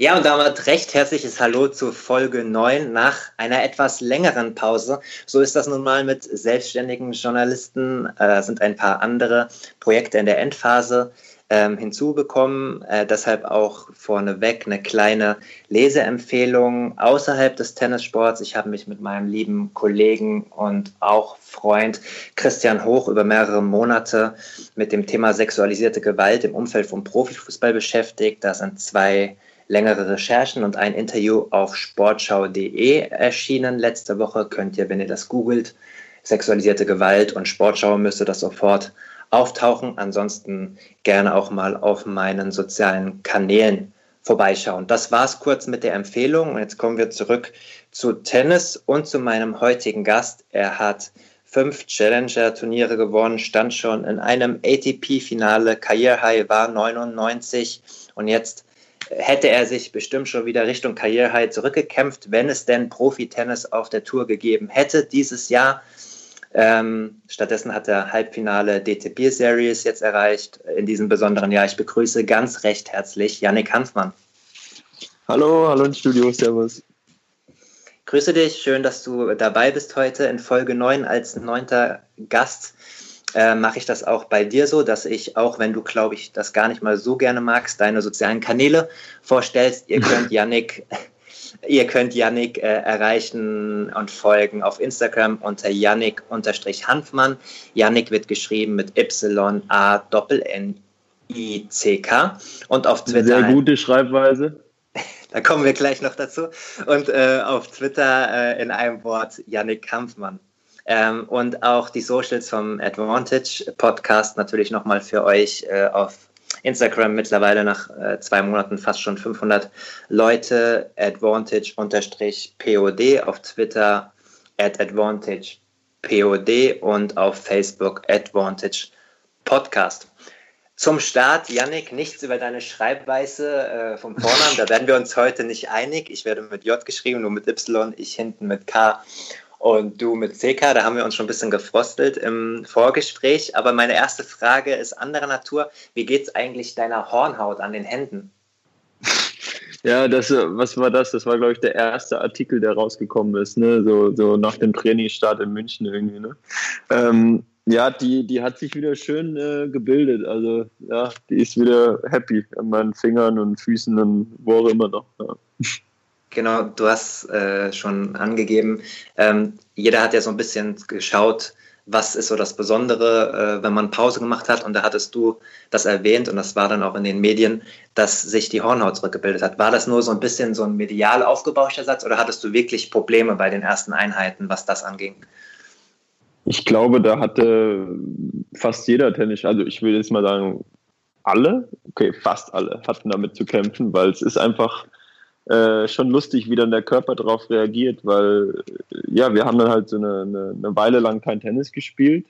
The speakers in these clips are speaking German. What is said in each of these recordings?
Ja, und damit recht herzliches Hallo zu Folge 9 nach einer etwas längeren Pause. So ist das nun mal mit selbstständigen Journalisten, äh, sind ein paar andere Projekte in der Endphase ähm, hinzubekommen. Äh, deshalb auch vorneweg eine kleine Leseempfehlung außerhalb des Tennissports. Ich habe mich mit meinem lieben Kollegen und auch Freund Christian Hoch über mehrere Monate mit dem Thema sexualisierte Gewalt im Umfeld vom Profifußball beschäftigt. Da sind zwei längere Recherchen und ein Interview auf sportschau.de erschienen. Letzte Woche könnt ihr, wenn ihr das googelt, sexualisierte Gewalt und Sportschau müsste das sofort auftauchen. Ansonsten gerne auch mal auf meinen sozialen Kanälen vorbeischauen. Das war's kurz mit der Empfehlung. Und jetzt kommen wir zurück zu Tennis und zu meinem heutigen Gast. Er hat fünf Challenger-Turniere gewonnen, stand schon in einem ATP-Finale. Karrierehigh war 99 und jetzt hätte er sich bestimmt schon wieder Richtung Karrierehigh zurückgekämpft, wenn es denn Profi-Tennis auf der Tour gegeben hätte dieses Jahr. Ähm, stattdessen hat er Halbfinale DTP Series jetzt erreicht in diesem besonderen Jahr. Ich begrüße ganz recht herzlich Yannick Hanfmann. Hallo, hallo ins Studio, Servus. Grüße dich, schön, dass du dabei bist heute in Folge 9 als neunter Gast. Äh, mache ich das auch bei dir so, dass ich, auch wenn du, glaube ich, das gar nicht mal so gerne magst, deine sozialen Kanäle vorstellst. Ihr könnt Yannick Ihr könnt Yannick äh, erreichen und folgen auf Instagram unter Yannick-Hanfmann. Yannick wird geschrieben mit Y-A-N-N-I-C-K. Und auf Twitter. Sehr gute Schreibweise. Da kommen wir gleich noch dazu. Und äh, auf Twitter äh, in einem Wort Yannick Kampfmann. Ähm, und auch die Socials vom Advantage Podcast natürlich nochmal für euch äh, auf Instagram mittlerweile nach äh, zwei Monaten fast schon 500 Leute. Advantage-POD auf Twitter at AdvantagePOD und auf Facebook Advantage Podcast. Zum Start, Yannick, nichts über deine Schreibweise äh, vom Vornamen. Da werden wir uns heute nicht einig. Ich werde mit J geschrieben, nur mit Y, ich hinten mit K und du mit CK, da haben wir uns schon ein bisschen gefrostelt im Vorgespräch. Aber meine erste Frage ist anderer Natur. Wie geht es eigentlich deiner Hornhaut an den Händen? Ja, das, was war das? Das war, glaube ich, der erste Artikel, der rausgekommen ist, ne? so, so nach dem Trainingsstart in München irgendwie. Ne? Ähm, ja, die, die hat sich wieder schön äh, gebildet. Also, ja, die ist wieder happy an meinen Fingern und Füßen und wo auch immer noch. Ja. Genau, du hast äh, schon angegeben, ähm, jeder hat ja so ein bisschen geschaut, was ist so das Besondere, äh, wenn man Pause gemacht hat. Und da hattest du das erwähnt und das war dann auch in den Medien, dass sich die Hornhaut zurückgebildet hat. War das nur so ein bisschen so ein medial aufgebauschter Satz oder hattest du wirklich Probleme bei den ersten Einheiten, was das anging? Ich glaube, da hatte fast jeder Tennis, also ich will jetzt mal sagen, alle, okay, fast alle hatten damit zu kämpfen, weil es ist einfach äh, schon lustig, wie dann der Körper darauf reagiert, weil ja, wir haben dann halt so eine, eine, eine, Weile lang kein Tennis gespielt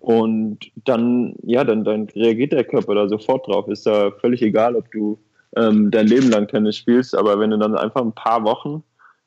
und dann, ja, dann, dann reagiert der Körper da sofort drauf. Ist da völlig egal, ob du ähm, dein Leben lang Tennis spielst, aber wenn du dann einfach ein paar Wochen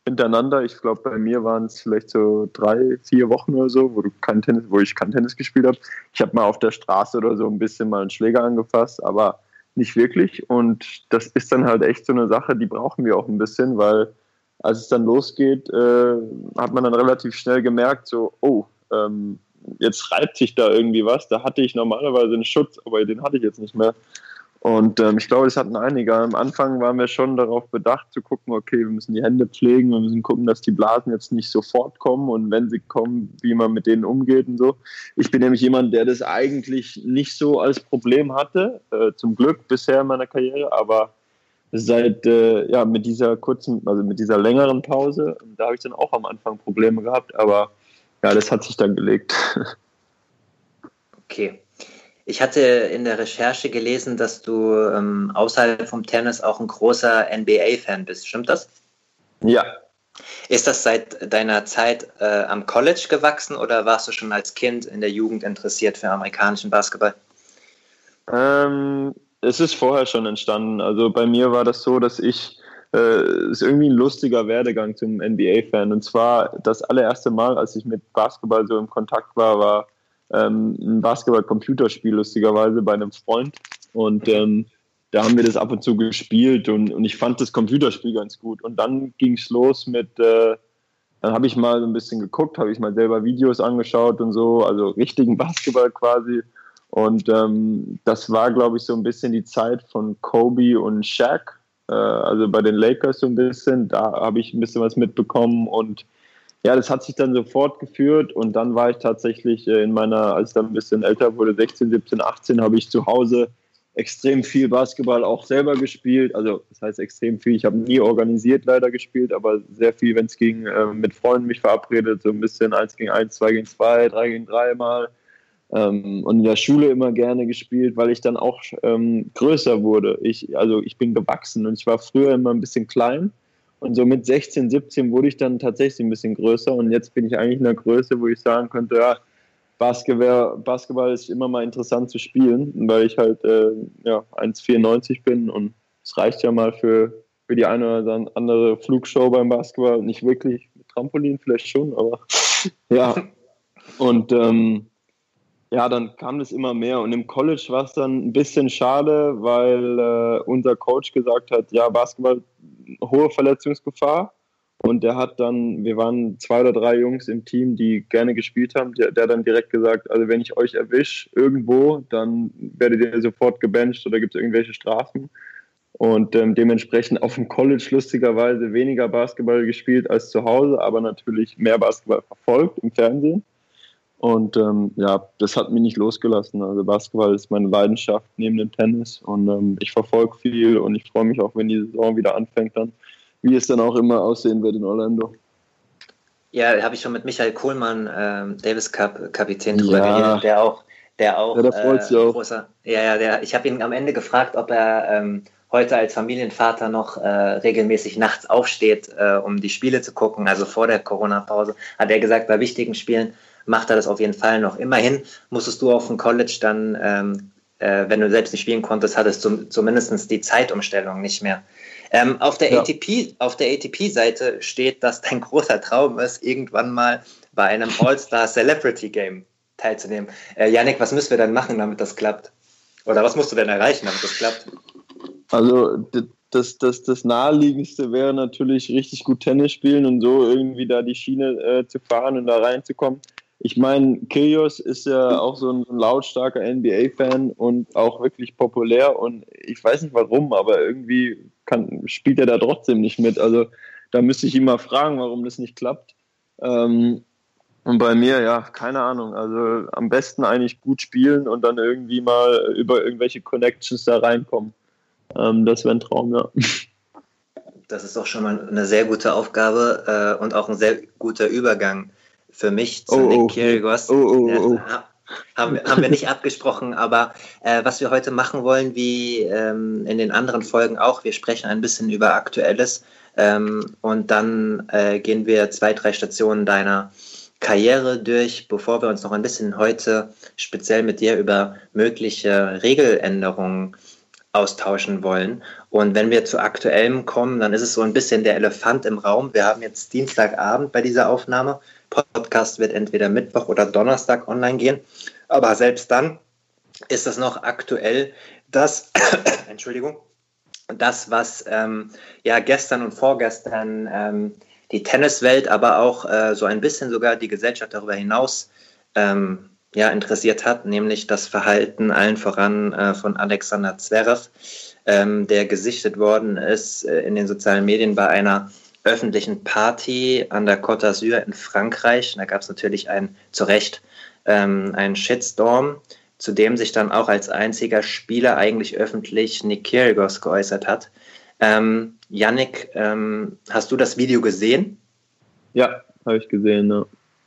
hintereinander, ich glaube bei mir waren es vielleicht so drei, vier Wochen oder so, wo du kein Tennis, wo ich kein Tennis gespielt habe. Ich habe mal auf der Straße oder so ein bisschen mal einen Schläger angefasst, aber nicht wirklich. Und das ist dann halt echt so eine Sache, die brauchen wir auch ein bisschen, weil als es dann losgeht, äh, hat man dann relativ schnell gemerkt, so, oh, ähm, jetzt reibt sich da irgendwie was. Da hatte ich normalerweise einen Schutz, aber den hatte ich jetzt nicht mehr. Und ähm, ich glaube, das hatten einige. Am Anfang waren wir schon darauf bedacht zu gucken, okay, wir müssen die Hände pflegen, wir müssen gucken, dass die Blasen jetzt nicht sofort kommen und wenn sie kommen, wie man mit denen umgeht und so. Ich bin nämlich jemand, der das eigentlich nicht so als Problem hatte, äh, zum Glück bisher in meiner Karriere, aber seit äh, ja mit dieser kurzen, also mit dieser längeren Pause, da habe ich dann auch am Anfang Probleme gehabt, aber ja, das hat sich dann gelegt. Okay. Ich hatte in der Recherche gelesen, dass du ähm, außerhalb vom Tennis auch ein großer NBA-Fan bist. Stimmt das? Ja. Ist das seit deiner Zeit äh, am College gewachsen oder warst du schon als Kind in der Jugend interessiert für amerikanischen Basketball? Ähm, es ist vorher schon entstanden. Also bei mir war das so, dass ich äh, ist irgendwie ein lustiger Werdegang zum NBA-Fan. Und zwar das allererste Mal, als ich mit Basketball so im Kontakt war, war ähm, ein Basketball-Computerspiel, lustigerweise, bei einem Freund. Und ähm, da haben wir das ab und zu gespielt und, und ich fand das Computerspiel ganz gut. Und dann ging es los mit, äh, dann habe ich mal so ein bisschen geguckt, habe ich mal selber Videos angeschaut und so, also richtigen Basketball quasi. Und ähm, das war, glaube ich, so ein bisschen die Zeit von Kobe und Shaq, äh, also bei den Lakers so ein bisschen. Da habe ich ein bisschen was mitbekommen und ja, das hat sich dann so fortgeführt und dann war ich tatsächlich äh, in meiner, als ich dann ein bisschen älter wurde, 16, 17, 18, habe ich zu Hause extrem viel Basketball auch selber gespielt. Also das heißt extrem viel. Ich habe nie organisiert leider gespielt, aber sehr viel, wenn es ging, äh, mit Freunden mich verabredet, so ein bisschen 1 gegen 1, 2 gegen 2, 3 gegen 3 mal. Ähm, und in der Schule immer gerne gespielt, weil ich dann auch ähm, größer wurde. Ich, also ich bin gewachsen und ich war früher immer ein bisschen klein. Und so mit 16, 17 wurde ich dann tatsächlich ein bisschen größer und jetzt bin ich eigentlich in der Größe, wo ich sagen könnte, ja, Basketball, Basketball ist immer mal interessant zu spielen, weil ich halt äh, ja, 1,94 bin und es reicht ja mal für, für die eine oder andere Flugshow beim Basketball. Nicht wirklich Trampolin, vielleicht schon, aber ja. Und ähm, ja, dann kam das immer mehr. Und im College war es dann ein bisschen schade, weil äh, unser Coach gesagt hat, ja, Basketball, hohe Verletzungsgefahr. Und der hat dann, wir waren zwei oder drei Jungs im Team, die gerne gespielt haben. Der, der dann direkt gesagt, also wenn ich euch erwische irgendwo, dann werdet ihr sofort gebencht oder gibt es irgendwelche Strafen. Und ähm, dementsprechend auf dem College lustigerweise weniger Basketball gespielt als zu Hause, aber natürlich mehr Basketball verfolgt im Fernsehen. Und ähm, ja, das hat mich nicht losgelassen. Also Basketball ist meine Leidenschaft neben dem Tennis und ähm, ich verfolge viel und ich freue mich auch, wenn die Saison wieder anfängt dann wie es dann auch immer aussehen wird in Orlando. Ja, habe ich schon mit Michael Kohlmann, ähm, Davis Cup Kapitän, drüber ja. geredet, der auch, der auch, ja, der freut sich äh, auch. Großer, ja, ja, der, ich habe ihn am Ende gefragt, ob er ähm, heute als Familienvater noch äh, regelmäßig nachts aufsteht, äh, um die Spiele zu gucken, also vor der Corona-Pause, hat er gesagt, bei wichtigen Spielen macht er das auf jeden Fall noch. Immerhin musstest du auf dem College dann, ähm, äh, wenn du selbst nicht spielen konntest, hattest du zumindest die Zeitumstellung nicht mehr. Ähm, auf der ja. ATP, auf der ATP-Seite steht, dass dein großer Traum ist, irgendwann mal bei einem All-Star Celebrity Game teilzunehmen. Äh, Yannick, was müssen wir dann machen, damit das klappt? Oder was musst du denn erreichen, damit das klappt? Also das, das, das naheliegendste wäre natürlich richtig gut Tennis spielen und so irgendwie da die Schiene äh, zu fahren und da reinzukommen. Ich meine, Kyrgios ist ja auch so ein, lautstarker NBA-Fan und auch wirklich populär und ich weiß nicht warum, aber irgendwie kann, spielt er da trotzdem nicht mit. Also da müsste ich ihn mal fragen, warum das nicht klappt. Ähm, und bei mir, ja, keine Ahnung. Also am besten eigentlich gut spielen und dann irgendwie mal über irgendwelche Connections da reinkommen. Ähm, das wäre ein Traum, ja. Das ist auch schon mal eine sehr gute Aufgabe äh, und auch ein sehr guter Übergang für mich zu oh, Nick oh. Kyrgios. Oh, oh, oh. Haben, wir, haben wir nicht abgesprochen, aber äh, was wir heute machen wollen, wie ähm, in den anderen Folgen auch, wir sprechen ein bisschen über Aktuelles ähm, und dann äh, gehen wir zwei, drei Stationen deiner Karriere durch, bevor wir uns noch ein bisschen heute speziell mit dir über mögliche Regeländerungen austauschen wollen. Und wenn wir zu aktuellem kommen, dann ist es so ein bisschen der Elefant im Raum. Wir haben jetzt Dienstagabend bei dieser Aufnahme. Podcast wird entweder Mittwoch oder Donnerstag online gehen. Aber selbst dann ist es noch aktuell, dass, Entschuldigung, das, was ähm, ja gestern und vorgestern ähm, die Tenniswelt, aber auch äh, so ein bisschen sogar die Gesellschaft darüber hinaus ähm, ja, interessiert hat, nämlich das Verhalten allen voran äh, von Alexander Zverev, ähm, der gesichtet worden ist äh, in den sozialen Medien bei einer öffentlichen Party an der Côte d'Azur in Frankreich. Da gab es natürlich ein, zu Recht ähm, einen Shitstorm, zu dem sich dann auch als einziger Spieler eigentlich öffentlich Nick Kyrgios geäußert hat. Ähm, Yannick, ähm, hast du das Video gesehen? Ja, habe ich gesehen. Ja.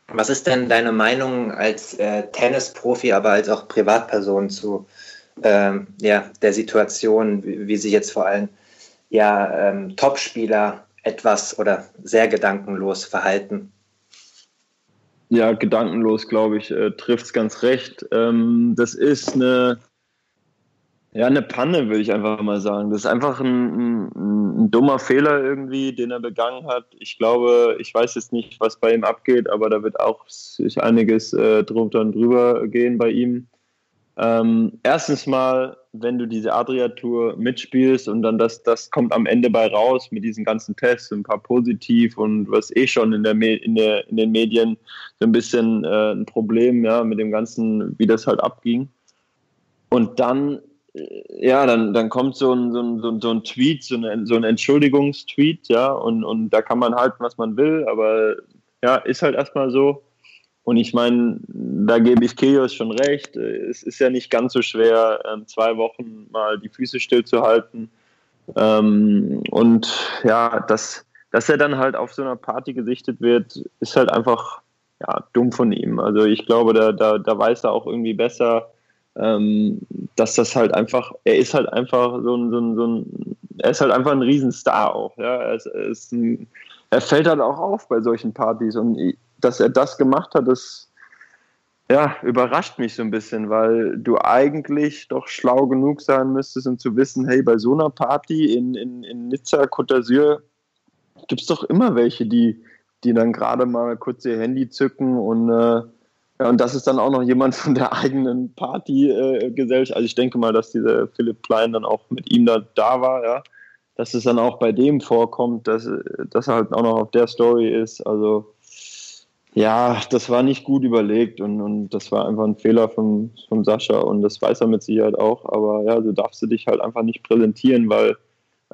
Was ist denn deine Meinung als äh, Tennisprofi, aber als auch Privatperson zu ähm, ja, der Situation, wie, wie sich jetzt vor allem ja, ähm, Topspieler etwas oder sehr gedankenlos verhalten. Ja, gedankenlos, glaube ich, äh, trifft es ganz recht. Ähm, das ist eine, ja, eine Panne, würde ich einfach mal sagen. Das ist einfach ein, ein, ein, dummer Fehler irgendwie, den er begangen hat. Ich glaube, ich weiß jetzt nicht, was bei ihm abgeht, aber da wird auch sich einiges äh, drunter und drüber gehen bei ihm. Ähm, erstens mal, wenn du diese Adria-Tour mitspielst und dann das, das kommt am Ende bei raus mit diesen ganzen Tests, ein paar positiv und was eh schon in, der, in, der, in den Medien so ein bisschen äh, ein Problem, ja, mit dem Ganzen, wie das halt abging. Und dann, äh, ja, dann, dann kommt so ein, so ein, so ein Tweet, so, eine, so ein Entschuldigungstweet, ja, und, und da kann man halten, was man will, aber ja, ist halt erstmal so. Und ich meine, da gebe ich Kilios schon recht. Es ist ja nicht ganz so schwer, ähm, zwei Wochen mal die Füße stillzuhalten. Ähm, und ja, dass, dass er dann halt auf so einer Party gesichtet wird, ist halt einfach ja, dumm von ihm. Also ich glaube, da, da, da weiß er auch irgendwie besser, ähm, dass das halt einfach, er ist halt einfach so ein, so ein, so ein er ist halt einfach ein Riesenstar auch. Ja? Er, ist, er, ist ein, er fällt halt auch auf bei solchen Partys und dass er das gemacht hat, das ja, überrascht mich so ein bisschen, weil du eigentlich doch schlau genug sein müsstest, um zu wissen, hey, bei so einer Party in, in, in Nizza, Côte d'Azur, gibt es doch immer welche, die, die dann gerade mal kurz ihr Handy zücken und, äh, ja, und das ist dann auch noch jemand von der eigenen Partygesellschaft. Äh, also ich denke mal, dass dieser Philipp Klein dann auch mit ihm da, da war, ja. Dass es dann auch bei dem vorkommt, dass, dass er halt auch noch auf der Story ist. Also ja, das war nicht gut überlegt und, und das war einfach ein Fehler von, von Sascha und das weiß er mit Sicherheit auch. Aber ja, so darfst du dich halt einfach nicht präsentieren, weil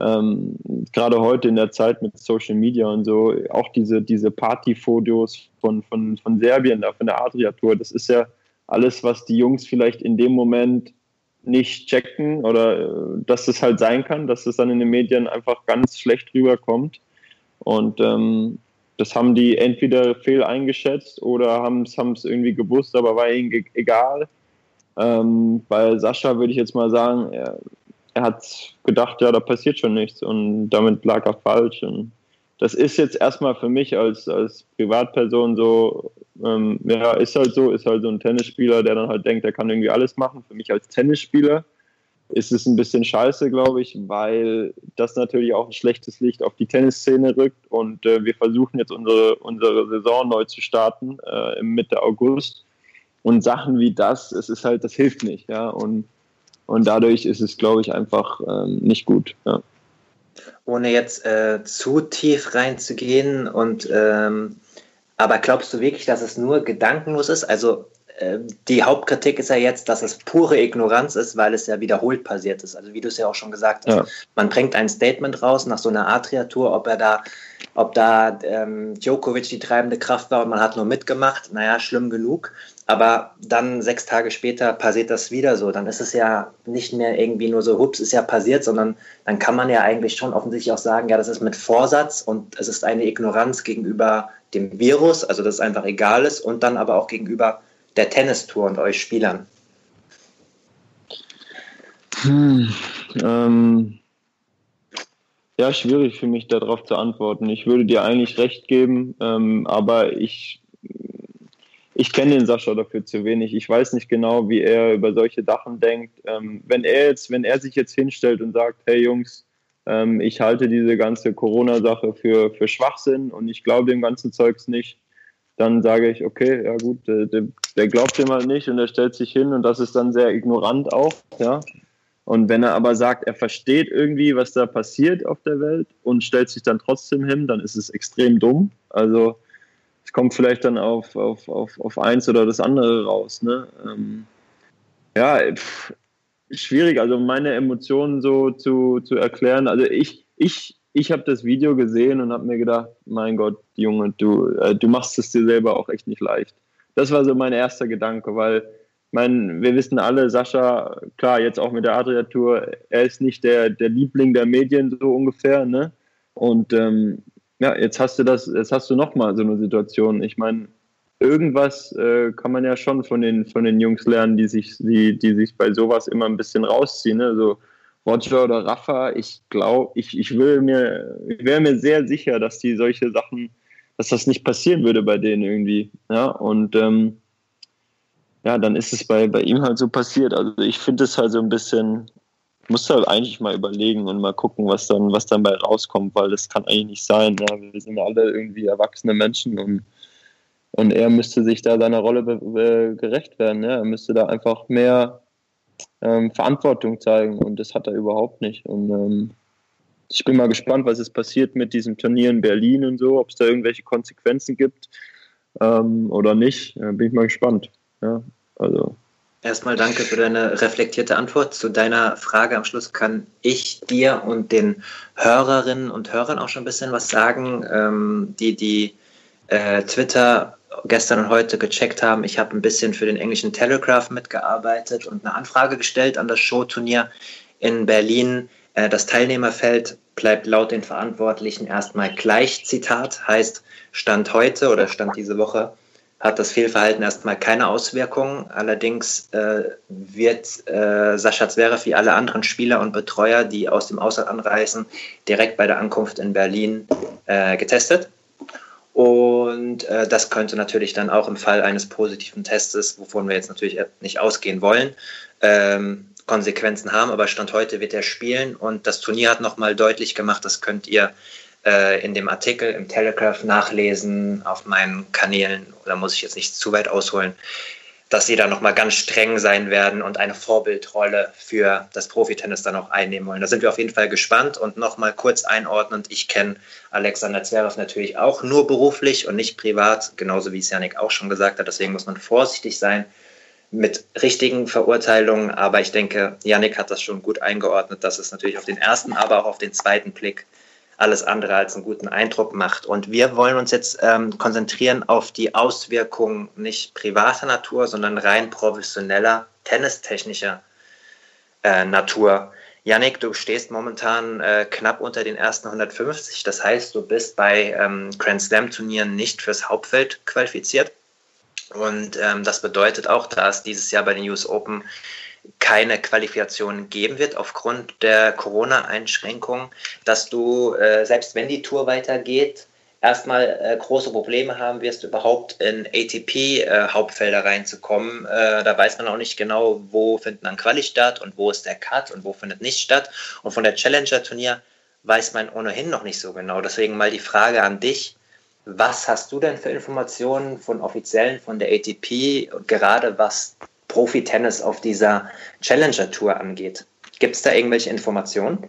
ähm, gerade heute in der Zeit mit Social Media und so, auch diese, diese Partyfotos von, von, von Serbien, da von der Adria-Tour, das ist ja alles, was die Jungs vielleicht in dem Moment nicht checken oder äh, dass es halt sein kann, dass es dann in den Medien einfach ganz schlecht rüberkommt. Und ähm, das haben die entweder fehl eingeschätzt oder haben es irgendwie gewusst, aber war ihnen egal. Ähm, bei Sascha würde ich jetzt mal sagen, er, er, hat gedacht, ja, da passiert schon nichts und damit lag er falsch. Und das ist jetzt erstmal für mich als, als Privatperson so, ähm, ja, ist halt so, ist halt so ein Tennisspieler, der dann halt denkt, er kann irgendwie alles machen. Für mich als Tennisspieler ist es ein bisschen scheiße, glaube ich, weil das natürlich auch ein schlechtes Licht auf die Tennisszene rückt und äh, wir versuchen jetzt unsere, unsere Saison neu zu starten äh, Mitte August und Sachen wie das, es ist halt, das hilft nicht, ja, und, und dadurch ist es, glaube ich, einfach ähm, nicht gut, ja. Ohne jetzt äh, zu tief reinzugehen und ähm, aber glaubst du wirklich, dass es nur gedankenlos ist? Also die Hauptkritik ist ja jetzt, dass es pure Ignoranz ist, weil es ja wiederholt passiert ist. Also wie du es ja auch schon gesagt hast, ja. man bringt ein Statement raus nach so einer Adria-Tour, ob er da, ob da ähm, Djokovic die treibende Kraft war und man hat nur mitgemacht, naja, schlimm genug. Aber dann sechs Tage später passiert das wieder so. Dann ist es ja nicht mehr irgendwie nur so, hups, ist ja passiert, sondern dann kann man ja eigentlich schon offensichtlich auch sagen, ja, das ist mit Vorsatz und es ist eine Ignoranz gegenüber dem Virus, also dass es einfach egal ist und dann aber auch gegenüber der Tennistour und euch Spielern? Hm, ähm, ja, schwierig für mich darauf zu antworten. Ich würde dir eigentlich recht geben, ähm, aber ich, ich kenne den Sascha dafür zu wenig. Ich weiß nicht genau, wie er über solche Sachen denkt. Ähm, wenn er jetzt, wenn er sich jetzt hinstellt und sagt, hey Jungs, ähm, ich halte diese ganze Corona-Sache für, für Schwachsinn und ich glaube dem ganzen Zeugs nicht, dann sage ich, okay, ja gut, der, der, glaubt dem halt nicht und er stellt sich hin und das ist dann sehr ignorant auch, ja. Und wenn er aber sagt, er versteht irgendwie, was da passiert auf der Welt und stellt sich dann trotzdem hin, dann ist es extrem dumm. Also es kommt vielleicht dann auf, auf, auf, auf eins oder das andere raus. Ne? Ähm, ja, pff, schwierig, also meine Emotionen so zu, zu erklären. Also ich, ich ich habe das Video gesehen und habe mir gedacht, mein Gott, Junge, du, äh, du machst es dir selber auch echt nicht leicht. Das war so mein erster Gedanke, weil mein, wir wissen alle, Sascha, klar, jetzt auch mit der Adria-Tour, er ist nicht der, der Liebling der Medien so ungefähr, ne? Und ähm, ja, jetzt hast du das, jetzt hast du nochmal so eine Situation. Ich meine, irgendwas äh, kann man ja schon von den, von den Jungs lernen, die sich, die, die sich bei sowas immer ein bisschen rausziehen. Ne? So, Roger oder Rafa, ich glaube, ich, ich will mir, wäre mir sehr sicher, dass die solche Sachen, dass das nicht passieren würde bei denen irgendwie. Ja, und ähm, ja, dann ist es bei, bei ihm halt so passiert. Also ich finde es halt so ein bisschen, muss halt eigentlich mal überlegen und mal gucken, was dann, was dann bei rauskommt, weil das kann eigentlich nicht sein. Ja. Wir sind alle irgendwie erwachsene Menschen und, und er müsste sich da seiner Rolle gerecht werden. Ja. Er müsste da einfach mehr ähm, Verantwortung zeigen und das hat er überhaupt nicht. Und ähm, ich bin mal gespannt, was jetzt passiert mit diesem Turnier in Berlin und so, ob es da irgendwelche Konsequenzen gibt ähm, oder nicht. Äh, bin ich mal gespannt. Ja, also. Erstmal danke für deine reflektierte Antwort. Zu deiner Frage am Schluss kann ich dir und den Hörerinnen und Hörern auch schon ein bisschen was sagen, ähm, die die äh, Twitter gestern und heute gecheckt haben. Ich habe ein bisschen für den englischen Telegraph mitgearbeitet und eine Anfrage gestellt an das Showturnier in Berlin. Äh, das Teilnehmerfeld bleibt laut den Verantwortlichen erstmal gleich. Zitat heißt Stand heute oder Stand diese Woche hat das Fehlverhalten erstmal keine Auswirkungen. Allerdings äh, wird äh, Sascha Zverev wie alle anderen Spieler und Betreuer, die aus dem Ausland anreisen, direkt bei der Ankunft in Berlin äh, getestet. Und äh, das könnte natürlich dann auch im Fall eines positiven Testes, wovon wir jetzt natürlich nicht ausgehen wollen, ähm, Konsequenzen haben. Aber Stand heute wird er spielen und das Turnier hat nochmal deutlich gemacht, das könnt ihr äh, in dem Artikel im Telegraph nachlesen, auf meinen Kanälen, da muss ich jetzt nicht zu weit ausholen, dass sie da nochmal ganz streng sein werden und eine Vorbildrolle für das Profitennis dann auch einnehmen wollen. Da sind wir auf jeden Fall gespannt und nochmal kurz einordnend. Ich kenne Alexander Zverev natürlich auch nur beruflich und nicht privat, genauso wie es Janik auch schon gesagt hat. Deswegen muss man vorsichtig sein mit richtigen Verurteilungen. Aber ich denke, Janik hat das schon gut eingeordnet, dass es natürlich auf den ersten, aber auch auf den zweiten Blick alles andere als einen guten Eindruck macht. Und wir wollen uns jetzt ähm, konzentrieren auf die Auswirkungen nicht privater Natur, sondern rein professioneller, tennistechnischer äh, Natur. Yannick, du stehst momentan äh, knapp unter den ersten 150. Das heißt, du bist bei ähm, Grand Slam Turnieren nicht fürs Hauptfeld qualifiziert. Und ähm, das bedeutet auch, dass dieses Jahr bei den US Open keine Qualifikation geben wird aufgrund der Corona-Einschränkungen, dass du, äh, selbst wenn die Tour weitergeht, erstmal äh, große Probleme haben wirst, überhaupt in ATP-Hauptfelder äh, reinzukommen. Äh, da weiß man auch nicht genau, wo findet dann Quali statt und wo ist der Cut und wo findet nicht statt. Und von der Challenger-Turnier weiß man ohnehin noch nicht so genau. Deswegen mal die Frage an dich. Was hast du denn für Informationen von Offiziellen von der ATP, gerade was Profi-Tennis auf dieser Challenger-Tour angeht. Gibt es da irgendwelche Informationen?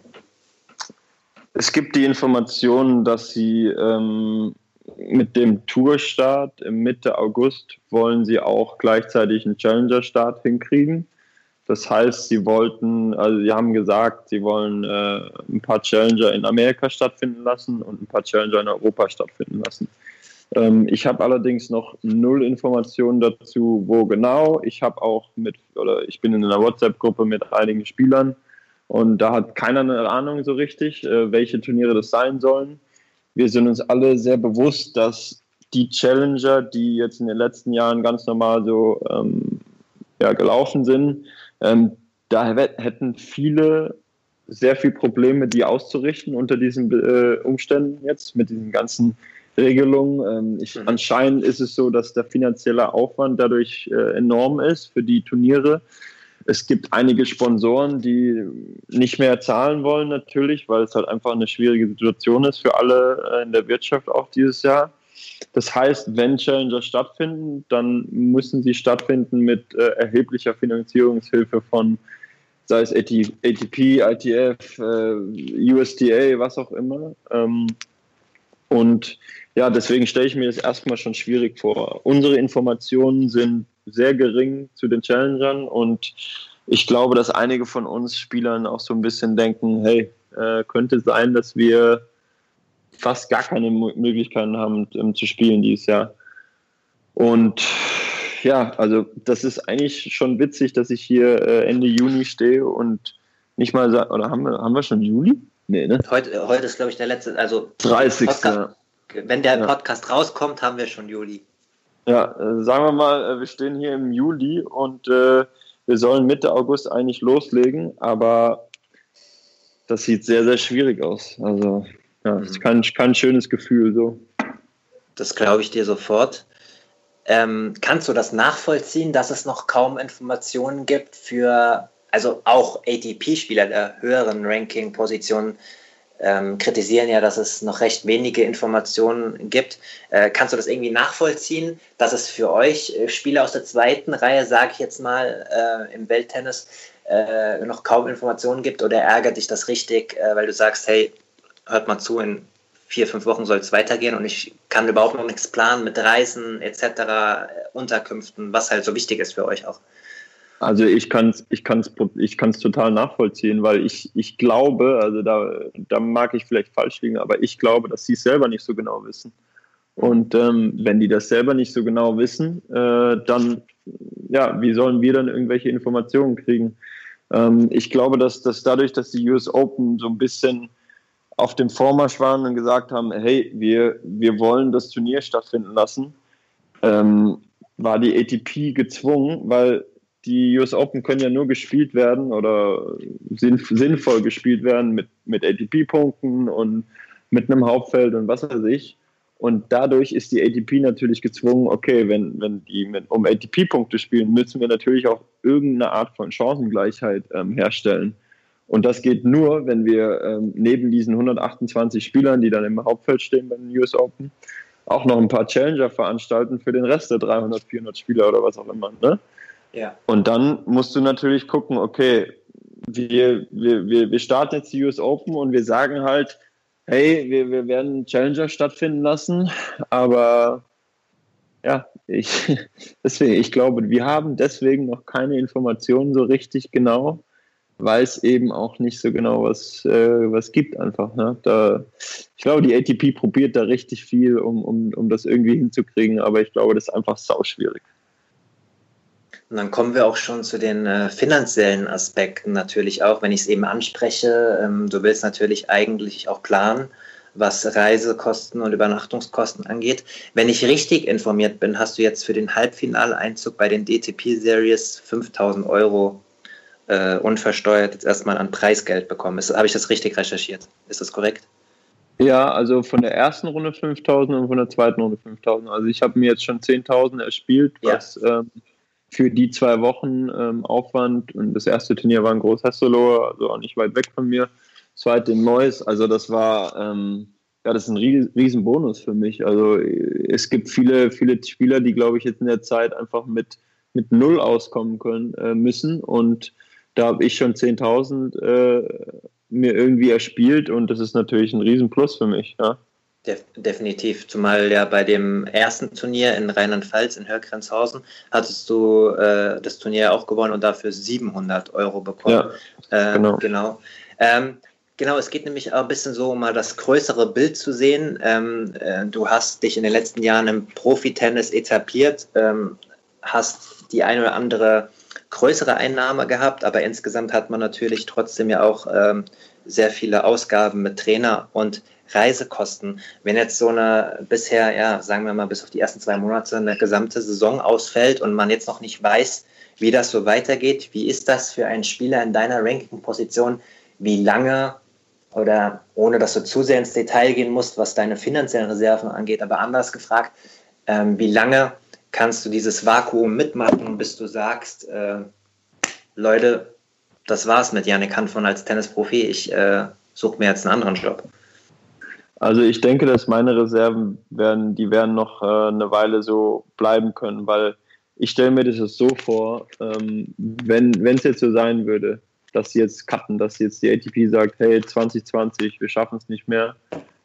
Es gibt die Informationen, dass sie ähm, mit dem Tourstart im Mitte August wollen sie auch gleichzeitig einen Challenger-Start hinkriegen. Das heißt, sie wollten, also sie haben gesagt, sie wollen äh, ein paar Challenger in Amerika stattfinden lassen und ein paar Challenger in Europa stattfinden lassen. Ähm, ich habe allerdings noch null Informationen dazu, wo genau. Ich habe auch mit, oder ich bin in einer WhatsApp-Gruppe mit einigen Spielern und da hat keiner eine Ahnung so richtig, äh, welche Turniere das sein sollen. Wir sind uns alle sehr bewusst, dass die Challenger, die jetzt in den letzten Jahren ganz normal so ähm, ja, gelaufen sind, ähm, da hätten viele sehr viel Probleme, die auszurichten unter diesen äh, Umständen jetzt mit diesen ganzen Regelung. Ähm, ich, mhm. Anscheinend ist es so, dass der finanzielle Aufwand dadurch äh, enorm ist für die Turniere. Es gibt einige Sponsoren, die nicht mehr zahlen wollen, natürlich, weil es halt einfach eine schwierige Situation ist für alle äh, in der Wirtschaft auch dieses Jahr. Das heißt, wenn Challenger stattfinden, dann müssen sie stattfinden mit äh, erheblicher Finanzierungshilfe von, sei es ATP, ITF, äh, USDA, was auch immer. Ähm, und ja, deswegen stelle ich mir das erstmal schon schwierig vor. Unsere Informationen sind sehr gering zu den Challengern und ich glaube, dass einige von uns Spielern auch so ein bisschen denken, hey, äh, könnte sein, dass wir fast gar keine Möglichkeiten haben um, zu spielen dieses Jahr. Und ja, also das ist eigentlich schon witzig, dass ich hier äh, Ende Juni stehe und nicht mal oder haben wir, haben wir schon Juli? Nee, ne? Heute, heute ist, glaube ich, der letzte, also 30. Podcast, wenn der Podcast ja. rauskommt, haben wir schon Juli. Ja, äh, sagen wir mal, äh, wir stehen hier im Juli und äh, wir sollen Mitte August eigentlich loslegen, aber das sieht sehr, sehr schwierig aus. Also, ja, mhm. ist kein, kein schönes Gefühl so. Das glaube ich dir sofort. Ähm, kannst du das nachvollziehen, dass es noch kaum Informationen gibt für, also auch ATP-Spieler der höheren Ranking-Positionen, ähm, kritisieren ja, dass es noch recht wenige Informationen gibt. Äh, kannst du das irgendwie nachvollziehen, dass es für euch äh, Spieler aus der zweiten Reihe, sage ich jetzt mal, äh, im Welttennis äh, noch kaum Informationen gibt oder ärgert dich das richtig, äh, weil du sagst, hey, hört mal zu, in vier, fünf Wochen soll es weitergehen und ich kann überhaupt noch nichts planen mit Reisen etc., Unterkünften, was halt so wichtig ist für euch auch. Also ich kann es ich kann's, ich kann's total nachvollziehen, weil ich, ich glaube, also da, da mag ich vielleicht falsch liegen, aber ich glaube, dass sie es selber nicht so genau wissen. Und ähm, wenn die das selber nicht so genau wissen, äh, dann, ja, wie sollen wir dann irgendwelche Informationen kriegen? Ähm, ich glaube, dass, dass dadurch, dass die US Open so ein bisschen auf dem Vormarsch waren und gesagt haben, hey, wir, wir wollen das Turnier stattfinden lassen, ähm, war die ATP gezwungen, weil die US Open können ja nur gespielt werden oder sinnvoll gespielt werden mit, mit ATP-Punkten und mit einem Hauptfeld und was weiß ich. Und dadurch ist die ATP natürlich gezwungen, okay, wenn, wenn die mit, um ATP-Punkte spielen, müssen wir natürlich auch irgendeine Art von Chancengleichheit ähm, herstellen. Und das geht nur, wenn wir ähm, neben diesen 128 Spielern, die dann im Hauptfeld stehen bei den US Open, auch noch ein paar Challenger veranstalten für den Rest der 300, 400 Spieler oder was auch immer. Ne? Ja. Und dann musst du natürlich gucken, okay, wir, wir, wir, starten jetzt die US Open und wir sagen halt, hey, wir, wir werden Challenger stattfinden lassen, aber ja, ich, deswegen, ich glaube, wir haben deswegen noch keine Informationen so richtig genau, weil es eben auch nicht so genau was, äh, was gibt einfach. Ne? Da, ich glaube, die ATP probiert da richtig viel, um, um, um das irgendwie hinzukriegen, aber ich glaube, das ist einfach sau schwierig. Und dann kommen wir auch schon zu den äh, finanziellen Aspekten natürlich auch, wenn ich es eben anspreche. Ähm, du willst natürlich eigentlich auch planen, was Reisekosten und Übernachtungskosten angeht. Wenn ich richtig informiert bin, hast du jetzt für den Halbfinaleinzug bei den DTP Series 5000 Euro äh, unversteuert jetzt erstmal an Preisgeld bekommen. Habe ich das richtig recherchiert? Ist das korrekt? Ja, also von der ersten Runde 5000 und von der zweiten Runde 5000. Also ich habe mir jetzt schon 10.000 erspielt, was ja. ähm, für die zwei Wochen ähm, Aufwand. Und das erste Turnier war in Großhesselo, also auch nicht weit weg von mir. Das zweite in Neuss. Also das war, ähm, ja, das ist ein riesen Bonus für mich. Also es gibt viele, viele Spieler, die, glaube ich, jetzt in der Zeit einfach mit, mit Null auskommen können, äh, müssen. Und da habe ich schon 10.000 äh, mir irgendwie erspielt und das ist natürlich ein Riesenplus für mich. Ja. Def definitiv, zumal ja bei dem ersten Turnier in Rheinland-Pfalz in Hörgrenzhausen hattest du äh, das Turnier auch gewonnen und dafür 700 Euro bekommen. Ja, äh, genau. Genau. Ähm, genau, es geht nämlich auch ein bisschen so, um mal das größere Bild zu sehen. Ähm, äh, du hast dich in den letzten Jahren im Profitennis etabliert, ähm, hast die eine oder andere größere Einnahme gehabt, aber insgesamt hat man natürlich trotzdem ja auch ähm, sehr viele Ausgaben mit Trainer und Reisekosten. Wenn jetzt so eine bisher, ja, sagen wir mal, bis auf die ersten zwei Monate eine gesamte Saison ausfällt und man jetzt noch nicht weiß, wie das so weitergeht, wie ist das für einen Spieler in deiner Ranking-Position? Wie lange oder ohne dass du zu sehr ins Detail gehen musst, was deine finanziellen Reserven angeht, aber anders gefragt, ähm, wie lange kannst du dieses Vakuum mitmachen, bis du sagst, äh, Leute, das war's mit Janik Hanfon als Tennisprofi, ich äh, suche mir jetzt einen anderen Job. Also ich denke, dass meine Reserven werden, die werden noch äh, eine Weile so bleiben können, weil ich stelle mir das so vor, ähm, wenn es jetzt so sein würde, dass sie jetzt cutten, dass jetzt die ATP sagt, hey, 2020, wir schaffen es nicht mehr,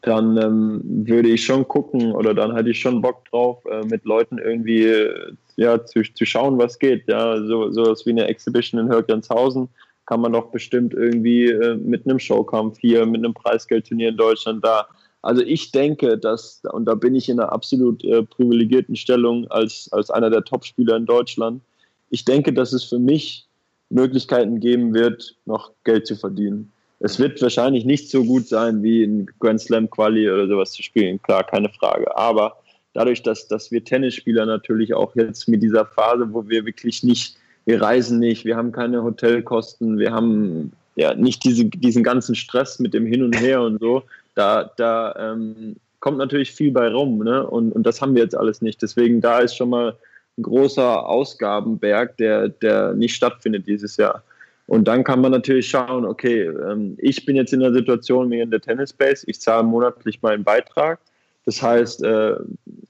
dann ähm, würde ich schon gucken oder dann hätte ich schon Bock drauf, äh, mit Leuten irgendwie äh, ja, zu, zu schauen, was geht. Ja, so sowas wie eine Exhibition in Hörgrenzhausen kann man doch bestimmt irgendwie äh, mit einem Showkampf hier, mit einem Preisgeldturnier in Deutschland da also ich denke, dass, und da bin ich in einer absolut äh, privilegierten Stellung als, als einer der Topspieler in Deutschland, ich denke, dass es für mich Möglichkeiten geben wird, noch Geld zu verdienen. Es wird wahrscheinlich nicht so gut sein, wie ein Grand Slam Quali oder sowas zu spielen, klar, keine Frage. Aber dadurch, dass, dass wir Tennisspieler natürlich auch jetzt mit dieser Phase, wo wir wirklich nicht, wir reisen nicht, wir haben keine Hotelkosten, wir haben ja nicht diese, diesen ganzen Stress mit dem Hin und Her und so, da, da ähm, kommt natürlich viel bei rum, ne? Und, und das haben wir jetzt alles nicht. Deswegen da ist schon mal ein großer Ausgabenberg, der, der nicht stattfindet dieses Jahr. Und dann kann man natürlich schauen, okay, ähm, ich bin jetzt in der Situation wie in der Tennis Base, ich zahle monatlich meinen Beitrag. Das heißt, äh,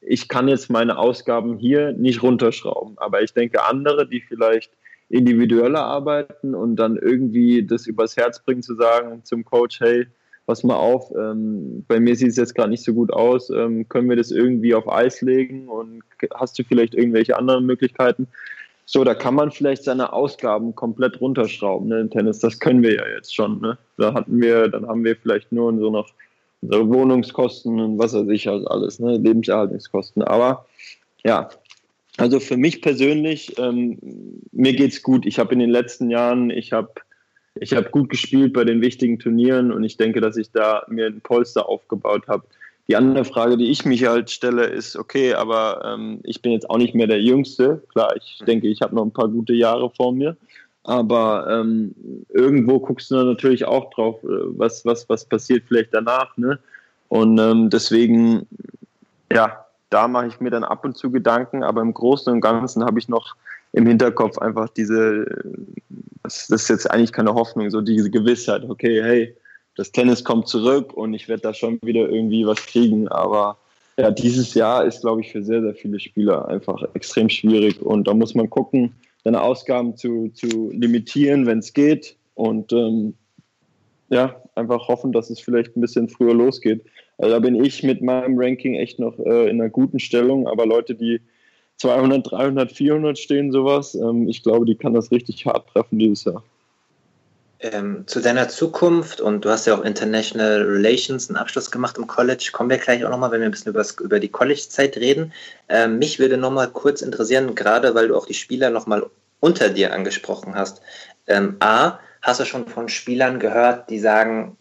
ich kann jetzt meine Ausgaben hier nicht runterschrauben. Aber ich denke, andere, die vielleicht individueller arbeiten und dann irgendwie das übers Herz bringen zu sagen zum Coach, hey, pass mal auf, ähm, bei mir sieht es jetzt gerade nicht so gut aus, ähm, können wir das irgendwie auf Eis legen und hast du vielleicht irgendwelche anderen Möglichkeiten? So, da kann man vielleicht seine Ausgaben komplett runterschrauben ne, im Tennis. Das können wir ja jetzt schon. Ne? Da hatten wir, dann haben wir vielleicht nur so noch unsere Wohnungskosten und was weiß ich halt alles, ne? Lebenserhaltungskosten. Aber ja, also für mich persönlich, ähm, mir geht's gut. Ich habe in den letzten Jahren, ich habe ich habe gut gespielt bei den wichtigen Turnieren und ich denke, dass ich da mir ein Polster aufgebaut habe. Die andere Frage, die ich mich halt stelle, ist, okay, aber ähm, ich bin jetzt auch nicht mehr der Jüngste. Klar, ich denke, ich habe noch ein paar gute Jahre vor mir. Aber ähm, irgendwo guckst du dann natürlich auch drauf, äh, was, was, was passiert vielleicht danach. Ne? Und ähm, deswegen, ja, da mache ich mir dann ab und zu Gedanken, aber im Großen und Ganzen habe ich noch im Hinterkopf einfach diese, das, ist jetzt eigentlich keine Hoffnung, so diese Gewissheit, okay, hey, das Tennis kommt zurück und ich werde da schon wieder irgendwie was kriegen. Aber ja, dieses Jahr ist, glaube ich, für sehr, sehr viele Spieler einfach extrem schwierig. Und da muss man gucken, seine Ausgaben zu, zu limitieren, wenn es geht. Und ähm, ja, einfach hoffen, dass es vielleicht ein bisschen früher losgeht. Also da bin ich mit meinem Ranking echt noch äh, in einer guten Stellung. Aber Leute, die 200, 300, 400 stehen, sowas, ähm, ich glaube, die kann das richtig hart treffen dieses Jahr. Ähm, zu deiner Zukunft und du hast ja auch International Relations einen Abschluss gemacht im College, kommen wir gleich auch nochmal, wenn wir ein bisschen über, über die College-Zeit reden. Ähm, mich würde nochmal kurz interessieren, gerade weil du auch die Spieler nochmal unter dir angesprochen hast. Ähm, A, hast du schon von Spielern gehört, die sagen,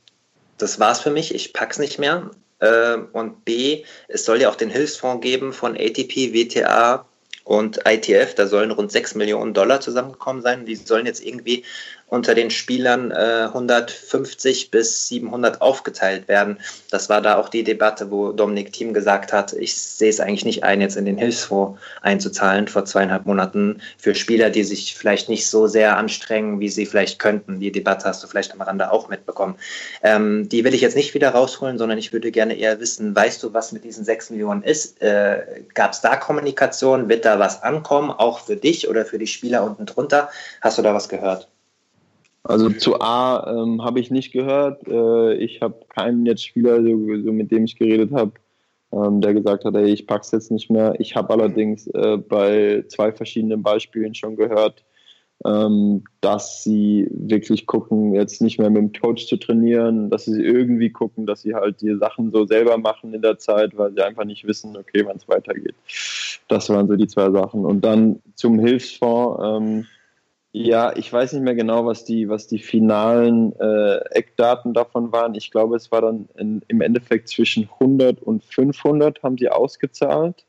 das war's für mich, ich pack's nicht mehr. Äh, und B, es soll ja auch den Hilfsfonds geben von ATP, WTA und ITF, da sollen rund 6 Millionen Dollar zusammengekommen sein. Die sollen jetzt irgendwie unter den Spielern äh, 150 bis 700 aufgeteilt werden. Das war da auch die Debatte, wo Dominik Thiem gesagt hat, ich sehe es eigentlich nicht ein, jetzt in den Hilfsfonds einzuzahlen vor zweieinhalb Monaten für Spieler, die sich vielleicht nicht so sehr anstrengen, wie sie vielleicht könnten. Die Debatte hast du vielleicht am Rande auch mitbekommen. Ähm, die will ich jetzt nicht wieder rausholen, sondern ich würde gerne eher wissen, weißt du, was mit diesen 6 Millionen ist? Äh, Gab es da Kommunikation? Wird da was ankommen, auch für dich oder für die Spieler unten drunter? Hast du da was gehört? Also zu A ähm, habe ich nicht gehört. Äh, ich habe keinen jetzt Spieler, so, so mit dem ich geredet habe, ähm, der gesagt hat, ey, ich pack's jetzt nicht mehr. Ich habe allerdings äh, bei zwei verschiedenen Beispielen schon gehört, ähm, dass sie wirklich gucken, jetzt nicht mehr mit dem Coach zu trainieren, dass sie irgendwie gucken, dass sie halt die Sachen so selber machen in der Zeit, weil sie einfach nicht wissen, okay, wann es weitergeht. Das waren so die zwei Sachen. Und dann zum Hilfsfonds ähm, ja, ich weiß nicht mehr genau, was die, was die finalen äh, Eckdaten davon waren. Ich glaube, es war dann in, im Endeffekt zwischen 100 und 500 haben sie ausgezahlt.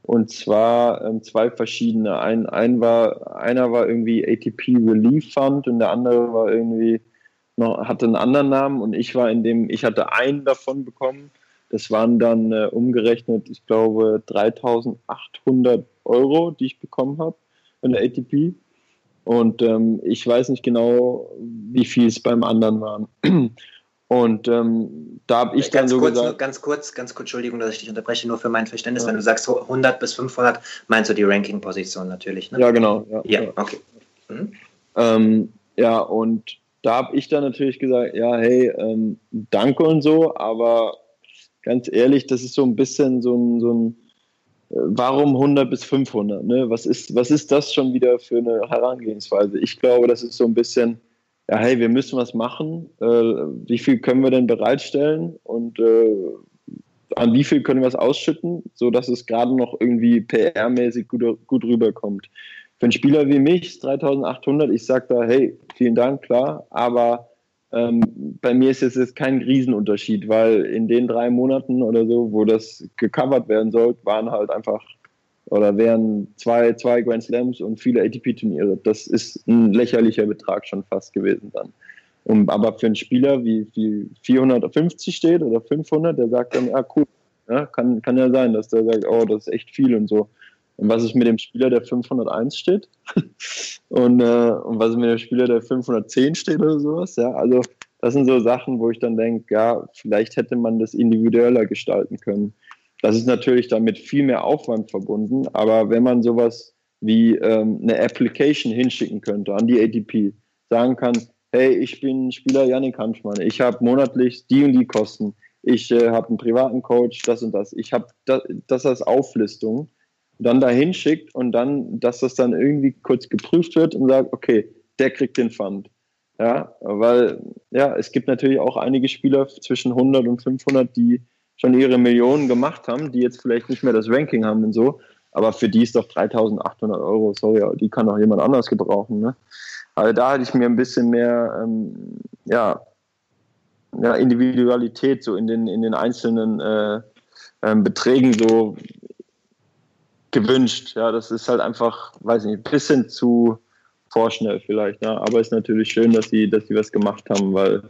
Und zwar ähm, zwei verschiedene. Ein, ein war, einer war irgendwie ATP Relief Fund und der andere war irgendwie noch, hatte einen anderen Namen und ich war in dem, ich hatte einen davon bekommen. Das waren dann äh, umgerechnet, ich glaube, 3800 Euro, die ich bekommen habe in der ATP. Und ähm, ich weiß nicht genau, wie viel es beim anderen waren. Und ähm, da habe ich ganz dann so kurz, gesagt... Ganz kurz, ganz kurz, Entschuldigung, dass ich dich unterbreche, nur für mein Verständnis. Ja. Wenn du sagst 100 bis 500, meinst du die Ranking-Position natürlich, ne? Ja, genau. Ja, ja, ja. okay. Mhm. Ähm, ja, und da habe ich dann natürlich gesagt, ja, hey, ähm, danke und so, aber ganz ehrlich, das ist so ein bisschen so ein, so ein warum 100 bis 500? Ne? Was, ist, was ist das schon wieder für eine Herangehensweise? Ich glaube, das ist so ein bisschen, ja, hey, wir müssen was machen. Äh, wie viel können wir denn bereitstellen und äh, an wie viel können wir es ausschütten, sodass es gerade noch irgendwie PR-mäßig gut, gut rüberkommt? Für einen Spieler wie mich, 3800, ich sage da, hey, vielen Dank, klar, aber ähm, bei mir ist es jetzt kein Riesenunterschied, weil in den drei Monaten oder so, wo das gecovert werden soll, waren halt einfach oder wären zwei, zwei Grand Slams und viele ATP-Turniere. Das ist ein lächerlicher Betrag schon fast gewesen dann. Und, aber für einen Spieler, wie, wie 450 steht oder 500, der sagt dann, ja cool, ja, kann, kann ja sein, dass der sagt, oh, das ist echt viel und so. Und was ist mit dem Spieler, der 501 steht? und, äh, und was ist mit dem Spieler, der 510 steht oder sowas? Ja, also das sind so Sachen, wo ich dann denke, ja, vielleicht hätte man das individueller gestalten können. Das ist natürlich damit viel mehr Aufwand verbunden, aber wenn man sowas wie ähm, eine Application hinschicken könnte an die ATP, sagen kann, hey, ich bin Spieler Janik Hanschmann, ich habe monatlich die und die Kosten, ich äh, habe einen privaten Coach, das und das, ich habe das, das als Auflistung, dann da hinschickt und dann, dass das dann irgendwie kurz geprüft wird und sagt, okay, der kriegt den Fund. Ja, weil ja, es gibt natürlich auch einige Spieler zwischen 100 und 500, die schon ihre Millionen gemacht haben, die jetzt vielleicht nicht mehr das Ranking haben und so. Aber für die ist doch 3800 Euro, sorry, die kann doch jemand anders gebrauchen. Ne? Also da hatte ich mir ein bisschen mehr ähm, ja, ja, Individualität so in den, in den einzelnen äh, ähm, Beträgen so gewünscht. Ja, das ist halt einfach, weiß nicht, ein bisschen zu vorschnell vielleicht. Ja. Aber es ist natürlich schön, dass sie, dass sie was gemacht haben, weil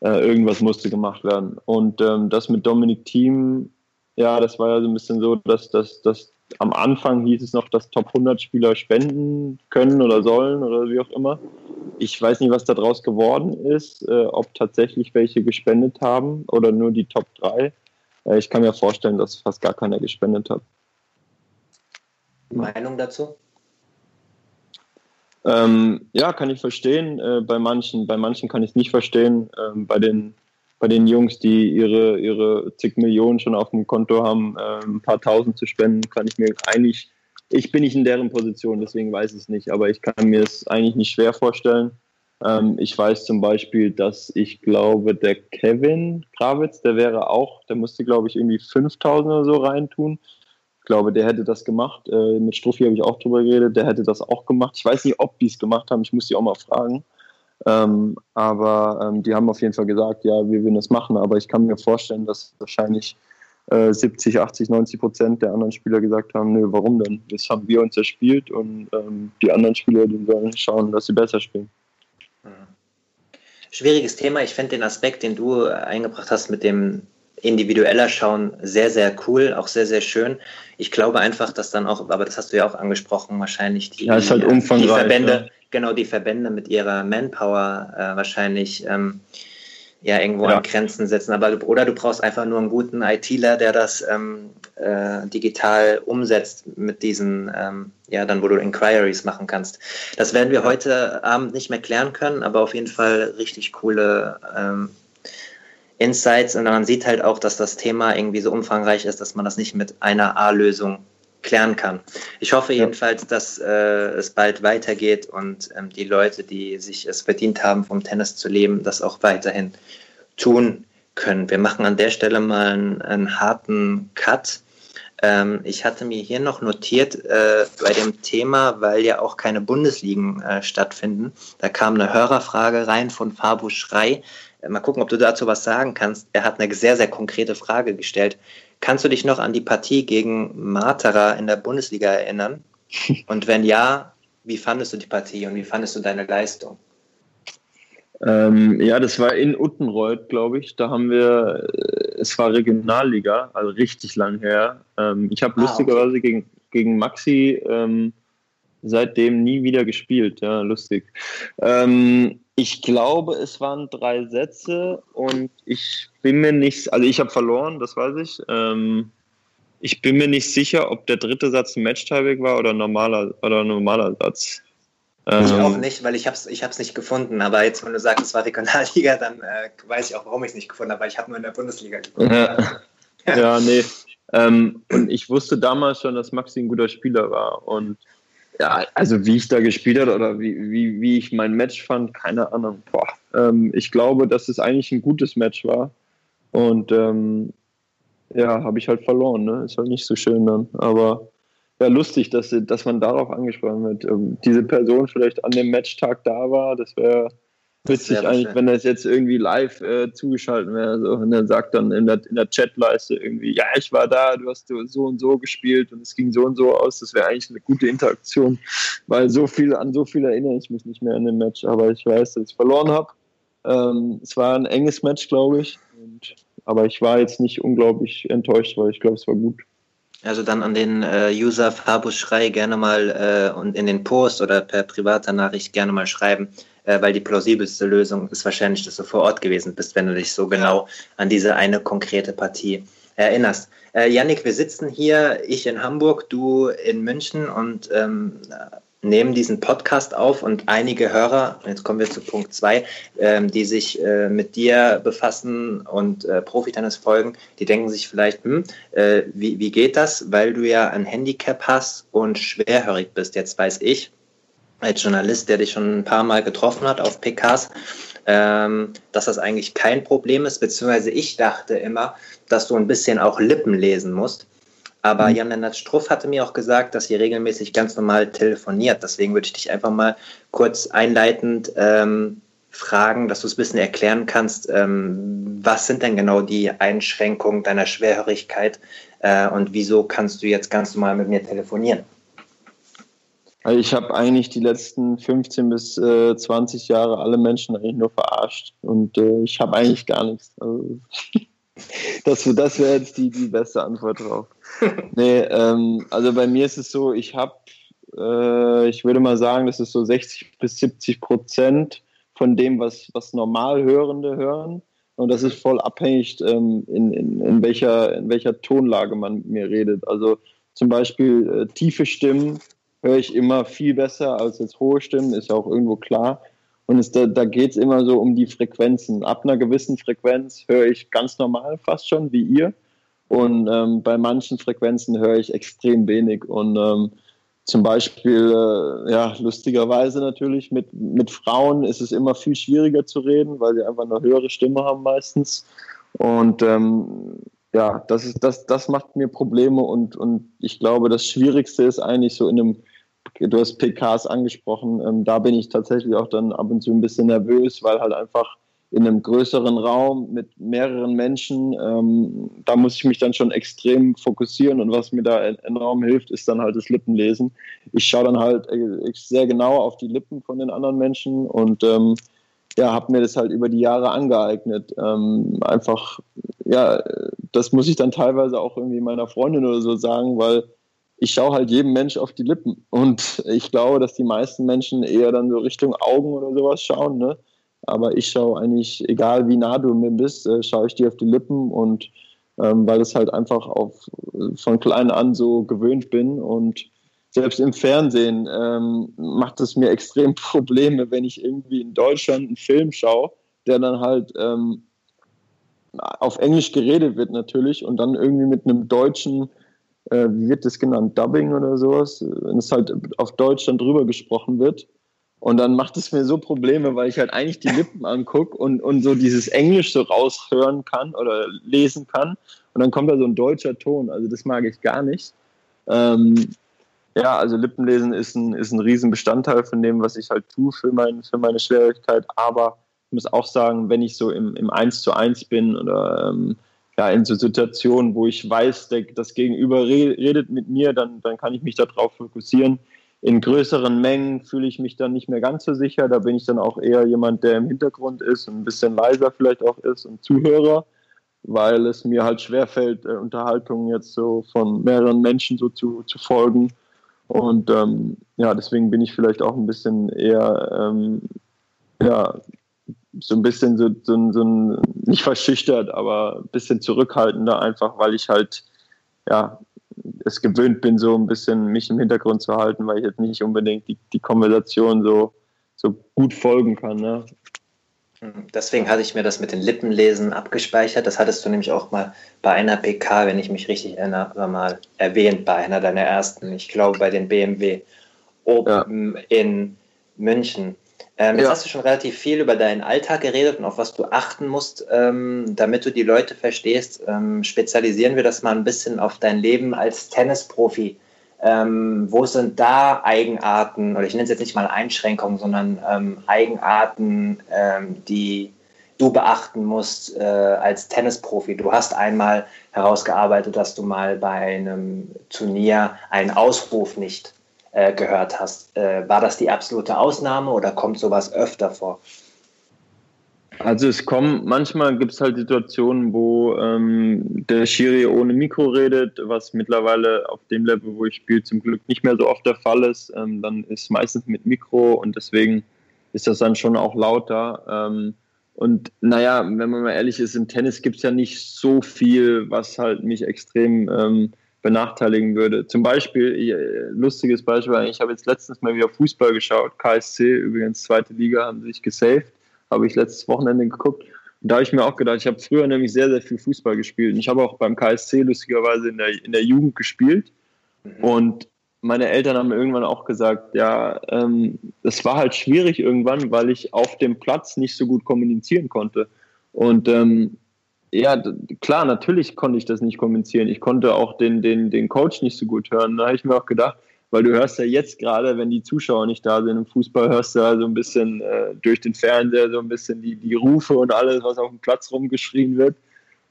äh, irgendwas musste gemacht werden. Und ähm, das mit Dominik Thiem, ja, das war ja so ein bisschen so, dass, dass, dass am Anfang hieß es noch, dass Top 100 Spieler spenden können oder sollen oder wie auch immer. Ich weiß nicht, was daraus geworden ist, äh, ob tatsächlich welche gespendet haben oder nur die Top 3. Äh, ich kann mir vorstellen, dass fast gar keiner gespendet hat. Meinung dazu? Ähm, ja, kann ich verstehen. Äh, bei manchen, bei manchen kann ich es nicht verstehen. Ähm, bei den bei den Jungs, die ihre ihre zig Millionen schon auf dem Konto haben, äh, ein paar Tausend zu spenden, kann ich mir eigentlich. Ich bin nicht in deren Position, deswegen weiß ich es nicht. Aber ich kann mir es eigentlich nicht schwer vorstellen. Ähm, ich weiß zum Beispiel, dass ich glaube, der Kevin Gravitz, der wäre auch, der musste glaube ich irgendwie 5000 oder so reintun glaube, der hätte das gemacht. Äh, mit Struffi habe ich auch drüber geredet, der hätte das auch gemacht. Ich weiß nicht, ob die es gemacht haben, ich muss die auch mal fragen. Ähm, aber ähm, die haben auf jeden Fall gesagt, ja, wir würden das machen. Aber ich kann mir vorstellen, dass wahrscheinlich äh, 70, 80, 90 Prozent der anderen Spieler gesagt haben, nö, warum denn? Das haben wir uns erspielt und ähm, die anderen Spieler, die sollen schauen, dass sie besser spielen. Schwieriges Thema. Ich finde den Aspekt, den du eingebracht hast mit dem individueller Schauen sehr, sehr cool, auch sehr, sehr schön. Ich glaube einfach, dass dann auch, aber das hast du ja auch angesprochen, wahrscheinlich die, ja, ist halt die Verbände, ja. genau, die Verbände mit ihrer Manpower äh, wahrscheinlich ähm, ja irgendwo ja. an Grenzen setzen. Aber oder du brauchst einfach nur einen guten ITler, der das ähm, äh, digital umsetzt mit diesen, ähm, ja, dann wo du Inquiries machen kannst. Das werden wir heute Abend nicht mehr klären können, aber auf jeden Fall richtig coole ähm, Insights und man sieht halt auch, dass das Thema irgendwie so umfangreich ist, dass man das nicht mit einer A-Lösung klären kann. Ich hoffe ja. jedenfalls, dass äh, es bald weitergeht und ähm, die Leute, die sich es verdient haben, vom Tennis zu leben, das auch weiterhin tun können. Wir machen an der Stelle mal einen, einen harten Cut. Ähm, ich hatte mir hier noch notiert äh, bei dem Thema, weil ja auch keine Bundesligen äh, stattfinden. Da kam eine Hörerfrage rein von Fabu Schrei. Mal gucken, ob du dazu was sagen kannst. Er hat eine sehr, sehr konkrete Frage gestellt. Kannst du dich noch an die Partie gegen Matera in der Bundesliga erinnern? Und wenn ja, wie fandest du die Partie und wie fandest du deine Leistung? Ähm, ja, das war in Uttenreuth, glaube ich. Da haben wir, äh, es war Regionalliga, also richtig lang her. Ähm, ich habe ah, lustigerweise okay. gegen, gegen Maxi ähm, seitdem nie wieder gespielt. Ja, lustig. Ähm, ich glaube, es waren drei Sätze und ich bin mir nicht, also ich habe verloren, das weiß ich. Ähm, ich bin mir nicht sicher, ob der dritte Satz ein Match-Tiebreak war oder normaler oder normaler Satz. Ich auch ähm, nicht, weil ich habe es ich hab's nicht gefunden. Aber jetzt, wenn du sagst, es war Regionalliga, dann äh, weiß ich auch, warum ich es nicht gefunden habe, weil ich habe nur in der Bundesliga gefunden. Ja, ja. ja nee. Ähm, und ich wusste damals schon, dass Maxi ein guter Spieler war. Und ja, also wie ich da gespielt habe oder wie, wie, wie ich mein Match fand, keine Ahnung. Boah, ähm, ich glaube, dass es eigentlich ein gutes Match war. Und ähm, ja, habe ich halt verloren. Ne? Ist halt nicht so schön dann. Aber ja, lustig, dass, dass man darauf angesprochen wird. Ähm, diese Person vielleicht an dem Matchtag da war, das wäre witzig eigentlich, schön. wenn das jetzt irgendwie live äh, zugeschaltet wäre. So. Und er sagt dann in der, in der Chatleiste irgendwie, ja, ich war da, du hast so und so gespielt und es ging so und so aus. Das wäre eigentlich eine gute Interaktion, weil so viel, an so viel erinnere ich mich nicht mehr in dem Match. Aber ich weiß, dass ich verloren habe. Ähm, es war ein enges Match, glaube ich. Und, aber ich war jetzt nicht unglaublich enttäuscht, weil ich glaube, es war gut. Also dann an den äh, User Fabus Schrei gerne mal äh, und in den Post oder per privater Nachricht gerne mal schreiben, äh, weil die plausibelste Lösung ist wahrscheinlich, dass du vor Ort gewesen bist, wenn du dich so genau an diese eine konkrete Partie erinnerst. Äh, Yannick, wir sitzen hier, ich in Hamburg, du in München und ähm, nehmen diesen Podcast auf und einige Hörer, jetzt kommen wir zu Punkt 2, ähm, die sich äh, mit dir befassen und äh, Profitennis folgen, die denken sich vielleicht, hm, äh, wie, wie geht das, weil du ja ein Handicap hast und schwerhörig bist. Jetzt weiß ich, als Journalist, der dich schon ein paar Mal getroffen hat auf PKs, ähm, dass das eigentlich kein Problem ist, beziehungsweise ich dachte immer, dass du ein bisschen auch Lippen lesen musst. Aber mhm. Jan-Lennart Struff hatte mir auch gesagt, dass ihr regelmäßig ganz normal telefoniert. Deswegen würde ich dich einfach mal kurz einleitend ähm, fragen, dass du es ein bisschen erklären kannst, ähm, was sind denn genau die Einschränkungen deiner Schwerhörigkeit äh, und wieso kannst du jetzt ganz normal mit mir telefonieren? Also ich habe eigentlich die letzten 15 bis äh, 20 Jahre alle Menschen eigentlich nur verarscht und äh, ich habe eigentlich gar nichts. Also, das das wäre jetzt die, die beste Antwort drauf. nee, ähm, also bei mir ist es so, ich habe, äh, ich würde mal sagen, das ist so 60 bis 70 Prozent von dem, was, was normal Hörende hören. Und das ist voll abhängig, ähm, in, in, in, welcher, in welcher Tonlage man mit mir redet. Also zum Beispiel äh, tiefe Stimmen höre ich immer viel besser als jetzt hohe Stimmen, ist ja auch irgendwo klar. Und es, da, da geht es immer so um die Frequenzen. Ab einer gewissen Frequenz höre ich ganz normal fast schon, wie ihr. Und ähm, bei manchen Frequenzen höre ich extrem wenig. Und ähm, zum Beispiel, äh, ja, lustigerweise natürlich, mit, mit Frauen ist es immer viel schwieriger zu reden, weil sie einfach eine höhere Stimme haben meistens. Und ähm, ja, das, ist, das, das macht mir Probleme und, und ich glaube, das Schwierigste ist eigentlich so in einem du hast PKs angesprochen, ähm, da bin ich tatsächlich auch dann ab und zu ein bisschen nervös, weil halt einfach in einem größeren Raum mit mehreren Menschen, ähm, da muss ich mich dann schon extrem fokussieren und was mir da enorm hilft, ist dann halt das Lippenlesen. Ich schaue dann halt äh, sehr genau auf die Lippen von den anderen Menschen und ähm, ja, habe mir das halt über die Jahre angeeignet. Ähm, einfach, ja, das muss ich dann teilweise auch irgendwie meiner Freundin oder so sagen, weil ich schaue halt jedem Mensch auf die Lippen. Und ich glaube, dass die meisten Menschen eher dann so Richtung Augen oder sowas schauen. Ne? Aber ich schaue eigentlich, egal wie nah du mir bist, äh, schaue ich dir auf die Lippen und ähm, weil ich halt einfach auf, von klein an so gewöhnt bin und selbst im Fernsehen ähm, macht es mir extrem Probleme, wenn ich irgendwie in Deutschland einen Film schaue, der dann halt ähm, auf Englisch geredet wird natürlich und dann irgendwie mit einem deutschen äh, wie wird das genannt, Dubbing oder sowas, wenn es halt auf Deutsch dann drüber gesprochen wird. Und dann macht es mir so Probleme, weil ich halt eigentlich die Lippen angucke und, und so dieses Englisch so raushören kann oder lesen kann. Und dann kommt da so ein deutscher Ton. Also das mag ich gar nicht. Ähm, ja, also Lippenlesen ist ein, ist ein Riesenbestandteil von dem, was ich halt tue für, mein, für meine Schwierigkeit. Aber ich muss auch sagen, wenn ich so im, im 1 zu 1 bin oder ähm, ja, in so Situationen, wo ich weiß, der, das Gegenüber redet mit mir, dann, dann kann ich mich darauf fokussieren. In größeren Mengen fühle ich mich dann nicht mehr ganz so sicher. Da bin ich dann auch eher jemand, der im Hintergrund ist und ein bisschen leiser vielleicht auch ist und Zuhörer, weil es mir halt schwerfällt, äh, Unterhaltungen jetzt so von mehreren Menschen so zu, zu folgen. Und ähm, ja, deswegen bin ich vielleicht auch ein bisschen eher ähm, ja, so ein bisschen so, so, so ein, nicht verschüchtert, aber ein bisschen zurückhaltender, einfach weil ich halt, ja, es gewöhnt bin, so ein bisschen mich im Hintergrund zu halten, weil ich jetzt nicht unbedingt die, die Konversation so, so gut folgen kann. Ne? Deswegen hatte ich mir das mit den Lippenlesen abgespeichert. Das hattest du nämlich auch mal bei einer PK, wenn ich mich richtig erinnere, mal erwähnt, bei einer deiner ersten, ich glaube bei den BMW Open ja. in München. Ähm, jetzt ja. hast du schon relativ viel über deinen Alltag geredet und auf was du achten musst, ähm, damit du die Leute verstehst. Ähm, spezialisieren wir das mal ein bisschen auf dein Leben als Tennisprofi. Ähm, wo sind da Eigenarten, oder ich nenne es jetzt nicht mal Einschränkungen, sondern ähm, Eigenarten, ähm, die du beachten musst äh, als Tennisprofi? Du hast einmal herausgearbeitet, dass du mal bei einem Turnier einen Ausruf nicht äh, gehört hast. Äh, war das die absolute Ausnahme oder kommt sowas öfter vor? Also es kommen, manchmal gibt es halt Situationen, wo ähm, der Schiri ohne Mikro redet, was mittlerweile auf dem Level, wo ich spiele, zum Glück nicht mehr so oft der Fall ist. Ähm, dann ist meistens mit Mikro und deswegen ist das dann schon auch lauter. Ähm, Und naja, wenn man mal ehrlich ist, im Tennis gibt es ja nicht so viel, was halt mich extrem ähm, benachteiligen würde. Zum Beispiel, äh, lustiges Beispiel, ich habe jetzt letztens mal wieder Fußball geschaut. KSC, übrigens zweite Liga, haben sich gesaved. Habe ich letztes Wochenende geguckt. Und da habe ich mir auch gedacht, ich habe früher nämlich sehr, sehr viel Fußball gespielt. Und ich habe auch beim KSC lustigerweise in der, in der Jugend gespielt. Mhm. Und meine Eltern haben irgendwann auch gesagt, ja, ähm, das war halt schwierig irgendwann, weil ich auf dem Platz nicht so gut kommunizieren konnte. Und ähm, ja, klar, natürlich konnte ich das nicht kommunizieren. Ich konnte auch den, den, den Coach nicht so gut hören. Da habe ich mir auch gedacht, weil du hörst ja jetzt gerade, wenn die Zuschauer nicht da sind im Fußball, hörst du ja so ein bisschen äh, durch den Fernseher so ein bisschen die, die Rufe und alles, was auf dem Platz rumgeschrien wird.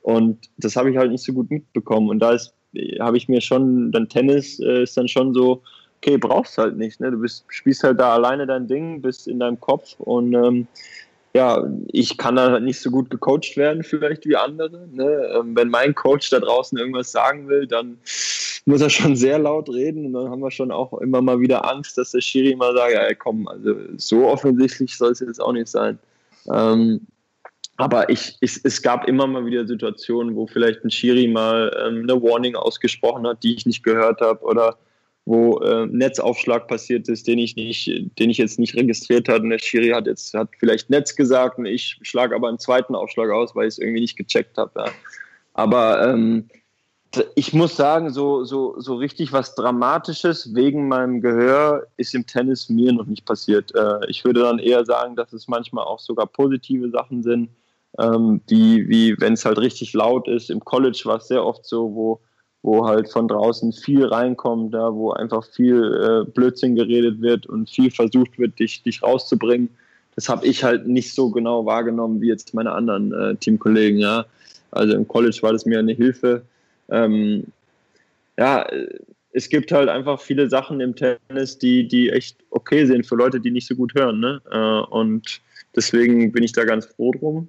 Und das habe ich halt nicht so gut mitbekommen. Und da ist habe ich mir schon, dann Tennis äh, ist dann schon so, okay, brauchst halt nicht. Ne? Du bist, spielst halt da alleine dein Ding, bist in deinem Kopf und ähm, ja, ich kann da nicht so gut gecoacht werden, vielleicht wie andere. Ne? Ähm, wenn mein Coach da draußen irgendwas sagen will, dann muss er schon sehr laut reden und dann haben wir schon auch immer mal wieder Angst, dass der Schiri mal sagt, ja komm, also so offensichtlich soll es jetzt auch nicht sein. Ähm, aber ich, ich, es gab immer mal wieder Situationen, wo vielleicht ein Schiri mal ähm, eine Warning ausgesprochen hat, die ich nicht gehört habe, oder wo äh, Netzaufschlag passiert ist, den ich nicht, den ich jetzt nicht registriert hatte. Und der Schiri hat jetzt hat vielleicht Netz gesagt und ich schlage aber einen zweiten Aufschlag aus, weil ich es irgendwie nicht gecheckt habe. Ja. Aber ähm, ich muss sagen, so, so, so richtig was Dramatisches wegen meinem Gehör ist im Tennis mir noch nicht passiert. Äh, ich würde dann eher sagen, dass es manchmal auch sogar positive Sachen sind ähm, die, wie wenn es halt richtig laut ist. Im College war es sehr oft so, wo, wo halt von draußen viel reinkommt, da wo einfach viel äh, Blödsinn geredet wird und viel versucht wird, dich, dich rauszubringen. Das habe ich halt nicht so genau wahrgenommen wie jetzt meine anderen äh, Teamkollegen. Ja. Also im College war das mir eine Hilfe. Ähm, ja, es gibt halt einfach viele Sachen im Tennis, die, die echt okay sind für Leute, die nicht so gut hören. Ne? Äh, und deswegen bin ich da ganz froh drum.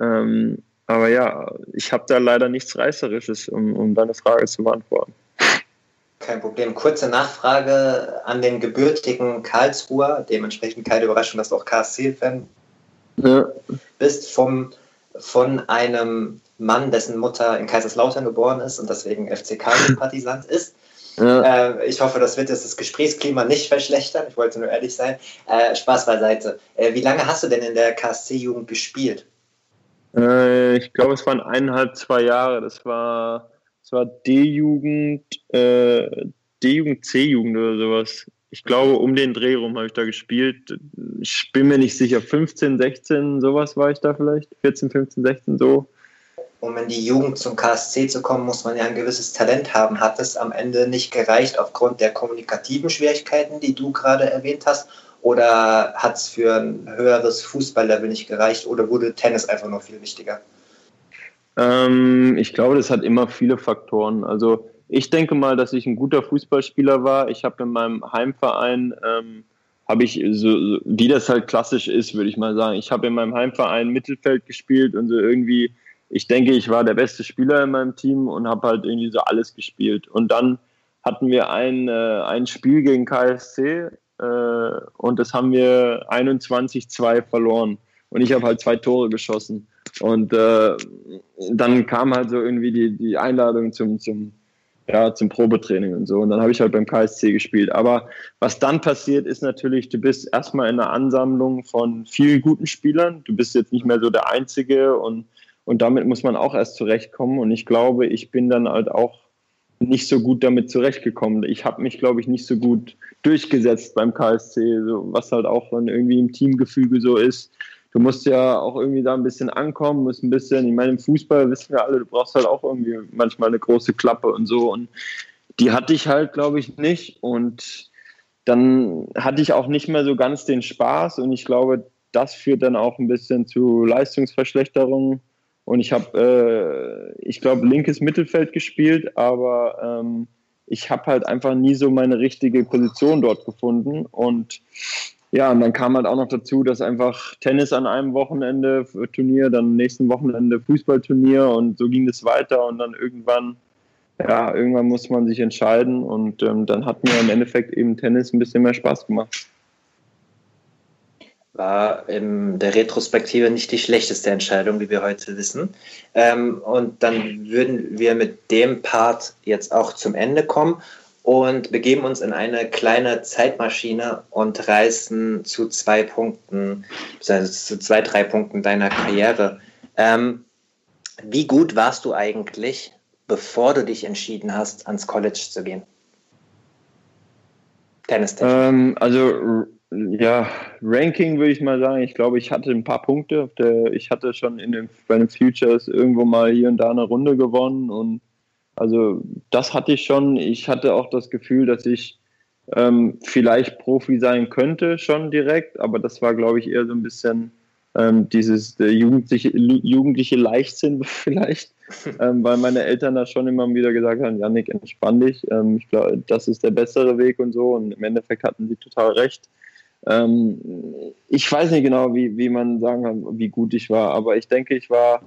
Ähm, aber ja, ich habe da leider nichts Reißerisches, um, um deine Frage zu beantworten. Kein Problem. Kurze Nachfrage an den gebürtigen Karlsruher. Dementsprechend keine Überraschung, dass du auch KSC-Fan ja. bist. Vom, von einem Mann, dessen Mutter in Kaiserslautern geboren ist und deswegen FCK-Sympathisant ist. Ja. Äh, ich hoffe, das wird jetzt das Gesprächsklima nicht verschlechtern. Ich wollte nur ehrlich sein. Äh, Spaß beiseite. Äh, wie lange hast du denn in der KSC-Jugend gespielt? Äh, ich glaube, es waren eineinhalb, zwei Jahre. Das war, das war D-Jugend, äh, D-Jugend, C-Jugend oder sowas. Ich glaube, um den Dreh rum habe ich da gespielt. Ich bin mir nicht sicher, 15, 16, sowas war ich da vielleicht. 14, 15, 16, so. Um in die Jugend zum KSC zu kommen, muss man ja ein gewisses Talent haben. Hat es am Ende nicht gereicht aufgrund der kommunikativen Schwierigkeiten, die du gerade erwähnt hast? Oder hat es für ein höheres Fußballlevel nicht gereicht? Oder wurde Tennis einfach noch viel wichtiger? Ähm, ich glaube, das hat immer viele Faktoren. Also ich denke mal, dass ich ein guter Fußballspieler war. Ich habe in meinem Heimverein, ähm, habe ich, so, wie das halt klassisch ist, würde ich mal sagen, ich habe in meinem Heimverein Mittelfeld gespielt und so irgendwie, ich denke, ich war der beste Spieler in meinem Team und habe halt irgendwie so alles gespielt. Und dann hatten wir ein, äh, ein Spiel gegen KSC und das haben wir 21-2 verloren. Und ich habe halt zwei Tore geschossen. Und äh, dann kam halt so irgendwie die, die Einladung zum, zum, ja, zum Probetraining und so. Und dann habe ich halt beim KSC gespielt. Aber was dann passiert, ist natürlich, du bist erstmal in einer Ansammlung von vielen guten Spielern. Du bist jetzt nicht mehr so der Einzige und, und damit muss man auch erst zurechtkommen. Und ich glaube, ich bin dann halt auch nicht so gut damit zurechtgekommen. Ich habe mich, glaube ich, nicht so gut durchgesetzt beim KSC, so, was halt auch dann irgendwie im Teamgefüge so ist. Du musst ja auch irgendwie da ein bisschen ankommen, musst ein bisschen, ich meine, im Fußball wissen wir alle, du brauchst halt auch irgendwie manchmal eine große Klappe und so. Und die hatte ich halt, glaube ich, nicht. Und dann hatte ich auch nicht mehr so ganz den Spaß. Und ich glaube, das führt dann auch ein bisschen zu Leistungsverschlechterungen und ich habe, äh, ich glaube, linkes Mittelfeld gespielt, aber ähm, ich habe halt einfach nie so meine richtige Position dort gefunden. Und ja, und dann kam halt auch noch dazu, dass einfach Tennis an einem Wochenende Turnier, dann nächsten Wochenende Fußballturnier und so ging es weiter und dann irgendwann, ja, irgendwann muss man sich entscheiden und ähm, dann hat mir im Endeffekt eben Tennis ein bisschen mehr Spaß gemacht. War in der Retrospektive nicht die schlechteste Entscheidung, wie wir heute wissen. Ähm, und dann würden wir mit dem Part jetzt auch zum Ende kommen und begeben uns in eine kleine Zeitmaschine und reisen zu zwei Punkten, also zu zwei, drei Punkten deiner Karriere. Ähm, wie gut warst du eigentlich, bevor du dich entschieden hast, ans College zu gehen? Tennis ähm, Also ja, Ranking würde ich mal sagen. Ich glaube, ich hatte ein paar Punkte. Der, ich hatte schon in den, bei den Futures irgendwo mal hier und da eine Runde gewonnen. Und also das hatte ich schon. Ich hatte auch das Gefühl, dass ich ähm, vielleicht Profi sein könnte, schon direkt. Aber das war, glaube ich, eher so ein bisschen ähm, dieses äh, jugendliche, jugendliche Leichtsinn vielleicht, ähm, weil meine Eltern da schon immer wieder gesagt haben, Janik, entspann dich, ähm, ich glaube, das ist der bessere Weg und so und im Endeffekt hatten sie total recht. Ähm, ich weiß nicht genau, wie, wie man sagen kann, wie gut ich war, aber ich denke, ich war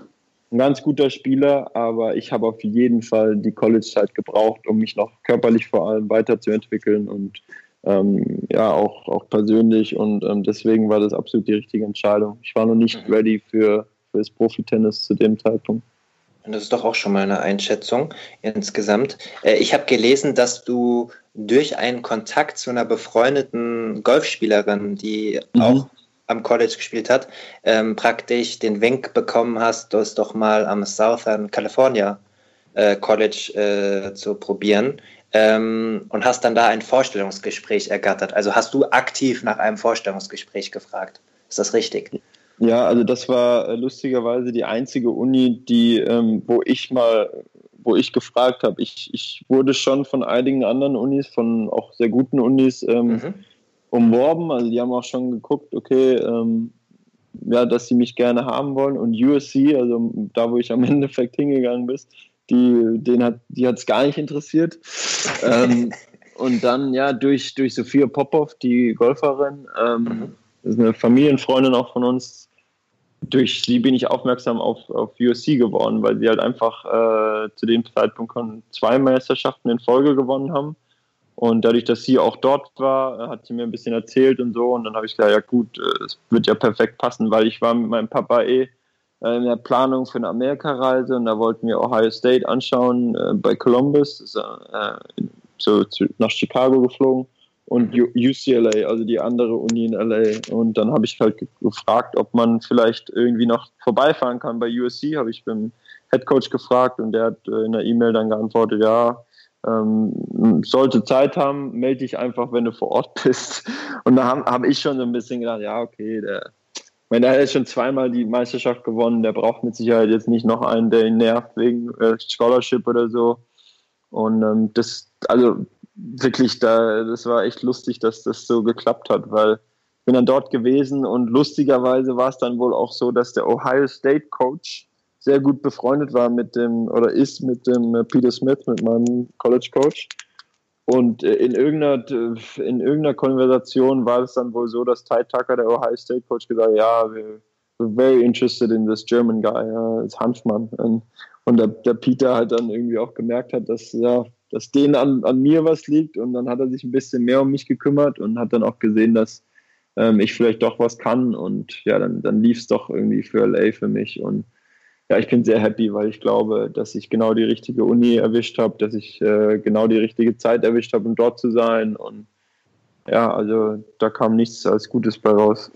ein ganz guter Spieler, aber ich habe auf jeden Fall die College-Zeit gebraucht, um mich noch körperlich vor allem weiterzuentwickeln und ähm, ja, auch, auch persönlich und ähm, deswegen war das absolut die richtige Entscheidung. Ich war noch nicht mhm. ready für, für das Profitennis zu dem Zeitpunkt. Das ist doch auch schon mal eine Einschätzung insgesamt. Äh, ich habe gelesen, dass du durch einen Kontakt zu einer befreundeten Golfspielerin, die mhm. auch am College gespielt hat, ähm, praktisch den Wink bekommen hast, das doch mal am Southern California äh, College äh, zu probieren ähm, und hast dann da ein Vorstellungsgespräch ergattert. Also hast du aktiv nach einem Vorstellungsgespräch gefragt. Ist das richtig? Ja, also das war äh, lustigerweise die einzige Uni, die, ähm, wo ich mal, wo ich gefragt habe. Ich, ich wurde schon von einigen anderen Unis, von auch sehr guten Unis ähm, mhm. umworben. Also die haben auch schon geguckt, okay, ähm, ja, dass sie mich gerne haben wollen. Und USC, also da, wo ich am Endeffekt hingegangen bin, die, den hat, die hat es gar nicht interessiert. ähm, und dann, ja, durch, durch Sophia Popov, die Golferin, ähm, mhm. das ist eine Familienfreundin auch von uns, durch sie bin ich aufmerksam auf, auf USC geworden, weil sie halt einfach äh, zu dem Zeitpunkt zwei Meisterschaften in Folge gewonnen haben. Und dadurch, dass sie auch dort war, hat sie mir ein bisschen erzählt und so. Und dann habe ich gesagt, ja gut, äh, es wird ja perfekt passen, weil ich war mit meinem Papa eh äh, in der Planung für eine Amerikareise und da wollten wir Ohio State anschauen äh, bei Columbus, ist, äh, so zu, nach Chicago geflogen und UCLA, also die andere Uni in LA. Und dann habe ich halt gefragt, ob man vielleicht irgendwie noch vorbeifahren kann bei USC. Habe ich beim Head Coach gefragt und der hat äh, in der E-Mail dann geantwortet, ja, ähm, sollte Zeit haben, melde dich einfach, wenn du vor Ort bist. Und da habe hab ich schon so ein bisschen gedacht, ja, okay, der ich meine, er hat schon zweimal die Meisterschaft gewonnen. Der braucht mit Sicherheit jetzt nicht noch einen, der ihn nervt wegen äh, Scholarship oder so. Und ähm, das, also wirklich, da, das war echt lustig, dass das so geklappt hat, weil ich bin dann dort gewesen und lustigerweise war es dann wohl auch so, dass der Ohio State Coach sehr gut befreundet war mit dem oder ist mit dem äh, Peter Smith, mit meinem College Coach. Und äh, in irgendeiner, äh, in irgendeiner Konversation war es dann wohl so, dass Ty Tucker, der Ohio State Coach, gesagt hat, ja, we're, we're very interested in this German guy, ja, Hanfmann. Und der, der, Peter halt dann irgendwie auch gemerkt hat, dass, ja, dass denen an, an mir was liegt. Und dann hat er sich ein bisschen mehr um mich gekümmert und hat dann auch gesehen, dass ähm, ich vielleicht doch was kann. Und ja, dann, dann lief es doch irgendwie für LA für mich. Und ja, ich bin sehr happy, weil ich glaube, dass ich genau die richtige Uni erwischt habe, dass ich äh, genau die richtige Zeit erwischt habe, um dort zu sein. Und ja, also da kam nichts als Gutes bei raus.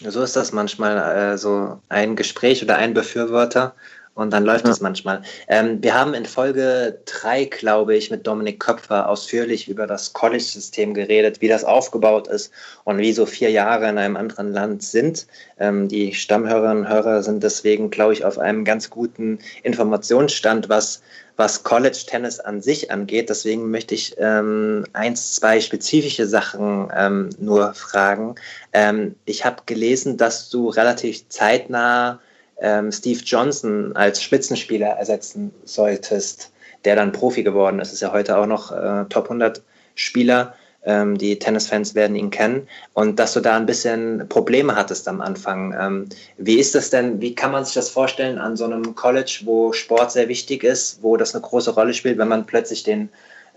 So ist das manchmal, äh, so ein Gespräch oder ein Befürworter und dann läuft es ja. manchmal. Ähm, wir haben in Folge 3, glaube ich, mit Dominik Köpfer ausführlich über das College-System geredet, wie das aufgebaut ist und wie so vier Jahre in einem anderen Land sind. Ähm, die Stammhörerinnen und Hörer sind deswegen, glaube ich, auf einem ganz guten Informationsstand, was, was College-Tennis an sich angeht. Deswegen möchte ich ähm, eins, zwei spezifische Sachen ähm, nur fragen. Ähm, ich habe gelesen, dass du relativ zeitnah ähm, Steve Johnson als Spitzenspieler ersetzen solltest, der dann Profi geworden ist. Ist ja heute auch noch äh, Top 100 Spieler. Ähm, die Tennisfans werden ihn kennen. Und dass du da ein bisschen Probleme hattest am Anfang. Ähm, wie ist das denn, wie kann man sich das vorstellen an so einem College, wo Sport sehr wichtig ist, wo das eine große Rolle spielt, wenn man plötzlich den,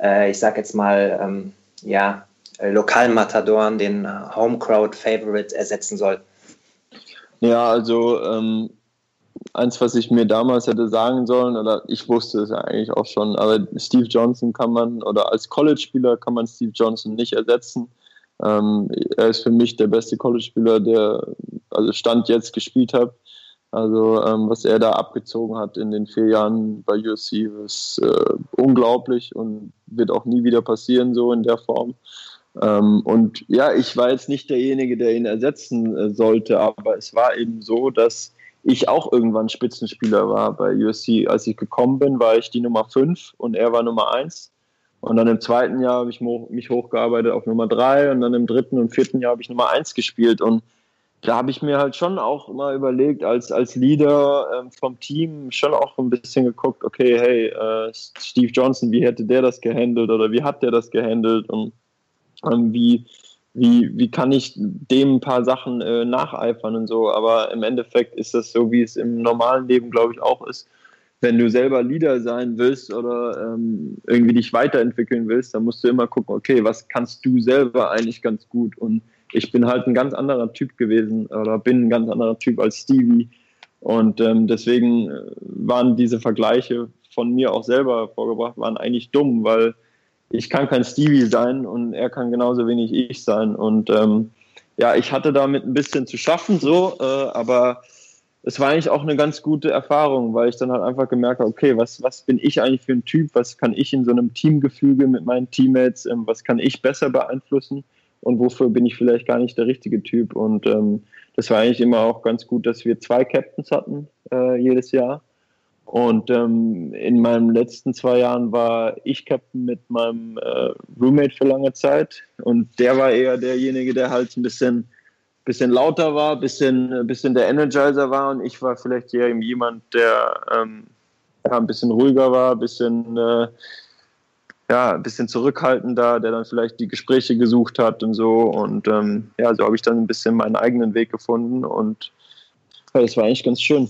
äh, ich sag jetzt mal, ähm, ja, Lokalmatadoren, den Homecrowd-Favorite ersetzen soll? Ja, also ähm, eins, was ich mir damals hätte sagen sollen, oder ich wusste es eigentlich auch schon, aber Steve Johnson kann man, oder als College-Spieler kann man Steve Johnson nicht ersetzen. Ähm, er ist für mich der beste College-Spieler, der also Stand jetzt gespielt hat. Also ähm, was er da abgezogen hat in den vier Jahren bei USC ist äh, unglaublich und wird auch nie wieder passieren so in der Form. Ähm, und ja, ich war jetzt nicht derjenige, der ihn ersetzen äh, sollte, aber es war eben so, dass ich auch irgendwann Spitzenspieler war bei USC. Als ich gekommen bin, war ich die Nummer 5 und er war Nummer 1. Und dann im zweiten Jahr habe ich mich hochgearbeitet auf Nummer 3 und dann im dritten und vierten Jahr habe ich Nummer 1 gespielt. Und da habe ich mir halt schon auch mal überlegt, als, als Leader ähm, vom Team schon auch ein bisschen geguckt, okay, hey, äh, Steve Johnson, wie hätte der das gehandelt oder wie hat der das gehandelt und ähm, wie, wie, wie kann ich dem ein paar Sachen äh, nacheifern und so. Aber im Endeffekt ist das so, wie es im normalen Leben, glaube ich, auch ist. Wenn du selber Leader sein willst oder ähm, irgendwie dich weiterentwickeln willst, dann musst du immer gucken, okay, was kannst du selber eigentlich ganz gut? Und ich bin halt ein ganz anderer Typ gewesen oder bin ein ganz anderer Typ als Stevie. Und ähm, deswegen äh, waren diese Vergleiche von mir auch selber vorgebracht, waren eigentlich dumm, weil ich kann kein Stevie sein und er kann genauso wenig ich sein. Und ähm, ja, ich hatte damit ein bisschen zu schaffen, so, äh, aber es war eigentlich auch eine ganz gute Erfahrung, weil ich dann halt einfach gemerkt habe, okay, was, was bin ich eigentlich für ein Typ? Was kann ich in so einem Teamgefüge mit meinen Teammates, ähm, was kann ich besser beeinflussen und wofür bin ich vielleicht gar nicht der richtige Typ? Und ähm, das war eigentlich immer auch ganz gut, dass wir zwei Captains hatten äh, jedes Jahr und ähm, in meinen letzten zwei Jahren war ich Captain mit meinem äh, Roommate für lange Zeit. Und der war eher derjenige, der halt ein bisschen, bisschen lauter war, ein bisschen, bisschen der Energizer war. Und ich war vielleicht eher jemand, der ähm, ein bisschen ruhiger war, ein bisschen, äh, ja, ein bisschen zurückhaltender, der dann vielleicht die Gespräche gesucht hat und so. Und ähm, ja, so habe ich dann ein bisschen meinen eigenen Weg gefunden. Und ja, das war eigentlich ganz schön.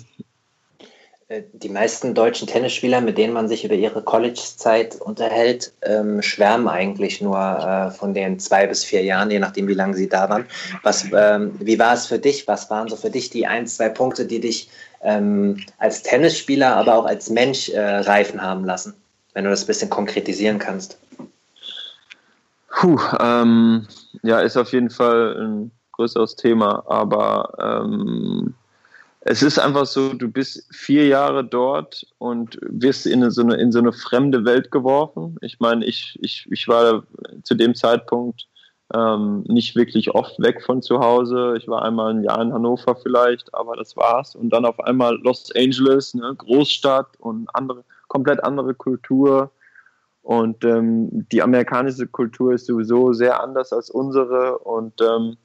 Äh, die meisten deutschen Tennisspieler, mit denen man sich über ihre College-Zeit unterhält, ähm, schwärmen eigentlich nur äh, von den zwei bis vier Jahren, je nachdem, wie lange sie da waren. Was, ähm, wie war es für dich? Was waren so für dich die ein, zwei Punkte, die dich ähm, als Tennisspieler, aber auch als Mensch äh, reifen haben lassen? Wenn du das ein bisschen konkretisieren kannst. Puh, ähm, ja, ist auf jeden Fall ein größeres Thema, aber ähm, es ist einfach so, du bist vier Jahre dort und wirst in so eine, in so eine fremde Welt geworfen. Ich meine, ich, ich, ich war zu dem Zeitpunkt ähm, nicht wirklich oft weg von zu Hause. Ich war einmal ein Jahr in Hannover vielleicht, aber das war's. Und dann auf einmal Los Angeles, ne, Großstadt und andere, komplett andere Kultur. Und ähm, die amerikanische Kultur ist sowieso sehr anders als unsere. Und ähm,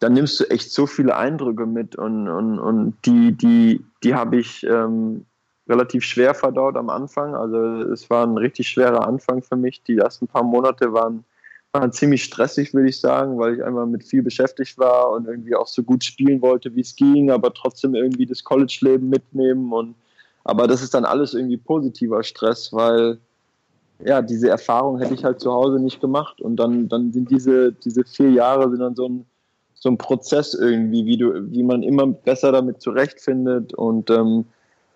dann nimmst du echt so viele Eindrücke mit und, und, und die, die, die habe ich ähm, relativ schwer verdaut am Anfang. Also es war ein richtig schwerer Anfang für mich. Die ersten paar Monate waren, waren ziemlich stressig, würde ich sagen, weil ich einfach mit viel beschäftigt war und irgendwie auch so gut spielen wollte, wie es ging, aber trotzdem irgendwie das College-Leben mitnehmen. Und, aber das ist dann alles irgendwie positiver Stress, weil ja, diese Erfahrung hätte ich halt zu Hause nicht gemacht. Und dann, dann sind diese, diese vier Jahre sind dann so ein so ein Prozess irgendwie, wie du, wie man immer besser damit zurechtfindet. Und ähm,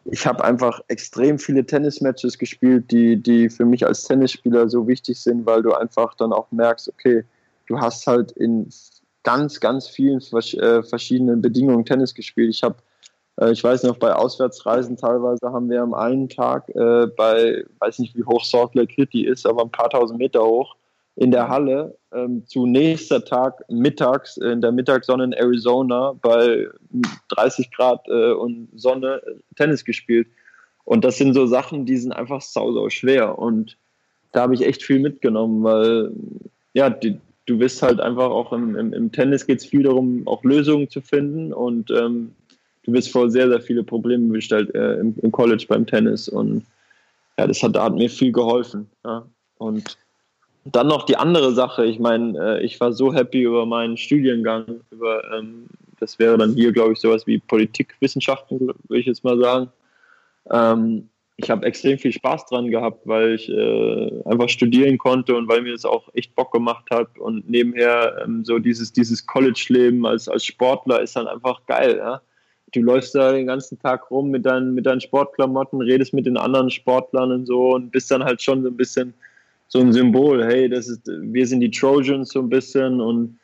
ich habe einfach extrem viele Tennismatches gespielt, die, die für mich als Tennisspieler so wichtig sind, weil du einfach dann auch merkst, okay, du hast halt in ganz, ganz vielen äh, verschiedenen Bedingungen Tennis gespielt. Ich habe, äh, ich weiß noch, bei Auswärtsreisen teilweise haben wir am einen Tag äh, bei, weiß nicht, wie hoch Salt Lake City ist, aber ein paar tausend Meter hoch, in der Halle ähm, zu nächster Tag mittags in der Mittagssonne in Arizona bei 30 Grad äh, und Sonne äh, Tennis gespielt. Und das sind so Sachen, die sind einfach sau, sau schwer. Und da habe ich echt viel mitgenommen, weil ja, die, du bist halt einfach auch im, im, im Tennis geht es viel darum, auch Lösungen zu finden. Und ähm, du bist vor sehr, sehr viele Probleme gestellt äh, im, im, College beim Tennis. Und ja, das hat, da hat mir viel geholfen. Ja. Und dann noch die andere Sache, ich meine, äh, ich war so happy über meinen Studiengang, über, ähm, das wäre dann hier, glaube ich, sowas wie Politikwissenschaften, würde ich jetzt mal sagen. Ähm, ich habe extrem viel Spaß dran gehabt, weil ich äh, einfach studieren konnte und weil mir das auch echt Bock gemacht hat. Und nebenher ähm, so dieses, dieses College-Leben als, als Sportler ist dann einfach geil. Ja? Du läufst da den ganzen Tag rum mit deinen, mit deinen Sportklamotten, redest mit den anderen Sportlern und so und bist dann halt schon so ein bisschen so ein Symbol. Hey, das ist, wir sind die Trojans so ein bisschen und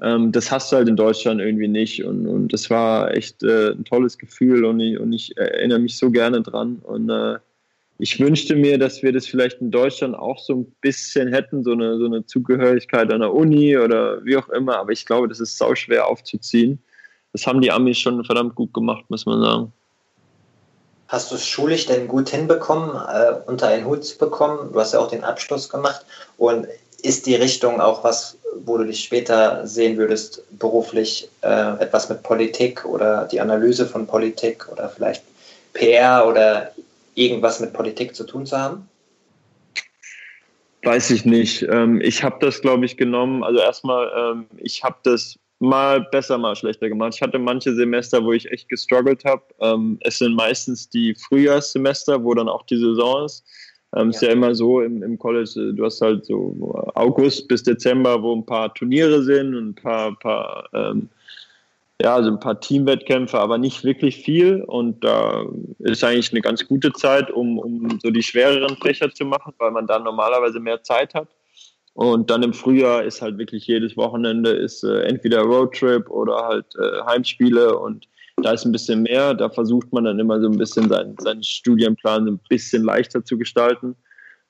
ähm, das hast du halt in Deutschland irgendwie nicht. Und, und das war echt äh, ein tolles Gefühl und ich, und ich erinnere mich so gerne dran. Und äh, ich wünschte mir, dass wir das vielleicht in Deutschland auch so ein bisschen hätten, so eine, so eine Zugehörigkeit an der Uni oder wie auch immer. Aber ich glaube, das ist sau schwer aufzuziehen. Das haben die Amis schon verdammt gut gemacht, muss man sagen. Hast du es schulisch denn gut hinbekommen, äh, unter einen Hut zu bekommen? Du hast ja auch den Abschluss gemacht. Und ist die Richtung auch was, wo du dich später sehen würdest, beruflich äh, etwas mit Politik oder die Analyse von Politik oder vielleicht PR oder irgendwas mit Politik zu tun zu haben? Weiß ich nicht. Ähm, ich habe das, glaube ich, genommen. Also erstmal, ähm, ich habe das mal besser, mal schlechter gemacht. Ich hatte manche Semester, wo ich echt gestruggelt habe. Ähm, es sind meistens die Frühjahrssemester, wo dann auch die Saison ist. Ähm, ja. Ist ja immer so im, im College, äh, du hast halt so August bis Dezember, wo ein paar Turniere sind und ein paar, paar ähm, ja, also ein paar Teamwettkämpfe, aber nicht wirklich viel. Und da ist eigentlich eine ganz gute Zeit, um, um so die schwereren Fächer zu machen, weil man dann normalerweise mehr Zeit hat. Und dann im Frühjahr ist halt wirklich jedes Wochenende ist äh, entweder Roadtrip oder halt äh, Heimspiele und da ist ein bisschen mehr. Da versucht man dann immer so ein bisschen seinen, seinen Studienplan ein bisschen leichter zu gestalten,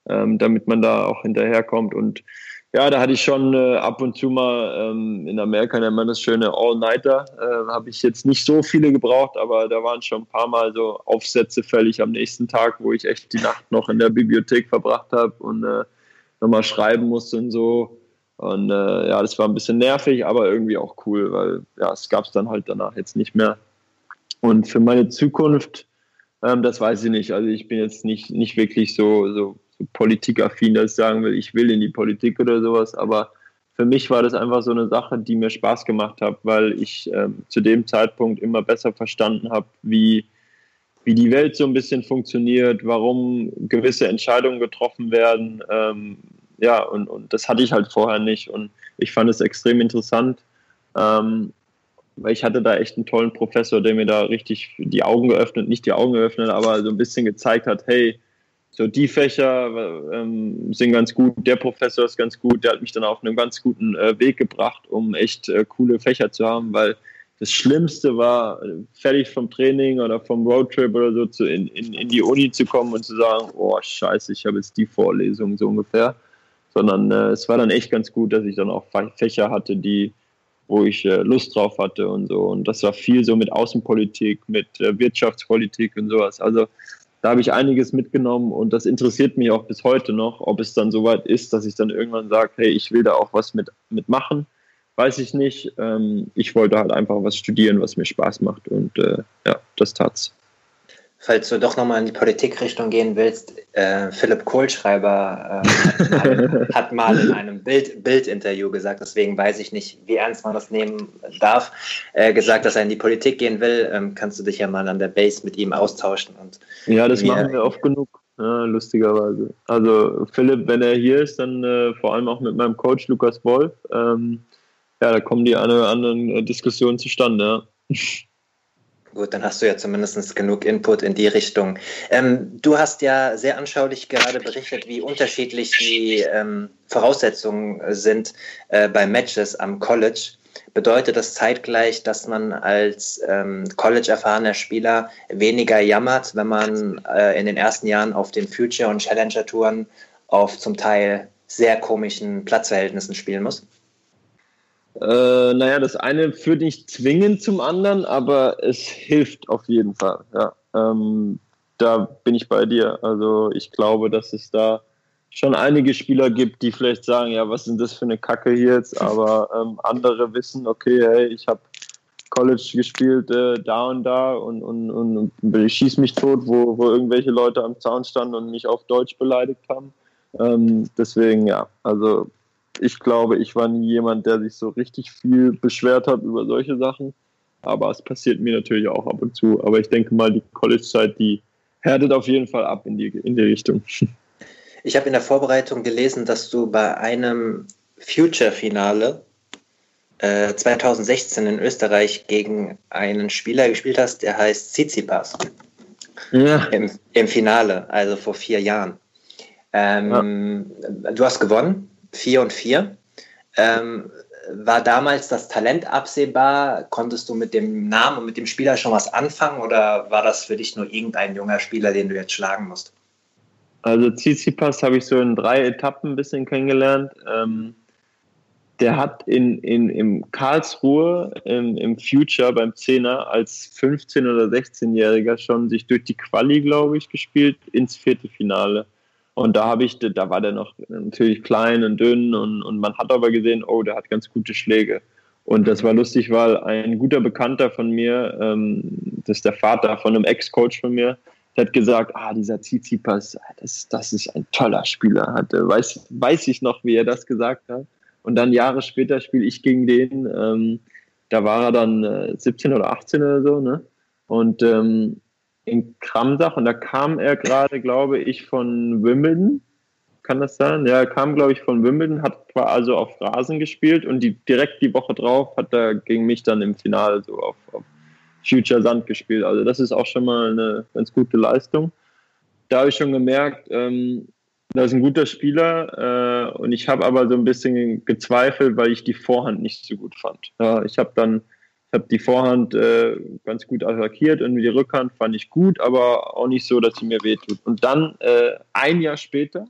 ähm, damit man da auch hinterherkommt. Und ja, da hatte ich schon äh, ab und zu mal, ähm, in Amerika nennt man das schöne All-Nighter, äh, habe ich jetzt nicht so viele gebraucht, aber da waren schon ein paar Mal so Aufsätze fällig am nächsten Tag, wo ich echt die Nacht noch in der Bibliothek verbracht habe und äh, nochmal schreiben musste und so. Und äh, ja, das war ein bisschen nervig, aber irgendwie auch cool, weil ja, es gab es dann halt danach jetzt nicht mehr. Und für meine Zukunft, ähm, das weiß ich nicht. Also ich bin jetzt nicht, nicht wirklich so, so, so politikaffin, dass ich sagen will, ich will in die Politik oder sowas, aber für mich war das einfach so eine Sache, die mir Spaß gemacht hat, weil ich ähm, zu dem Zeitpunkt immer besser verstanden habe, wie, wie die Welt so ein bisschen funktioniert, warum gewisse Entscheidungen getroffen werden. Ähm, ja, und, und das hatte ich halt vorher nicht. Und ich fand es extrem interessant. Ähm, weil ich hatte da echt einen tollen Professor, der mir da richtig die Augen geöffnet, nicht die Augen geöffnet, aber so ein bisschen gezeigt hat, hey, so die Fächer ähm, sind ganz gut, der Professor ist ganz gut, der hat mich dann auf einen ganz guten äh, Weg gebracht, um echt äh, coole Fächer zu haben, weil das Schlimmste war, fertig vom Training oder vom Roadtrip oder so zu, in, in, in die Uni zu kommen und zu sagen, oh scheiße, ich habe jetzt die Vorlesung so ungefähr, sondern äh, es war dann echt ganz gut, dass ich dann auch Fächer hatte, die wo ich äh, Lust drauf hatte und so. Und das war viel so mit Außenpolitik, mit äh, Wirtschaftspolitik und sowas. Also da habe ich einiges mitgenommen und das interessiert mich auch bis heute noch, ob es dann soweit ist, dass ich dann irgendwann sage, hey, ich will da auch was mit, mitmachen. Weiß ich nicht. Ähm, ich wollte halt einfach was studieren, was mir Spaß macht und äh, ja, das tat's falls du doch nochmal in die Politikrichtung gehen willst, äh, Philipp Kohlschreiber äh, hat, mal in einem Bild, Bildinterview gesagt, deswegen weiß ich nicht, wie ernst man das nehmen darf, äh, gesagt, dass er in die Politik gehen will. Ähm, kannst du dich ja mal an der Base mit ihm austauschen. Und ja, das machen wir oft genug. Ja, lustigerweise. Also Philipp, wenn er hier ist, dann äh, vor allem auch mit meinem Coach Lukas Wolf. Ähm, ja, da kommen die eine oder anderen äh, Diskussionen zustande. Ja. Gut, dann hast du ja zumindest genug Input in die Richtung. Ähm, du hast ja sehr anschaulich gerade berichtet, wie unterschiedlich die ähm, Voraussetzungen sind äh, bei Matches am College. Bedeutet das zeitgleich, dass man als ähm, College-erfahrener Spieler weniger jammert, wenn man äh, in den ersten Jahren auf den Future- und Challenger-Touren auf zum Teil sehr komischen Platzverhältnissen spielen muss? Äh, naja, das eine führt nicht zwingend zum anderen, aber es hilft auf jeden Fall. Ja. Ähm, da bin ich bei dir. Also ich glaube, dass es da schon einige Spieler gibt, die vielleicht sagen, ja, was ist das für eine Kacke hier jetzt? Aber ähm, andere wissen, okay, hey, ich habe College gespielt äh, da und da und, und, und, und ich schieß mich tot, wo, wo irgendwelche Leute am Zaun standen und mich auf Deutsch beleidigt haben. Ähm, deswegen, ja, also ich glaube, ich war nie jemand, der sich so richtig viel beschwert hat über solche Sachen. Aber es passiert mir natürlich auch ab und zu. Aber ich denke mal, die College-Zeit, die härtet auf jeden Fall ab in die, in die Richtung. Ich habe in der Vorbereitung gelesen, dass du bei einem Future-Finale äh, 2016 in Österreich gegen einen Spieler gespielt hast, der heißt Tsitsipas. Ja. Im, Im Finale, also vor vier Jahren. Ähm, ja. Du hast gewonnen, vier und vier. Ähm, war damals das Talent absehbar? Konntest du mit dem Namen und mit dem Spieler schon was anfangen oder war das für dich nur irgendein junger Spieler, den du jetzt schlagen musst? Also Tsitsipas habe ich so in drei Etappen ein bisschen kennengelernt. Ähm, der hat in, in, im Karlsruhe im, im Future beim Zehner als 15- oder 16-Jähriger schon sich durch die Quali, glaube ich, gespielt ins Viertelfinale. Und da habe ich, da war der noch natürlich klein und dünn und, und man hat aber gesehen, oh, der hat ganz gute Schläge. Und das war lustig, weil ein guter Bekannter von mir, ähm, das ist der Vater von einem Ex-Coach von mir, der hat gesagt, ah, dieser Tsitsipas, das, das ist ein toller Spieler. Hat, weiß, weiß ich noch, wie er das gesagt hat. Und dann Jahre später spiele ich gegen den. Ähm, da war er dann äh, 17 oder 18 oder so, ne? Und ähm, in Kramsach und da kam er gerade, glaube ich, von Wimbledon. Kann das sein? Ja, er kam, glaube ich, von Wimbledon, hat also auf Rasen gespielt und die, direkt die Woche drauf hat er gegen mich dann im Finale so auf, auf Future Sand gespielt. Also das ist auch schon mal eine ganz gute Leistung. Da habe ich schon gemerkt, ähm, das ist ein guter Spieler äh, und ich habe aber so ein bisschen gezweifelt, weil ich die Vorhand nicht so gut fand. Ja, ich habe dann habe die Vorhand äh, ganz gut attackiert und die Rückhand fand ich gut, aber auch nicht so, dass sie mir wehtut. Und dann äh, ein Jahr später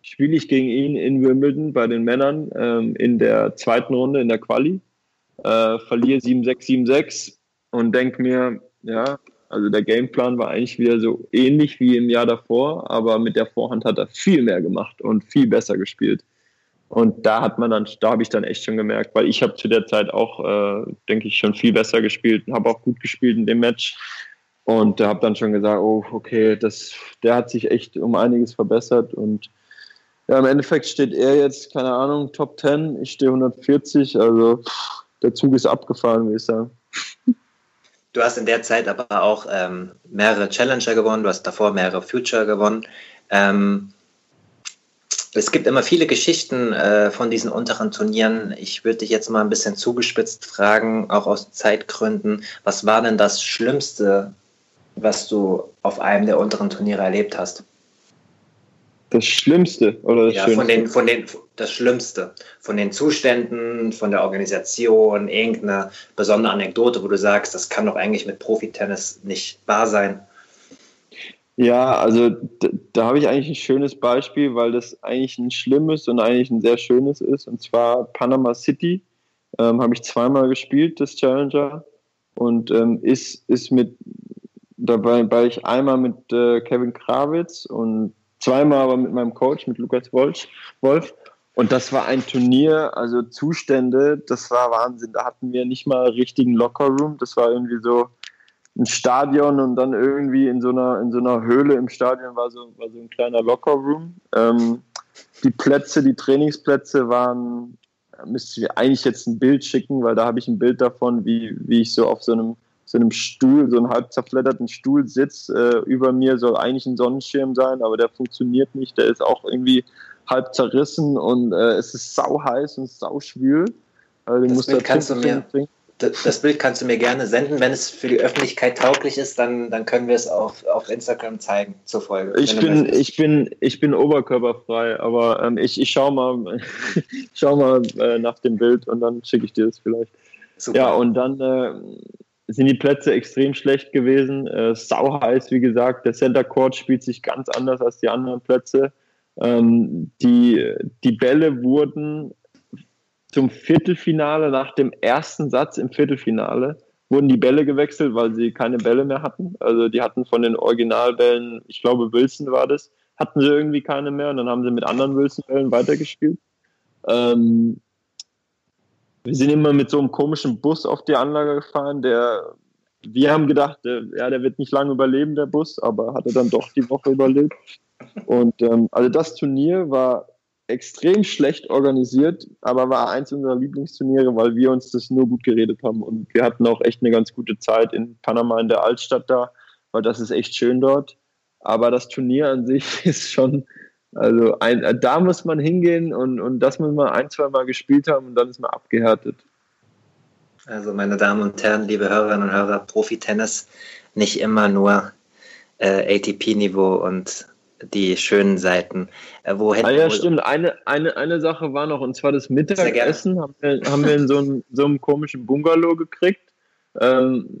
spiele ich gegen ihn in Wimbledon bei den Männern ähm, in der zweiten Runde in der Quali, äh, verliere 7-6, 7-6 und denke mir, ja, also der Gameplan war eigentlich wieder so ähnlich wie im Jahr davor, aber mit der Vorhand hat er viel mehr gemacht und viel besser gespielt. Und da hat man dann, da habe ich dann echt schon gemerkt, weil ich habe zu der Zeit auch, äh, denke ich, schon viel besser gespielt und habe auch gut gespielt in dem Match. Und da habe dann schon gesagt, oh, okay, das, der hat sich echt um einiges verbessert. Und ja, im Endeffekt steht er jetzt, keine Ahnung, Top 10, ich stehe 140, also der Zug ist abgefahren, würde ich sagen. Du hast in der Zeit aber auch ähm, mehrere Challenger gewonnen, du hast davor mehrere Future gewonnen. Ähm, es gibt immer viele Geschichten äh, von diesen unteren Turnieren. Ich würde dich jetzt mal ein bisschen zugespitzt fragen, auch aus Zeitgründen. Was war denn das Schlimmste, was du auf einem der unteren Turniere erlebt hast? Das Schlimmste oder das ja, Schönste? Von den, von den, das Schlimmste. Von den Zuständen, von der Organisation, irgendeine besondere Anekdote, wo du sagst, das kann doch eigentlich mit Profitennis nicht wahr sein. Ja, also da, da habe ich eigentlich ein schönes Beispiel, weil das eigentlich ein schlimmes und eigentlich ein sehr schönes ist. Und zwar Panama City ähm, habe ich zweimal gespielt, das Challenger. Und ähm, ist, ist mit dabei, weil ich einmal mit äh, Kevin Krawitz und zweimal aber mit meinem Coach, mit Lukas. Wolf. Und das war ein Turnier, also Zustände, das war Wahnsinn. Da hatten wir nicht mal richtigen Lockerroom. Das war irgendwie so, ein Stadion und dann irgendwie in so einer, in so einer Höhle im Stadion war so, war so ein kleiner Lockerroom. Ähm, die Plätze, die Trainingsplätze waren, müsste ich eigentlich jetzt ein Bild schicken, weil da habe ich ein Bild davon, wie, wie ich so auf so einem, so einem Stuhl, so einem halb zerfledderten Stuhl sitze. Äh, über mir soll eigentlich ein Sonnenschirm sein, aber der funktioniert nicht. Der ist auch irgendwie halb zerrissen und äh, es ist sau heiß und sau schwül. Also, das Bild kannst du mir, trinken das Bild kannst du mir gerne senden. Wenn es für die Öffentlichkeit tauglich ist, dann, dann können wir es auf, auf Instagram zeigen zur Folge. Ich bin, ich bin, ich bin oberkörperfrei, aber ähm, ich, ich schaue mal, schau mal äh, nach dem Bild und dann schicke ich dir das vielleicht. Super. Ja, und dann äh, sind die Plätze extrem schlecht gewesen. Äh, sau heiß, wie gesagt. Der Center Court spielt sich ganz anders als die anderen Plätze. Ähm, die, die Bälle wurden zum Viertelfinale, nach dem ersten Satz im Viertelfinale, wurden die Bälle gewechselt, weil sie keine Bälle mehr hatten. Also die hatten von den Originalbällen, ich glaube Wilson war das, hatten sie irgendwie keine mehr und dann haben sie mit anderen Wilson-Bällen weitergespielt. Ähm, wir sind immer mit so einem komischen Bus auf die Anlage gefahren, der, wir haben gedacht, der, ja, der wird nicht lange überleben, der Bus, aber hat er dann doch die Woche überlebt. Und ähm, also das Turnier war extrem schlecht organisiert, aber war eins unserer Lieblingsturniere, weil wir uns das nur gut geredet haben. Und wir hatten auch echt eine ganz gute Zeit in Panama in der Altstadt da, weil das ist echt schön dort. Aber das Turnier an sich ist schon, also ein, da muss man hingehen und, und das muss man ein, zwei Mal gespielt haben und dann ist man abgehärtet. Also meine Damen und Herren, liebe Hörerinnen und Hörer, Profi-Tennis nicht immer nur äh, ATP-Niveau und die schönen Seiten. Äh, wo ah ja, stimmt. Eine, eine, eine Sache war noch, und zwar das Mittagessen haben wir, haben wir in so einem, so einem komischen Bungalow gekriegt. Ähm,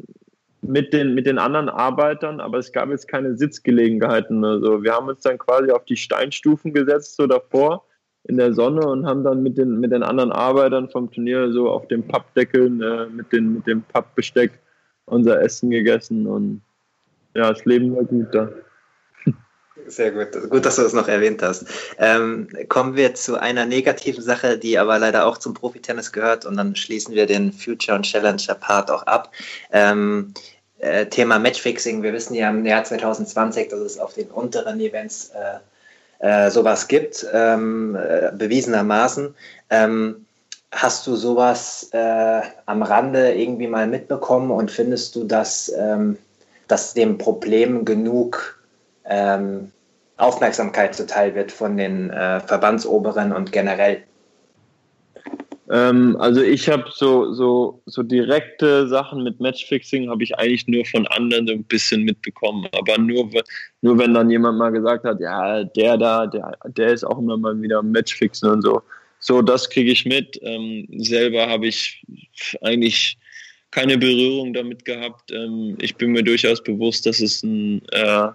mit den, mit den anderen Arbeitern, aber es gab jetzt keine Sitzgelegenheiten. Also wir haben uns dann quasi auf die Steinstufen gesetzt, so davor in der Sonne und haben dann mit den, mit den anderen Arbeitern vom Turnier so auf dem Pappdeckeln äh, mit, den, mit dem Pappbesteck unser Essen gegessen und ja, das Leben war gut da. Sehr gut. Gut, dass du das noch erwähnt hast. Ähm, kommen wir zu einer negativen Sache, die aber leider auch zum Profitennis gehört und dann schließen wir den Future und Challenger Part auch ab. Ähm, äh, Thema Matchfixing. Wir wissen ja im Jahr 2020, dass es auf den unteren Events äh, äh, sowas gibt, ähm, äh, bewiesenermaßen. Ähm, hast du sowas äh, am Rande irgendwie mal mitbekommen und findest du, dass, ähm, dass dem Problem genug ähm, Aufmerksamkeit zuteil wird von den äh, Verbandsoberen und generell? Ähm, also ich habe so, so, so direkte Sachen mit Matchfixing habe ich eigentlich nur von anderen so ein bisschen mitbekommen. Aber nur, nur wenn dann jemand mal gesagt hat, ja, der da, der, der ist auch immer mal wieder Matchfixen und so. So, das kriege ich mit. Ähm, selber habe ich eigentlich keine Berührung damit gehabt. Ähm, ich bin mir durchaus bewusst, dass es ein äh,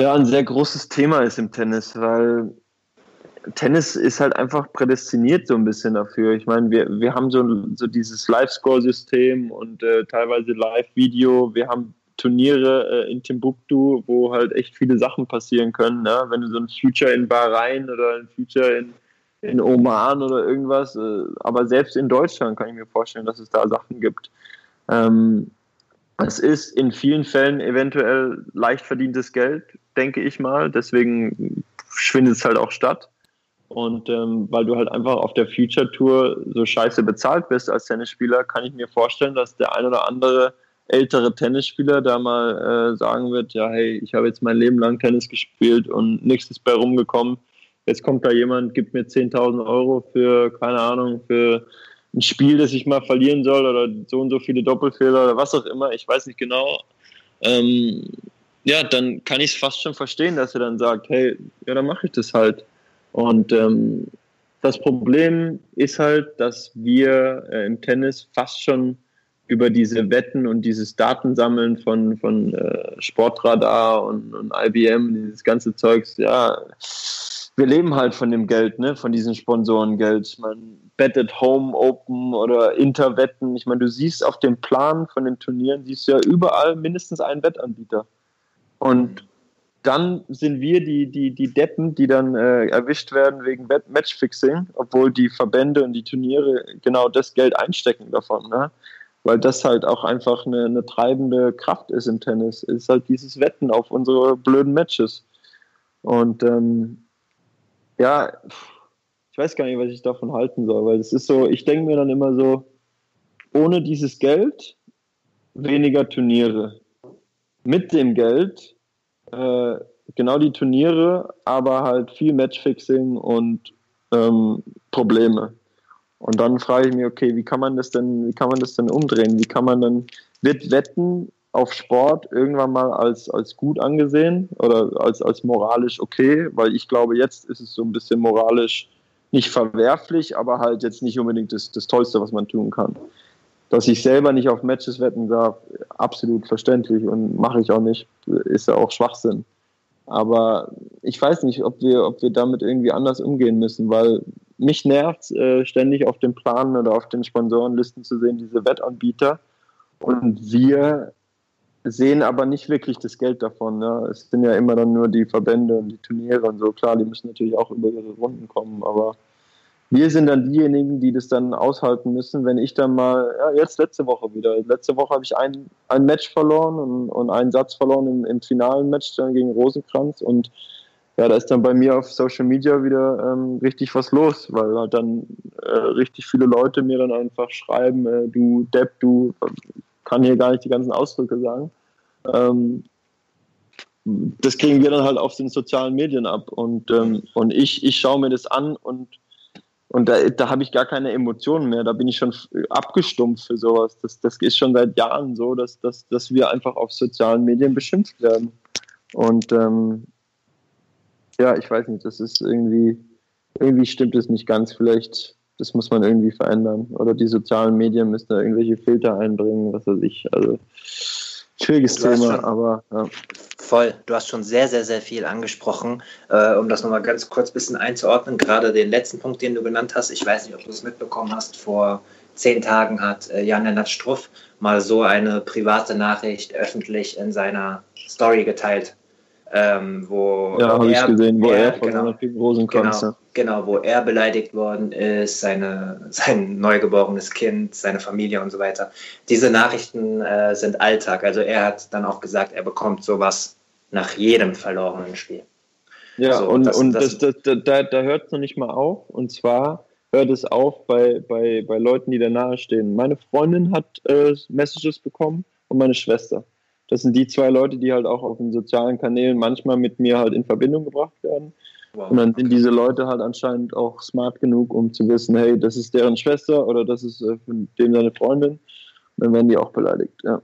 ja, ein sehr großes Thema ist im Tennis, weil Tennis ist halt einfach prädestiniert so ein bisschen dafür. Ich meine, wir, wir haben so, so dieses Live-Score-System und äh, teilweise Live-Video. Wir haben Turniere äh, in Timbuktu, wo halt echt viele Sachen passieren können. Ne? Wenn du so ein Future in Bahrain oder ein Future in, in Oman oder irgendwas, äh, aber selbst in Deutschland kann ich mir vorstellen, dass es da Sachen gibt. Ähm, es ist in vielen Fällen eventuell leicht verdientes Geld, denke ich mal. Deswegen schwindet es halt auch statt. Und ähm, weil du halt einfach auf der Future Tour so scheiße bezahlt bist als Tennisspieler, kann ich mir vorstellen, dass der ein oder andere ältere Tennisspieler da mal äh, sagen wird, ja, hey, ich habe jetzt mein Leben lang Tennis gespielt und nichts ist bei rumgekommen. Jetzt kommt da jemand, gibt mir 10.000 Euro für, keine Ahnung, für ein Spiel, das ich mal verlieren soll oder so und so viele Doppelfehler oder was auch immer, ich weiß nicht genau, ähm, ja, dann kann ich es fast schon verstehen, dass er dann sagt, hey, ja, dann mache ich das halt. Und ähm, das Problem ist halt, dass wir äh, im Tennis fast schon über diese Wetten und dieses Datensammeln von, von äh, Sportradar und, und IBM, dieses ganze Zeugs, ja, wir leben halt von dem Geld, ne, von diesen Sponsorengeld. Ich meine, Bet at Home Open oder Interwetten. Ich meine, du siehst auf dem Plan von den Turnieren, siehst du ja überall mindestens einen Wettanbieter. Und dann sind wir die, die, die Deppen, die dann äh, erwischt werden wegen Matchfixing, obwohl die Verbände und die Turniere genau das Geld einstecken davon. Ne? Weil das halt auch einfach eine, eine treibende Kraft ist im Tennis. Es ist halt dieses Wetten auf unsere blöden Matches. Und ähm, ja, ich weiß gar nicht, was ich davon halten soll, weil es ist so, ich denke mir dann immer so, ohne dieses Geld weniger Turniere. Mit dem Geld äh, genau die Turniere, aber halt viel Matchfixing und ähm, Probleme. Und dann frage ich mich, okay, wie kann man das denn, wie kann man das denn umdrehen? Wie kann man dann, wird Wetten auf Sport irgendwann mal als, als gut angesehen oder als, als moralisch okay? Weil ich glaube, jetzt ist es so ein bisschen moralisch nicht verwerflich, aber halt jetzt nicht unbedingt das, das Tollste, was man tun kann. Dass ich selber nicht auf Matches wetten darf, absolut verständlich und mache ich auch nicht, ist ja auch Schwachsinn. Aber ich weiß nicht, ob wir, ob wir damit irgendwie anders umgehen müssen, weil mich nervt äh, ständig auf den Planen oder auf den Sponsorenlisten zu sehen, diese Wettanbieter. Und wir sehen aber nicht wirklich das Geld davon. Ne? Es sind ja immer dann nur die Verbände und die Turniere und so. Klar, die müssen natürlich auch über ihre Runden kommen, aber wir sind dann diejenigen, die das dann aushalten müssen, wenn ich dann mal, ja, jetzt letzte Woche wieder. Letzte Woche habe ich ein, ein Match verloren und, und einen Satz verloren im, im finalen Match dann gegen Rosenkranz und ja, da ist dann bei mir auf Social Media wieder ähm, richtig was los, weil halt dann äh, richtig viele Leute mir dann einfach schreiben, äh, du Depp, du kann hier gar nicht die ganzen Ausdrücke sagen. Ähm, das kriegen wir dann halt auf den sozialen Medien ab. Und, ähm, und ich, ich schaue mir das an und, und da, da habe ich gar keine Emotionen mehr. Da bin ich schon abgestumpft für sowas. Das, das ist schon seit Jahren so, dass, dass, dass wir einfach auf sozialen Medien beschimpft werden. Und ähm, ja, ich weiß nicht, das ist irgendwie, irgendwie stimmt es nicht ganz. Vielleicht, das muss man irgendwie verändern. Oder die sozialen Medien müssen da irgendwelche Filter einbringen, was weiß ich. Also schwieriges Thema, schon, aber ja. Voll, du hast schon sehr, sehr, sehr viel angesprochen. Äh, um das nochmal ganz kurz ein bisschen einzuordnen, gerade den letzten Punkt, den du genannt hast, ich weiß nicht, ob du es mitbekommen hast, vor zehn Tagen hat äh, Jan-Lennart Struff mal so eine private Nachricht öffentlich in seiner Story geteilt ähm, wo ja, habe ich gesehen, wo er, er von genau, Rosenkranz genau, genau, wo er beleidigt worden ist, seine, sein neugeborenes Kind, seine Familie und so weiter. Diese Nachrichten äh, sind Alltag. Also er hat dann auch gesagt, er bekommt sowas nach jedem verlorenen Spiel. Ja, so, und, das, und das, das, da, da hört es noch nicht mal auf. Und zwar hört es auf bei, bei, bei Leuten, die da nahe stehen. Meine Freundin hat äh, Messages bekommen und meine Schwester das sind die zwei Leute, die halt auch auf den sozialen Kanälen manchmal mit mir halt in Verbindung gebracht werden. Wow, und dann sind diese Leute halt anscheinend auch smart genug, um zu wissen, hey, das ist deren Schwester oder das ist äh, von dem seine Freundin. Und dann werden die auch beleidigt, ja.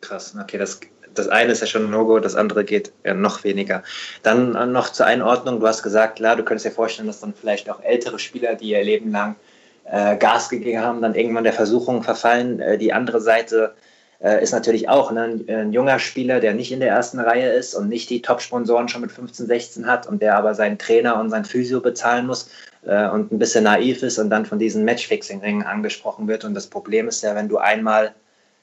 Krass, okay, das, das eine ist ja schon ein No-Go, das andere geht ja noch weniger. Dann äh, noch zur Einordnung, du hast gesagt, klar, du könntest dir vorstellen, dass dann vielleicht auch ältere Spieler, die ihr Leben lang äh, Gas gegeben haben, dann irgendwann der Versuchung verfallen, äh, die andere Seite äh, ist natürlich auch ne, ein, ein, junger Spieler, der nicht in der ersten Reihe ist und nicht die Top-Sponsoren schon mit 15, 16 hat und der aber seinen Trainer und sein Physio bezahlen muss äh, und ein bisschen naiv ist und dann von diesen Matchfixing-Ringen angesprochen wird. Und das Problem ist ja, wenn du einmal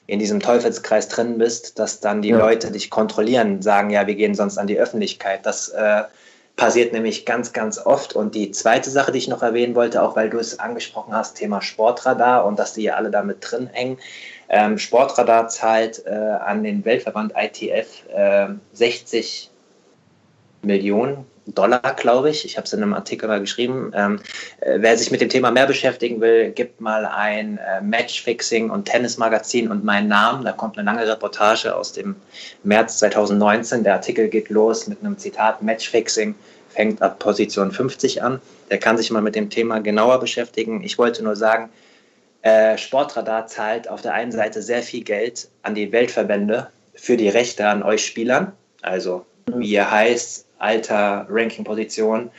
in diesem Teufelskreis drin bist, dass dann die ja. Leute dich kontrollieren, sagen, ja, wir gehen sonst an die Öffentlichkeit. Das äh, passiert nämlich ganz, ganz oft. Und die zweite Sache, die ich noch erwähnen wollte, auch weil du es angesprochen hast, Thema Sportradar und dass die ja alle damit drin hängen. Ähm, Sportradar zahlt äh, an den Weltverband ITF äh, 60 Millionen Dollar, glaube ich. Ich habe es in einem Artikel mal geschrieben. Ähm, äh, wer sich mit dem Thema mehr beschäftigen will, gibt mal ein äh, Matchfixing und Tennismagazin und meinen Namen. Da kommt eine lange Reportage aus dem März 2019. Der Artikel geht los mit einem Zitat: Matchfixing fängt ab Position 50 an. Der kann sich mal mit dem Thema genauer beschäftigen. Ich wollte nur sagen, äh, Sportradar zahlt auf der einen Seite sehr viel Geld an die Weltverbände für die Rechte an euch Spielern, also wie ihr heißt, Alter, Ranking-Position.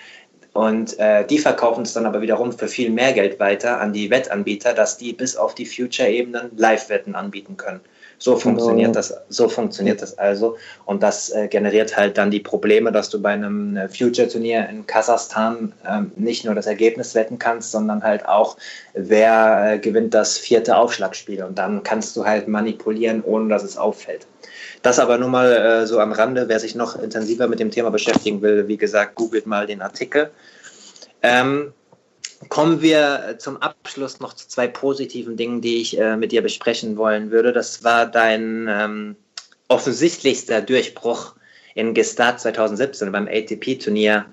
Und äh, die verkaufen es dann aber wiederum für viel mehr Geld weiter an die Wettanbieter, dass die bis auf die Future-Ebenen Live-Wetten anbieten können. So genau. funktioniert das, so funktioniert das also. Und das äh, generiert halt dann die Probleme, dass du bei einem äh, Future-Turnier in Kasachstan ähm, nicht nur das Ergebnis wetten kannst, sondern halt auch, wer äh, gewinnt das vierte Aufschlagspiel. Und dann kannst du halt manipulieren, ohne dass es auffällt. Das aber nur mal äh, so am Rande. Wer sich noch intensiver mit dem Thema beschäftigen will, wie gesagt, googelt mal den Artikel. Ähm, Kommen wir zum Abschluss noch zu zwei positiven Dingen, die ich äh, mit dir besprechen wollen würde. Das war dein ähm, offensichtlichster Durchbruch in Gestart 2017 beim ATP-Turnier,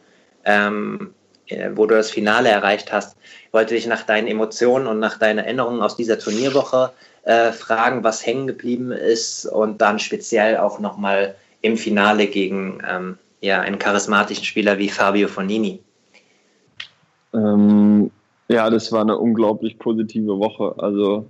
ähm, äh, wo du das Finale erreicht hast. Ich wollte dich nach deinen Emotionen und nach deinen Erinnerungen aus dieser Turnierwoche äh, fragen, was hängen geblieben ist und dann speziell auch nochmal im Finale gegen ähm, ja, einen charismatischen Spieler wie Fabio Fonini. Ähm, ja, das war eine unglaublich positive Woche. Also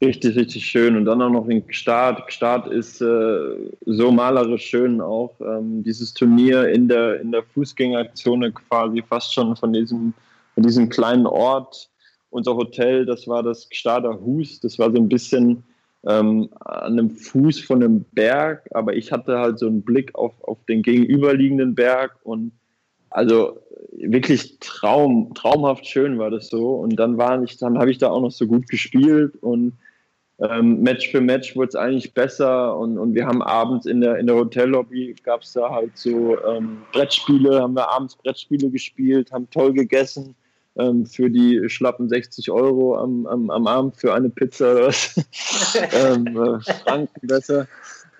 richtig, richtig schön. Und dann auch noch in Start. Start ist äh, so malerisch schön auch. Ähm, dieses Turnier in der, in der Fußgängerzone quasi fast schon von diesem, von diesem kleinen Ort. Unser Hotel, das war das Gstader Hus. Das war so ein bisschen ähm, an einem Fuß von einem Berg, aber ich hatte halt so einen Blick auf, auf den gegenüberliegenden Berg und also wirklich Traum, traumhaft schön war das so. Und dann war ich, dann habe ich da auch noch so gut gespielt und ähm, Match für Match wurde es eigentlich besser und, und wir haben abends in der, in der Hotellobby gab es da halt so ähm, Brettspiele, haben wir abends Brettspiele gespielt, haben toll gegessen ähm, für die schlappen 60 Euro am, am, am Abend für eine Pizza oder was. ähm, äh, Franken besser.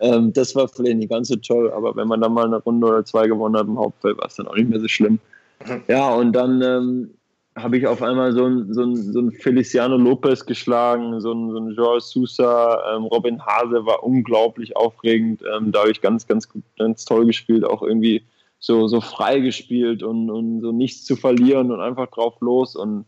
Ähm, das war vielleicht nicht ganz so toll, aber wenn man dann mal eine Runde oder zwei gewonnen hat im Hauptfeld, war es dann auch nicht mehr so schlimm. Mhm. Ja, und dann, ähm, habe ich auf einmal so ein, so, ein, so ein Feliciano Lopez geschlagen, so ein, so ein George Sousa, ähm, Robin Hase war unglaublich aufregend. Ähm, da habe ich ganz, ganz, ganz toll gespielt, auch irgendwie so, so frei gespielt und, und so nichts zu verlieren und einfach drauf los. Und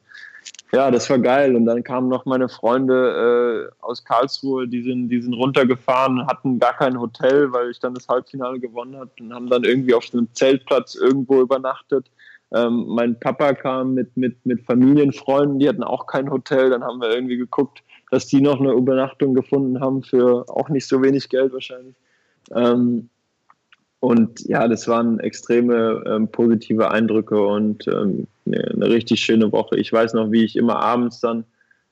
ja, das war geil. Und dann kamen noch meine Freunde äh, aus Karlsruhe, die sind, die sind runtergefahren, hatten gar kein Hotel, weil ich dann das Halbfinale gewonnen habe und haben dann irgendwie auf einem Zeltplatz irgendwo übernachtet ähm, mein Papa kam mit, mit, mit Familienfreunden, die hatten auch kein Hotel. Dann haben wir irgendwie geguckt, dass die noch eine Übernachtung gefunden haben für auch nicht so wenig Geld wahrscheinlich. Ähm, und ja, das waren extreme ähm, positive Eindrücke und ähm, eine, richtig schöne Woche. Ich weiß noch, wie ich immer abends dann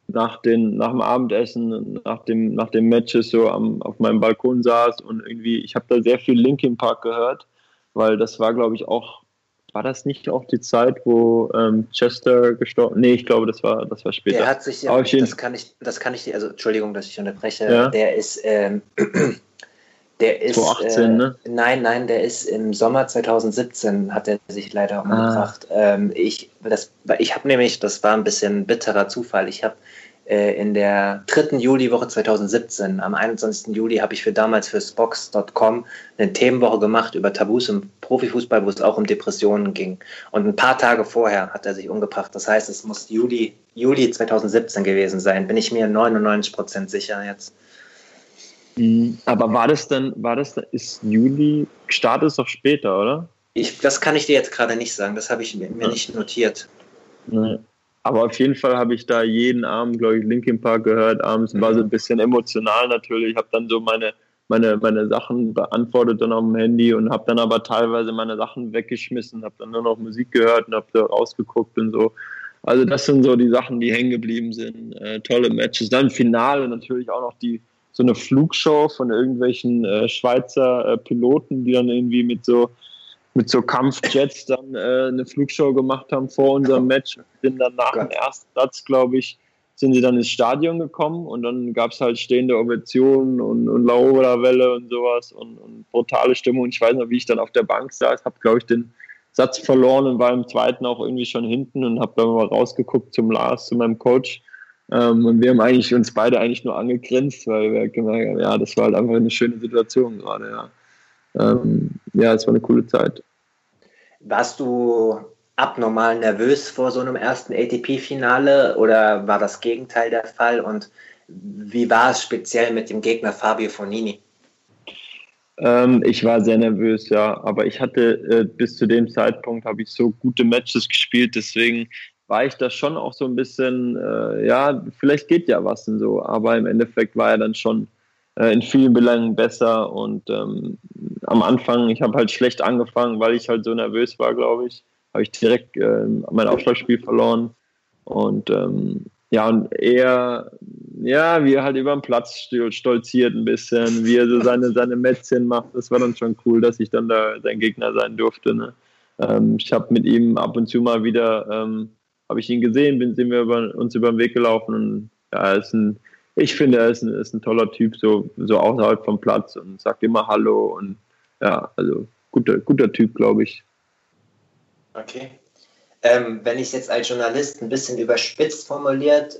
nach, den, nach dem Abendessen, nach dem, nach dem Matches so am, auf meinem Balkon saß und irgendwie, ich habe da sehr viel Linkin Park gehört, weil das war, glaube ich, auch war das nicht auch die Zeit, wo ähm, Chester gestorben? Nee, ich glaube, das war, das war später. Der hat sich, ja, das kann ich, das kann ich dir, also Entschuldigung, dass ich unterbreche. Ja. Der ist, ähm, der ist. 2018, äh, ne? Nein, nein, der ist im Sommer 2017 hat er sich leider ah. umgebracht. Ah. Ähm, ich, das, ich habe nämlich, das war ein bisschen bitterer Zufall. Ich habe äh, in der dritten Juliwoche 2017, am 21. Juli, habe ich für damals für Spox.com eine Themenwoche gemacht über Tabus im Profifußball, wo es auch um Depressionen ging. Und ein paar Tage vorher hat er sich umgebracht. Das heißt, es muss Juli, Juli 2017 gewesen sein. Bin ich mir 99 Prozent sicher jetzt. Mhm. Aber war das dann, war das, ist Juli, Start ist doch später, oder? Ich, das kann ich dir jetzt gerade nicht sagen. Das habe ich mir, mir nicht notiert. Nee. Aber auf jeden Fall habe ich da jeden Abend, glaube ich, Linkin Park gehört. Abends war so ein bisschen emotional natürlich. Ich habe dann so meine, meine, meine Sachen beantwortet dann auf dem Handy und habe dann aber teilweise meine Sachen weggeschmissen, habe dann nur noch Musik gehört und habe da rausgeguckt und so. Also das sind so die Sachen, die hängen geblieben sind. Äh, tolle Matches. Dann Finale natürlich auch noch die so eine Flugshow von irgendwelchen äh, Schweizer äh, Piloten, die dann irgendwie mit so mit so Kampfjets dann äh, eine Flugshow gemacht haben vor unserem Match. Sind dann nach dem ersten Satz, glaube ich, sind sie dann ins Stadion gekommen und dann gab es halt stehende Ovationen und, und Laola-Welle und sowas und, und, brutale Stimmung. Ich weiß noch, wie ich dann auf der Bank saß, habe, glaube ich, den Satz verloren und war im zweiten auch irgendwie schon hinten und habe dann mal rausgeguckt zum Lars, zu meinem Coach. Ähm, und wir haben eigentlich uns beide eigentlich nur angegrinst, weil wir gemerkt haben, ja, das war halt einfach eine schöne Situation gerade, ja ähm, ja, es war eine coole Zeit. Warst du abnormal nervös vor so einem ersten ATP-Finale oder war das Gegenteil der Fall? Und wie war es speziell mit dem Gegner Fabio Fonini? Ähm, ich war sehr nervös, ja, aber ich hatte äh, bis zu dem Zeitpunkt habe ich so gute Matches gespielt, deswegen war ich da schon auch so ein bisschen, äh, ja, vielleicht geht ja was und so, aber im Endeffekt war er dann schon äh, in vielen Belangen besser und ähm, am Anfang, ich habe halt schlecht angefangen, weil ich halt so nervös war, glaube ich, habe ich direkt äh, mein Aufschlagspiel verloren und ähm, ja, und er, ja, wie er halt über den Platz stolziert ein bisschen, wie er so seine, seine Mätzchen macht, das war dann schon cool, dass ich dann da sein Gegner sein durfte. Ne? Ähm, ich habe mit ihm ab und zu mal wieder, ähm, habe ich ihn gesehen, bin, sind wir über, uns über den Weg gelaufen und ja, ist ein ich finde, er ist ein, ist ein toller Typ, so, so außerhalb vom Platz und sagt immer Hallo und ja, also guter, guter Typ, glaube ich. Okay. Ähm, wenn ich es jetzt als Journalist ein bisschen überspitzt formuliert,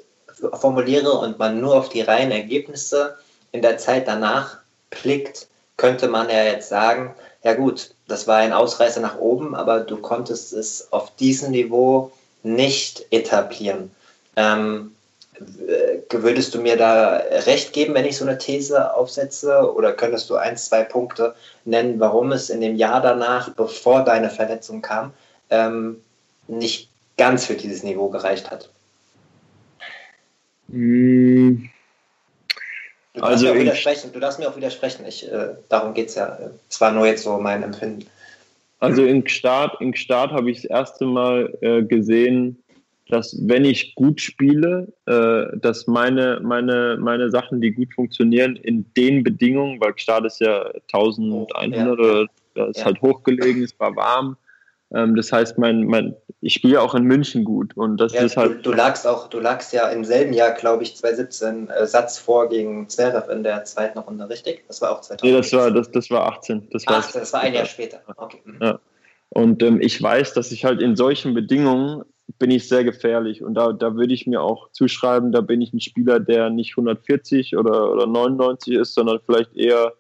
formuliere und man nur auf die reinen Ergebnisse in der Zeit danach blickt, könnte man ja jetzt sagen, ja gut, das war ein Ausreißer nach oben, aber du konntest es auf diesem Niveau nicht etablieren. Ähm, würdest du mir da recht geben, wenn ich so eine These aufsetze? Oder könntest du ein, zwei Punkte nennen, warum es in dem Jahr danach, bevor deine Verletzung kam, ähm, nicht ganz für dieses Niveau gereicht hat? Hm. Du darfst, also mir, auch widersprechen. Du darfst mir auch widersprechen. Ich, äh, darum geht es ja. Es war nur jetzt so mein Empfinden. Also in Start, in Start habe ich das erste Mal äh, gesehen, dass wenn ich gut spiele, äh, dass meine, meine, meine Sachen, die gut funktionieren, in den Bedingungen, weil Start ist ja 1100 oh, ja. das ist ja. halt hochgelegen, es war warm. Ähm, das heißt, mein, mein, ich spiele auch in München gut und das ja, ist halt. Du, du, lagst auch, du lagst ja im selben Jahr, glaube ich, 2017 äh, Satz vor gegen Zverev in der zweiten Runde, richtig? Das war auch 2018. Nee, das war, das, das war 18. Das, 18, das war ein Jahr später. Okay. Ja. Und ähm, ich weiß, dass ich halt in solchen Bedingungen bin ich sehr gefährlich. Und da, da würde ich mir auch zuschreiben, da bin ich ein Spieler, der nicht 140 oder, oder 99 ist, sondern vielleicht eher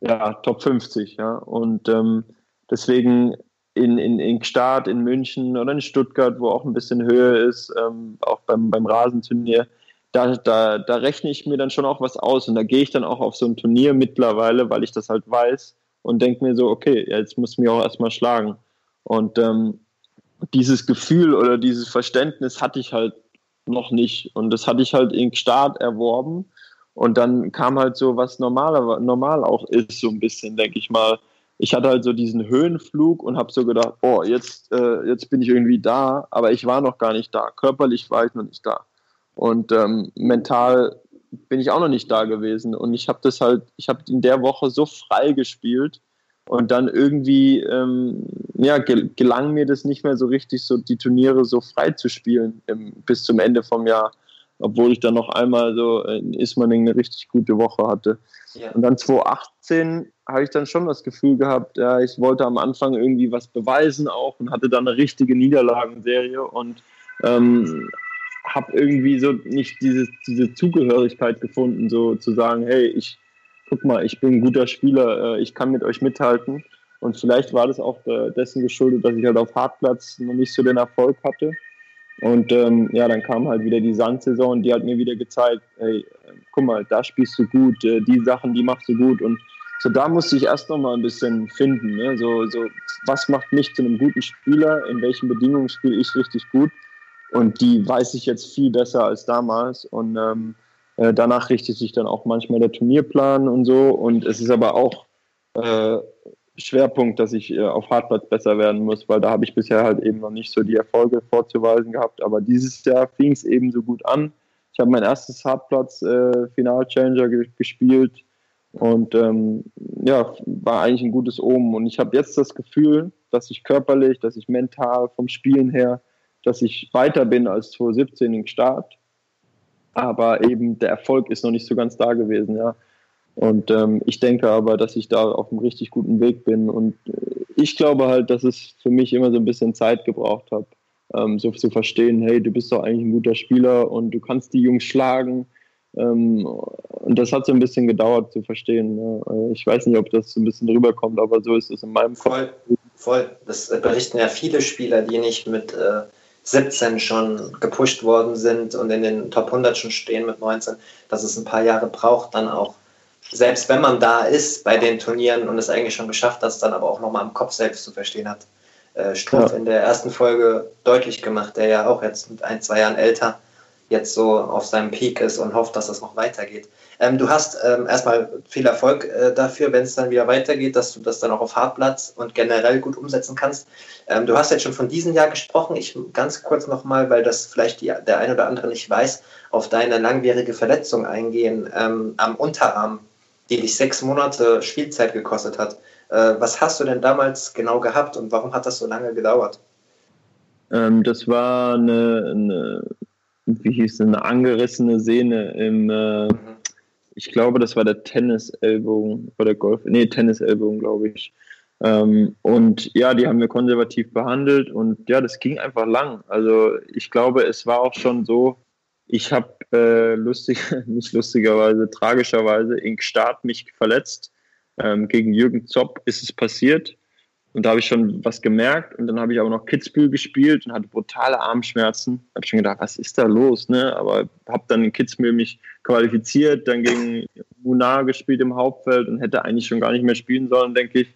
ja, Top 50. Ja? Und ähm, deswegen in, in, in Start, in München oder in Stuttgart, wo auch ein bisschen Höhe ist, ähm, auch beim, beim Rasenturnier, da, da, da rechne ich mir dann schon auch was aus. Und da gehe ich dann auch auf so ein Turnier mittlerweile, weil ich das halt weiß und denke mir so, okay, jetzt muss ich mich auch erstmal schlagen. Und ähm, dieses Gefühl oder dieses Verständnis hatte ich halt noch nicht. Und das hatte ich halt in Start erworben. Und dann kam halt so, was normal, normal auch ist, so ein bisschen, denke ich mal. Ich hatte halt so diesen Höhenflug und habe so gedacht, oh, jetzt, äh, jetzt bin ich irgendwie da, aber ich war noch gar nicht da. Körperlich war ich noch nicht da. Und ähm, mental bin ich auch noch nicht da gewesen. Und ich habe das halt, ich habe in der Woche so frei gespielt und dann irgendwie ähm, ja, gelang mir das nicht mehr so richtig, so die Turniere so frei zu spielen im, bis zum Ende vom Jahr. Obwohl ich dann noch einmal so in Ismaning eine richtig gute Woche hatte. Ja. Und dann 2018 habe ich dann schon das Gefühl gehabt, ja, ich wollte am Anfang irgendwie was beweisen auch und hatte dann eine richtige Niederlagenserie und ähm, habe irgendwie so nicht diese, diese Zugehörigkeit gefunden, so zu sagen, hey, ich guck mal, ich bin ein guter Spieler, äh, ich kann mit euch mithalten. Und vielleicht war das auch äh, dessen geschuldet, dass ich halt auf Hartplatz noch nicht so den Erfolg hatte. Und ähm, ja, dann kam halt wieder die Sandsaison die hat mir wieder gezeigt, hey, guck mal, da spielst du gut, äh, die Sachen, die machst du gut. Und so da musste ich erst noch mal ein bisschen finden. Ne? So, so, was macht mich zu einem guten Spieler? In welchen Bedingungen spiele ich richtig gut? Und die weiß ich jetzt viel besser als damals. Und ähm, äh, danach richtet sich dann auch manchmal der Turnierplan und so. Und es ist aber auch äh, Schwerpunkt, dass ich äh, auf Hartplatz besser werden muss, weil da habe ich bisher halt eben noch nicht so die Erfolge vorzuweisen gehabt. Aber dieses Jahr fing es eben so gut an. Ich habe mein erstes Hartplatz-Final-Challenger äh, gespielt und ähm, ja, war eigentlich ein gutes Omen. Und ich habe jetzt das Gefühl, dass ich körperlich, dass ich mental vom Spielen her, dass ich weiter bin als 2017 im Start aber eben der Erfolg ist noch nicht so ganz da gewesen, ja. Und ähm, ich denke aber, dass ich da auf einem richtig guten Weg bin. Und äh, ich glaube halt, dass es für mich immer so ein bisschen Zeit gebraucht hat, ähm, so zu verstehen, hey, du bist doch eigentlich ein guter Spieler und du kannst die Jungs schlagen. Ähm, und das hat so ein bisschen gedauert zu verstehen. Ne? Äh, ich weiß nicht, ob das so ein bisschen rüberkommt, aber so ist es in meinem Kopf. Voll, voll. Das berichten ja viele Spieler, die nicht mit äh 17 schon gepusht worden sind und in den Top 100 schon stehen mit 19, dass es ein paar Jahre braucht, dann auch, selbst wenn man da ist bei den Turnieren und es eigentlich schon geschafft hat, dann aber auch nochmal im Kopf selbst zu verstehen hat. Äh, Strumpf ja. in der ersten Folge deutlich gemacht, der ja auch jetzt mit ein, zwei Jahren älter jetzt so auf seinem Peak ist und hofft, dass das noch weitergeht. Ähm, du hast ähm, erstmal viel Erfolg äh, dafür, wenn es dann wieder weitergeht, dass du das dann auch auf Hartplatz und generell gut umsetzen kannst. Ähm, du hast jetzt schon von diesem Jahr gesprochen. Ich ganz kurz nochmal, weil das vielleicht die, der ein oder andere nicht weiß, auf deine langwierige Verletzung eingehen ähm, am Unterarm, die dich sechs Monate Spielzeit gekostet hat. Äh, was hast du denn damals genau gehabt und warum hat das so lange gedauert? Ähm, das war eine, eine wie hieß es, eine angerissene Sehne im, äh, mhm. ich glaube, das war der Tennisellbogen oder Golf, nee, Tennisellbogen, glaube ich. Ähm, und ja, die haben wir konservativ behandelt und ja, das ging einfach lang. Also ich glaube, es war auch schon so, ich habe äh, lustig, nicht lustigerweise, tragischerweise in Start mich verletzt. Ähm, gegen Jürgen Zopp ist es passiert. Und da habe ich schon was gemerkt und dann habe ich aber noch Kitzbühel gespielt und hatte brutale Armschmerzen. Habe ich schon gedacht, was ist da los? Ne? Aber habe dann in Kitzbühel mich qualifiziert, dann gegen Munar gespielt im Hauptfeld und hätte eigentlich schon gar nicht mehr spielen sollen, denke ich.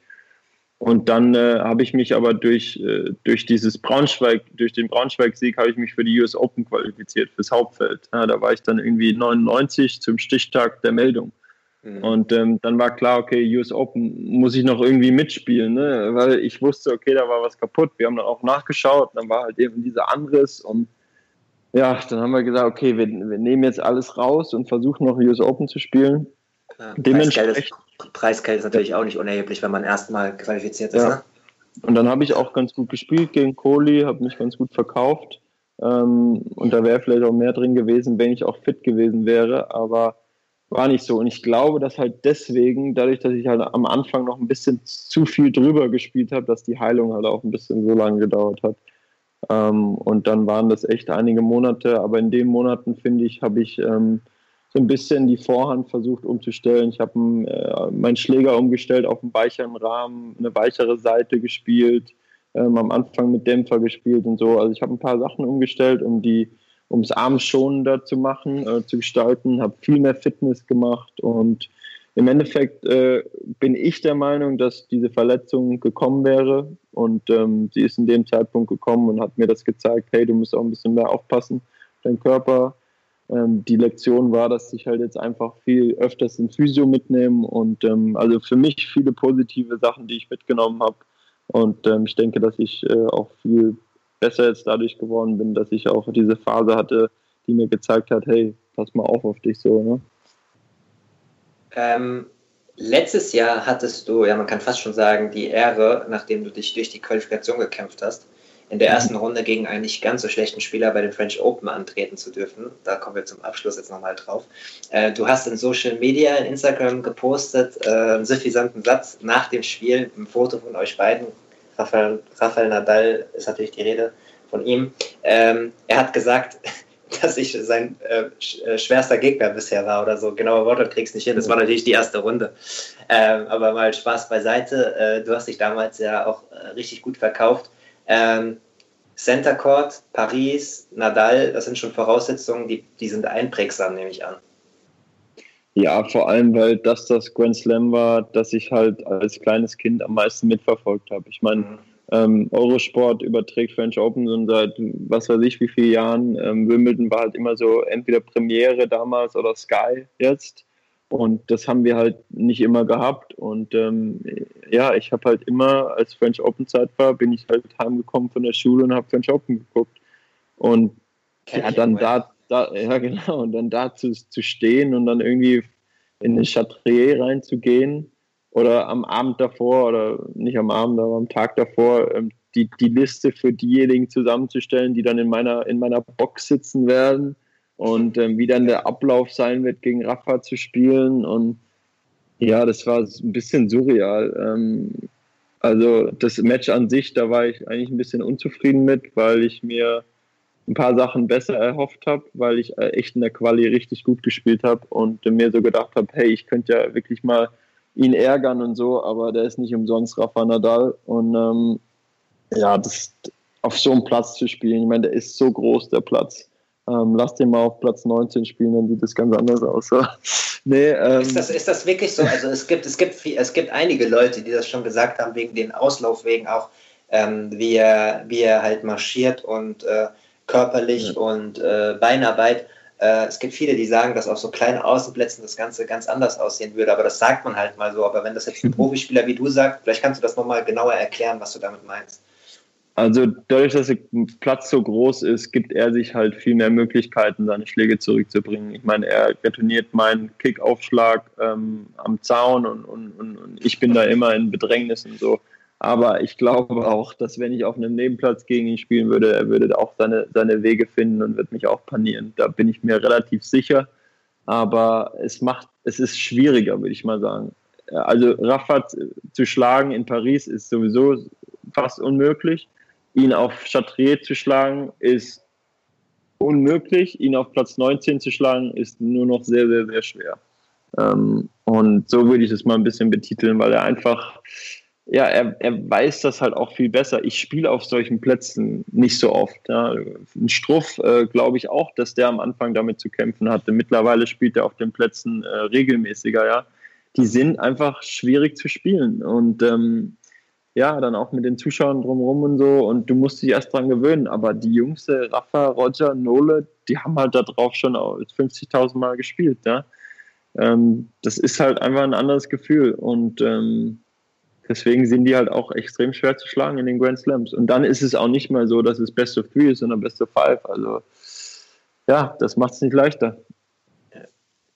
Und dann äh, habe ich mich aber durch, äh, durch dieses Braunschweig, durch den Braunschweig-Sieg habe ich mich für die US Open qualifiziert, fürs Hauptfeld. Ja, da war ich dann irgendwie 99 zum Stichtag der Meldung. Mhm. Und ähm, dann war klar, okay, US Open muss ich noch irgendwie mitspielen, ne? weil ich wusste, okay, da war was kaputt. Wir haben dann auch nachgeschaut, dann war halt eben dieser Anriss und ja, dann haben wir gesagt, okay, wir, wir nehmen jetzt alles raus und versuchen noch US Open zu spielen. Klar, Dementsprechend. Preisgeld ist, Preisgeld ist natürlich auch nicht unerheblich, wenn man erstmal qualifiziert ist. Ja. Ne? Und dann habe ich auch ganz gut gespielt gegen Kohli, habe mich ganz gut verkauft. Ähm, und da wäre vielleicht auch mehr drin gewesen, wenn ich auch fit gewesen wäre. Aber war nicht so. Und ich glaube, dass halt deswegen, dadurch, dass ich halt am Anfang noch ein bisschen zu viel drüber gespielt habe, dass die Heilung halt auch ein bisschen so lange gedauert hat. Ähm, und dann waren das echt einige Monate, aber in den Monaten, finde ich, habe ich ähm, so ein bisschen die Vorhand versucht umzustellen. Ich habe äh, meinen Schläger umgestellt auf einen weicheren Rahmen, eine weichere Seite gespielt, ähm, am Anfang mit Dämpfer gespielt und so. Also ich habe ein paar Sachen umgestellt, um die um es armschonender zu machen, äh, zu gestalten, habe viel mehr Fitness gemacht und im Endeffekt äh, bin ich der Meinung, dass diese Verletzung gekommen wäre und ähm, sie ist in dem Zeitpunkt gekommen und hat mir das gezeigt, hey, du musst auch ein bisschen mehr aufpassen, dein Körper. Ähm, die Lektion war, dass ich halt jetzt einfach viel öfters in Physio mitnehme und ähm, also für mich viele positive Sachen, die ich mitgenommen habe und ähm, ich denke, dass ich äh, auch viel besser jetzt dadurch geworden bin, dass ich auch diese Phase hatte, die mir gezeigt hat, hey, pass mal auf auf dich so, ne? Ähm, letztes Jahr hattest du, ja, man kann fast schon sagen, die Ehre, nachdem du dich durch die Qualifikation gekämpft hast, in der ersten Runde gegen einen nicht ganz so schlechten Spieler bei den French Open antreten zu dürfen. Da kommen wir zum Abschluss jetzt nochmal drauf. Äh, du hast in Social Media, in Instagram gepostet, äh, einen suffisanten Satz nach dem Spiel, ein Foto von euch beiden. Rafael, Rafael Nadal ist natürlich die Rede von ihm. Ähm, er hat gesagt, dass ich sein äh, äh, schwerster Gegner bisher war oder so. Genauer Worte kriegst nicht hin. Das war natürlich die erste Runde. Ähm, aber mal Spaß beiseite. Äh, du hast dich damals ja auch äh, richtig gut verkauft. Ähm, Center Court, Paris, Nadal, das sind schon Voraussetzungen, die, die sind einprägsam, nehme ich an. Ja, vor allem, weil das das Grand Slam war, das ich halt als kleines Kind am meisten mitverfolgt habe. Ich meine, ähm, Eurosport überträgt French Open schon seit was weiß ich wie vielen Jahren. Ähm, Wimbledon war halt immer so entweder Premiere damals oder Sky jetzt. Und das haben wir halt nicht immer gehabt. Und ähm, ja, ich habe halt immer, als French Open Zeit war, bin ich halt heimgekommen von der Schule und habe French Open geguckt. Und ja, dann da, da, ja genau, und dann da zu, zu stehen und dann irgendwie in eine Chatrier reinzugehen oder am Abend davor oder nicht am Abend, aber am Tag davor ähm, die, die Liste für diejenigen zusammenzustellen, die dann in meiner, in meiner Box sitzen werden und ähm, wie dann der Ablauf sein wird, gegen Rafa zu spielen. Und ja, das war ein bisschen surreal. Ähm, also das Match an sich, da war ich eigentlich ein bisschen unzufrieden mit, weil ich mir ein paar Sachen besser erhofft habe, weil ich äh, echt in der Quali richtig gut gespielt habe und mir so gedacht habe, hey, ich könnte ja wirklich mal ihn ärgern und so, aber der ist nicht umsonst Rafa Nadal. Und ähm, ja, das, auf so einem Platz zu spielen, ich meine, der ist so groß, der Platz. Ähm, lass den mal auf Platz 19 spielen, dann sieht das ganz anders aus. nee, ähm, ist, das, ist das wirklich so? Also es gibt, es, gibt viel, es gibt einige Leute, die das schon gesagt haben, wegen den Auslaufwegen auch, ähm, wie, er, wie er halt marschiert und äh, körperlich ja. und äh, Beinarbeit. Äh, es gibt viele, die sagen, dass auf so kleinen Außenplätzen das Ganze ganz anders aussehen würde, aber das sagt man halt mal so. Aber wenn das jetzt ein Profispieler wie du sagst, vielleicht kannst du das nochmal genauer erklären, was du damit meinst. Also dadurch, dass der Platz so groß ist, gibt er sich halt viel mehr Möglichkeiten, seine Schläge zurückzubringen. Ich meine, er retourniert meinen Kickaufschlag ähm, am Zaun und, und, und, und, ich bin da immer in Bedrängnis und so. Aber ich glaube auch, dass wenn ich auf einem Nebenplatz gegen ihn spielen würde, er würde auch seine, seine Wege finden und wird mich auch panieren. Da bin ich mir relativ sicher. Aber es macht, es ist schwieriger, würde ich mal sagen. Also Rafa zu schlagen in Paris ist sowieso fast unmöglich. Ihn auf Chatrier zu schlagen ist unmöglich. Ihn auf Platz 19 zu schlagen ist nur noch sehr, sehr, sehr schwer. Ähm, und so würde ich es mal ein bisschen betiteln, weil er einfach ja, er, er weiß das halt auch viel besser. Ich spiele auf solchen Plätzen nicht so oft. Ja. Ein Struff äh, glaube ich auch, dass der am Anfang damit zu kämpfen hatte. Mittlerweile spielt er auf den Plätzen äh, regelmäßiger, ja. Die sind einfach schwierig zu spielen. Und ähm, ja, dann auch mit den Zuschauern drumherum und so. Und du musst dich erst dran gewöhnen. Aber die Jungs, äh, Rafa, Roger, Nole, die haben halt da drauf schon 50.000 Mal gespielt. Ja. Ähm, das ist halt einfach ein anderes Gefühl. Und ähm, Deswegen sind die halt auch extrem schwer zu schlagen in den Grand Slams. Und dann ist es auch nicht mal so, dass es Best of Three ist, sondern Best of Five. Also ja, das macht es nicht leichter.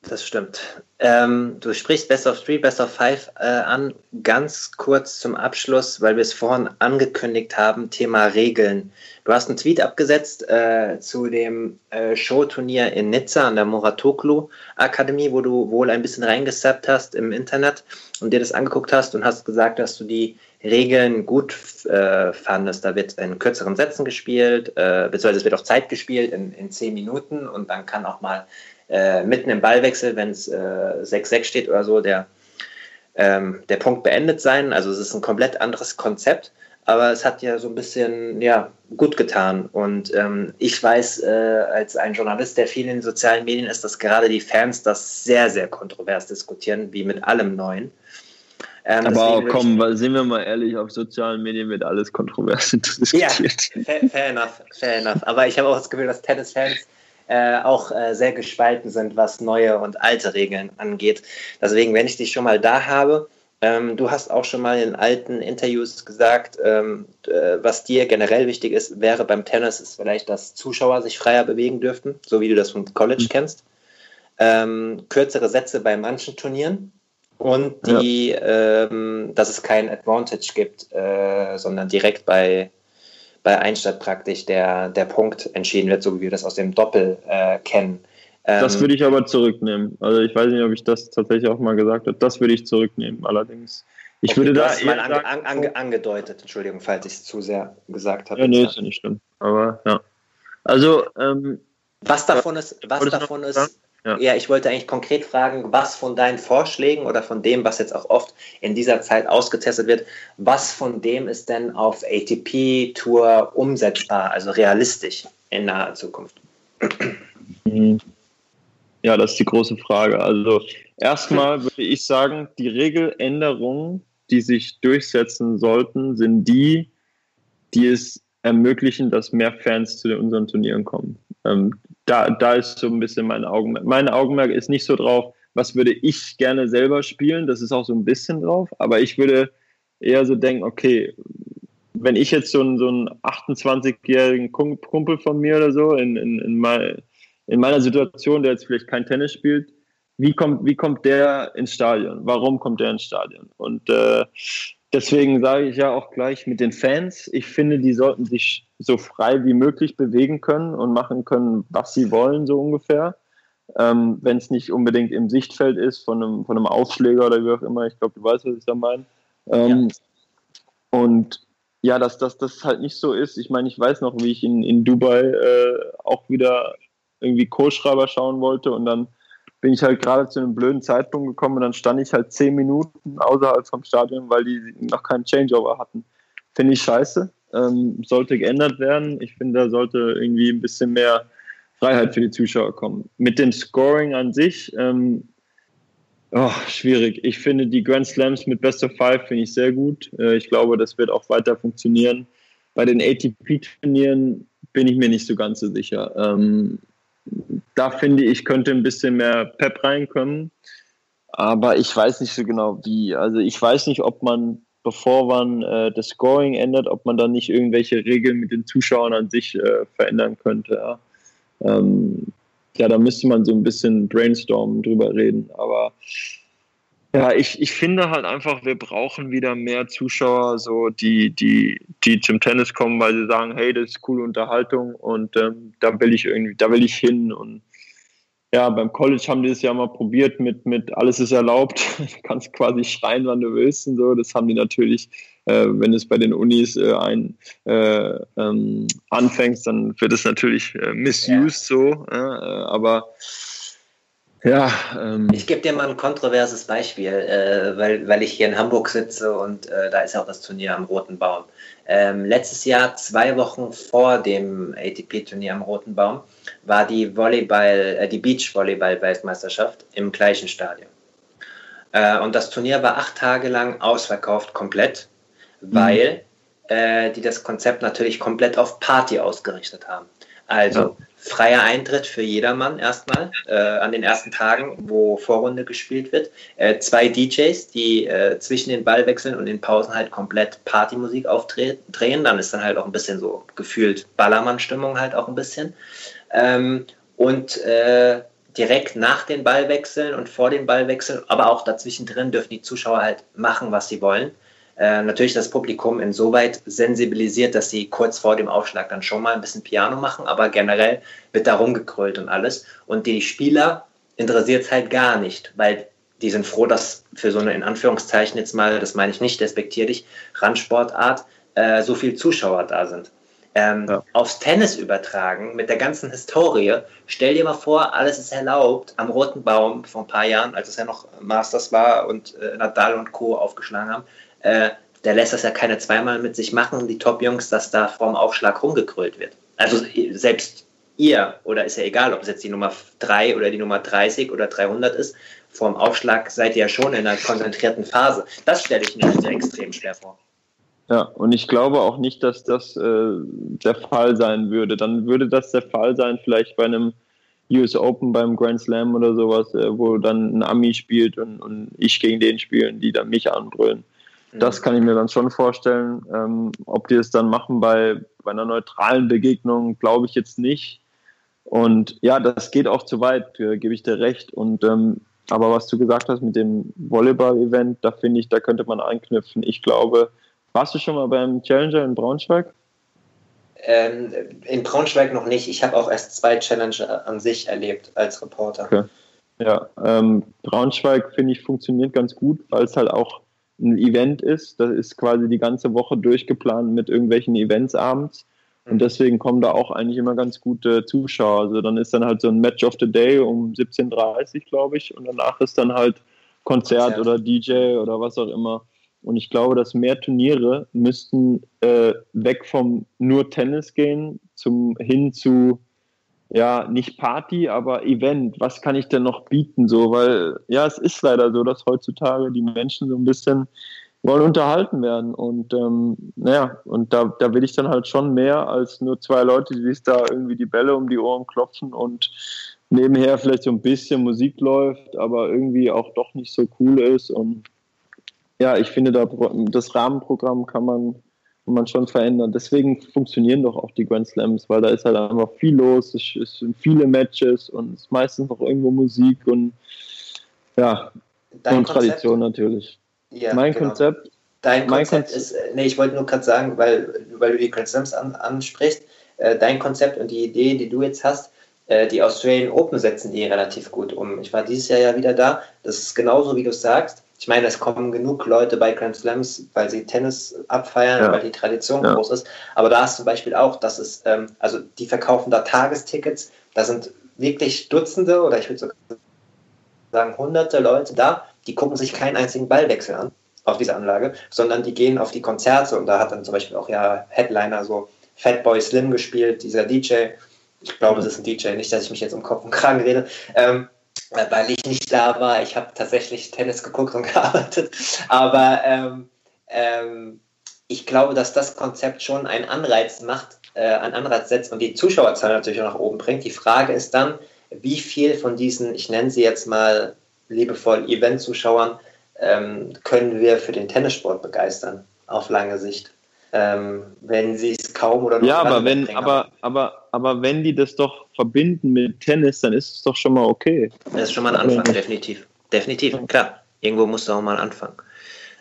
Das stimmt. Ähm, du sprichst Best of Three, Best of Five äh, an. Ganz kurz zum Abschluss, weil wir es vorhin angekündigt haben, Thema Regeln. Du hast einen Tweet abgesetzt äh, zu dem äh, Showturnier in Nizza an der Moratoglu Akademie, wo du wohl ein bisschen reingesappt hast im Internet und dir das angeguckt hast und hast gesagt, dass du die Regeln gut äh, fandest, da wird in kürzeren Sätzen gespielt, äh, beziehungsweise es wird auf Zeit gespielt in, in zehn Minuten und dann kann auch mal äh, mitten im Ballwechsel, wenn es äh, 6-6 steht oder so, der, ähm, der Punkt beendet sein. Also es ist ein komplett anderes Konzept, aber es hat ja so ein bisschen ja, gut getan. Und ähm, ich weiß äh, als ein Journalist, der viel in den sozialen Medien ist, dass gerade die Fans das sehr, sehr kontrovers diskutieren, wie mit allem Neuen. Ähm, Aber komm, weil, sind wir mal ehrlich, auf sozialen Medien wird alles kontrovers diskutiert. Ja, fair, fair enough, fair enough. Aber ich habe auch das Gefühl, dass Tennisfans äh, auch äh, sehr gespalten sind, was neue und alte Regeln angeht. Deswegen, wenn ich dich schon mal da habe, ähm, du hast auch schon mal in alten Interviews gesagt, ähm, äh, was dir generell wichtig ist, wäre beim Tennis, ist vielleicht, dass Zuschauer sich freier bewegen dürften, so wie du das vom College mhm. kennst. Ähm, kürzere Sätze bei manchen Turnieren und die, ja. ähm, dass es kein Advantage gibt, äh, sondern direkt bei, bei Einstadt praktisch der, der Punkt entschieden wird, so wie wir das aus dem Doppel äh, kennen. Ähm, das würde ich aber zurücknehmen. Also ich weiß nicht, ob ich das tatsächlich auch mal gesagt habe. Das würde ich zurücknehmen. Allerdings, ich okay, würde da mal ange, an, ange, angedeutet. Entschuldigung, falls ich es zu sehr gesagt habe. Ja, nee, ist ja nicht schlimm. Aber ja. Also ähm, was davon ist, was davon ist, ja. ja, ich wollte eigentlich konkret fragen, was von deinen Vorschlägen oder von dem, was jetzt auch oft in dieser Zeit ausgetestet wird, was von dem ist denn auf ATP-Tour umsetzbar, also realistisch in naher Zukunft? Mhm. Ja, das ist die große Frage. Also erstmal würde ich sagen, die Regeländerungen, die sich durchsetzen sollten, sind die, die es ermöglichen, dass mehr Fans zu unseren Turnieren kommen. Ähm, da, da ist so ein bisschen mein Augenmerk. Mein Augenmerk ist nicht so drauf, was würde ich gerne selber spielen, das ist auch so ein bisschen drauf, aber ich würde eher so denken, okay, wenn ich jetzt so einen, so einen 28-jährigen Kumpel von mir oder so in, in, in, mein, in meiner Situation, der jetzt vielleicht kein Tennis spielt, wie kommt, wie kommt der ins Stadion? Warum kommt der ins Stadion? Und äh, deswegen sage ich ja auch gleich mit den Fans, ich finde, die sollten sich so frei wie möglich bewegen können und machen können, was sie wollen, so ungefähr. Ähm, Wenn es nicht unbedingt im Sichtfeld ist von einem, von einem Aufschläger oder wie auch immer. Ich glaube, du weißt, was ich da meine. Ähm, ja. Und ja, dass das dass halt nicht so ist. Ich meine, ich weiß noch, wie ich in, in Dubai äh, auch wieder irgendwie Co-Schreiber schauen wollte und dann bin ich halt gerade zu einem blöden Zeitpunkt gekommen und dann stand ich halt zehn Minuten außerhalb vom Stadion, weil die noch keinen Changeover hatten. Finde ich scheiße. Ähm, sollte geändert werden. Ich finde, da sollte irgendwie ein bisschen mehr Freiheit für die Zuschauer kommen. Mit dem Scoring an sich, ähm, oh, schwierig. Ich finde die Grand Slams mit Best of Five finde ich sehr gut. Äh, ich glaube, das wird auch weiter funktionieren. Bei den ATP-Turnieren bin ich mir nicht so ganz so sicher. Ähm, da finde ich, könnte ein bisschen mehr Pep reinkommen. Aber ich weiß nicht so genau wie. Also ich weiß nicht, ob man, bevor man äh, das Scoring ändert, ob man dann nicht irgendwelche Regeln mit den Zuschauern an sich äh, verändern könnte. Ja. Ähm, ja, da müsste man so ein bisschen brainstormen drüber reden. Aber ja, ich, ich finde halt einfach, wir brauchen wieder mehr Zuschauer, so die, die, die zum Tennis kommen, weil sie sagen, hey, das ist coole Unterhaltung und ähm, da will ich irgendwie, da will ich hin. Und ja, beim College haben die es ja mal probiert mit, mit alles ist erlaubt. Du kannst quasi schreien, wann du willst und so. Das haben die natürlich, äh, wenn es bei den Unis äh, ein äh, ähm, anfängst, dann wird es natürlich äh, misused ja. so. Äh, aber ja, ähm. ich gebe dir mal ein kontroverses Beispiel, äh, weil, weil ich hier in Hamburg sitze und äh, da ist ja auch das Turnier am Roten Baum. Ähm, letztes Jahr, zwei Wochen vor dem ATP-Turnier am Roten Baum, war die Volleyball, äh, die Beach-Volleyball-Weltmeisterschaft im gleichen Stadion. Äh, und das Turnier war acht Tage lang ausverkauft, komplett, mhm. weil mhm. die das Konzept natürlich komplett auf Party ausgerichtet haben. Also ja freier Eintritt für jedermann erstmal äh, an den ersten Tagen, wo Vorrunde gespielt wird. Äh, zwei DJs, die äh, zwischen den Ballwechseln und den Pausen halt komplett Partymusik aufdrehen. Dann ist dann halt auch ein bisschen so gefühlt Ballermann-Stimmung halt auch ein bisschen. Ähm, und äh, direkt nach den Ballwechseln und vor den Ballwechseln, aber auch dazwischen drin dürfen die Zuschauer halt machen, was sie wollen äh, natürlich das Publikum insoweit sensibilisiert, dass sie kurz vor dem Aufschlag dann schon mal ein bisschen Piano machen, aber generell wird da rumgekrölt und alles. Und die Spieler interessiert es halt gar nicht, weil die sind froh, dass für so eine in Anführungszeichen jetzt mal, das meine ich nicht despektierlich, Randsportart äh, so viele Zuschauer da sind. Ähm, ja. Aufs Tennis übertragen mit der ganzen Historie. Stell dir mal vor, alles ist erlaubt am Roten Baum vor ein paar Jahren, als es ja noch Masters war und äh, Nadal und Co. aufgeschlagen haben. Äh, der lässt das ja keine zweimal mit sich machen, die Top-Jungs, dass da vorm Aufschlag rumgekrölt wird. Also selbst ihr, oder ist ja egal, ob es jetzt die Nummer 3 oder die Nummer 30 oder 300 ist, vorm Aufschlag seid ihr ja schon in einer konzentrierten Phase. Das stelle ich mir extrem schwer vor. Ja, und ich glaube auch nicht, dass das äh, der Fall sein würde. Dann würde das der Fall sein, vielleicht bei einem US Open, beim Grand Slam oder sowas, äh, wo dann ein Ami spielt und, und ich gegen den spielen, die dann mich anbrüllen. Mhm. Das kann ich mir dann schon vorstellen. Ähm, ob die es dann machen bei, bei einer neutralen Begegnung, glaube ich jetzt nicht. Und ja, das geht auch zu weit, äh, gebe ich dir recht. Und ähm, aber was du gesagt hast mit dem Volleyball-Event, da finde ich, da könnte man anknüpfen. Ich glaube, warst du schon mal beim Challenger in Braunschweig? Ähm, in Braunschweig noch nicht. Ich habe auch erst zwei Challenger an sich erlebt als Reporter. Okay. Ja, ähm, Braunschweig finde ich funktioniert ganz gut, weil es halt auch ein Event ist. Das ist quasi die ganze Woche durchgeplant mit irgendwelchen Events abends. Und deswegen kommen da auch eigentlich immer ganz gute Zuschauer. Also dann ist dann halt so ein Match of the Day um 17.30 Uhr, glaube ich. Und danach ist dann halt Konzert, Konzert, oder DJ oder was auch immer. Und ich glaube, dass mehr Turniere müssten äh, weg vom nur Tennis gehen, zum hin zu ja, nicht Party, aber Event. Was kann ich denn noch bieten? So, weil ja, es ist leider so, dass heutzutage die Menschen so ein bisschen wollen unterhalten werden. Und ähm, naja, und da, da will ich dann halt schon mehr als nur zwei Leute, die sich da irgendwie die Bälle um die Ohren klopfen und nebenher vielleicht so ein bisschen Musik läuft, aber irgendwie auch doch nicht so cool ist. Und ja, ich finde, da, das Rahmenprogramm kann man, man schon verändern. Deswegen funktionieren doch auch die Grand Slams, weil da ist halt einfach viel los, es, es sind viele Matches und es ist meistens noch irgendwo Musik und ja, Dein und Konzept, Tradition natürlich. Ja, mein genau. Konzept. Dein mein Konzept Konzept ist, nee, ich wollte nur gerade sagen, weil, weil du die Grand Slams an, ansprichst, äh, dein Konzept und die Idee, die du jetzt hast, äh, die Australian Open setzen die relativ gut um. Ich war dieses Jahr ja wieder da. Das ist genauso, wie du sagst. Ich meine, es kommen genug Leute bei Grand Slams, weil sie Tennis abfeiern, ja. weil die Tradition ja. groß ist. Aber da ist zum Beispiel auch, dass es, ähm, also die verkaufen da Tagestickets. Da sind wirklich Dutzende oder ich würde sogar sagen hunderte Leute da, die gucken sich keinen einzigen Ballwechsel an auf dieser Anlage, sondern die gehen auf die Konzerte und da hat dann zum Beispiel auch ja Headliner so Fatboy Slim gespielt, dieser DJ. Ich glaube, das ist ein DJ, nicht, dass ich mich jetzt um Kopf und Kragen rede. Ähm, weil ich nicht da war. Ich habe tatsächlich Tennis geguckt und gearbeitet. Aber ähm, ähm, ich glaube, dass das Konzept schon einen Anreiz macht, äh, einen Anreiz setzt und die Zuschauerzahl natürlich auch nach oben bringt. Die Frage ist dann, wie viel von diesen, ich nenne sie jetzt mal liebevoll Event-Zuschauern ähm, können wir für den Tennissport begeistern auf lange Sicht. Ähm, wenn sie es kaum oder noch Ja, aber wenn, aber, aber, aber wenn die das doch verbinden mit Tennis, dann ist es doch schon mal okay. Das ist schon mal ein Anfang, definitiv. Definitiv, klar. Irgendwo musst du auch mal anfangen.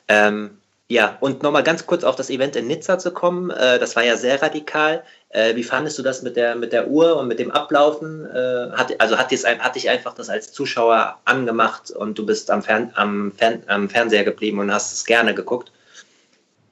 Ähm, ja, und nochmal ganz kurz auf das Event in Nizza zu kommen. Äh, das war ja sehr radikal. Äh, wie fandest du das mit der, mit der Uhr und mit dem Ablaufen? Äh, hat, also hat, hat dich einfach das als Zuschauer angemacht und du bist am, Fern, am, Fern, am Fernseher geblieben und hast es gerne geguckt?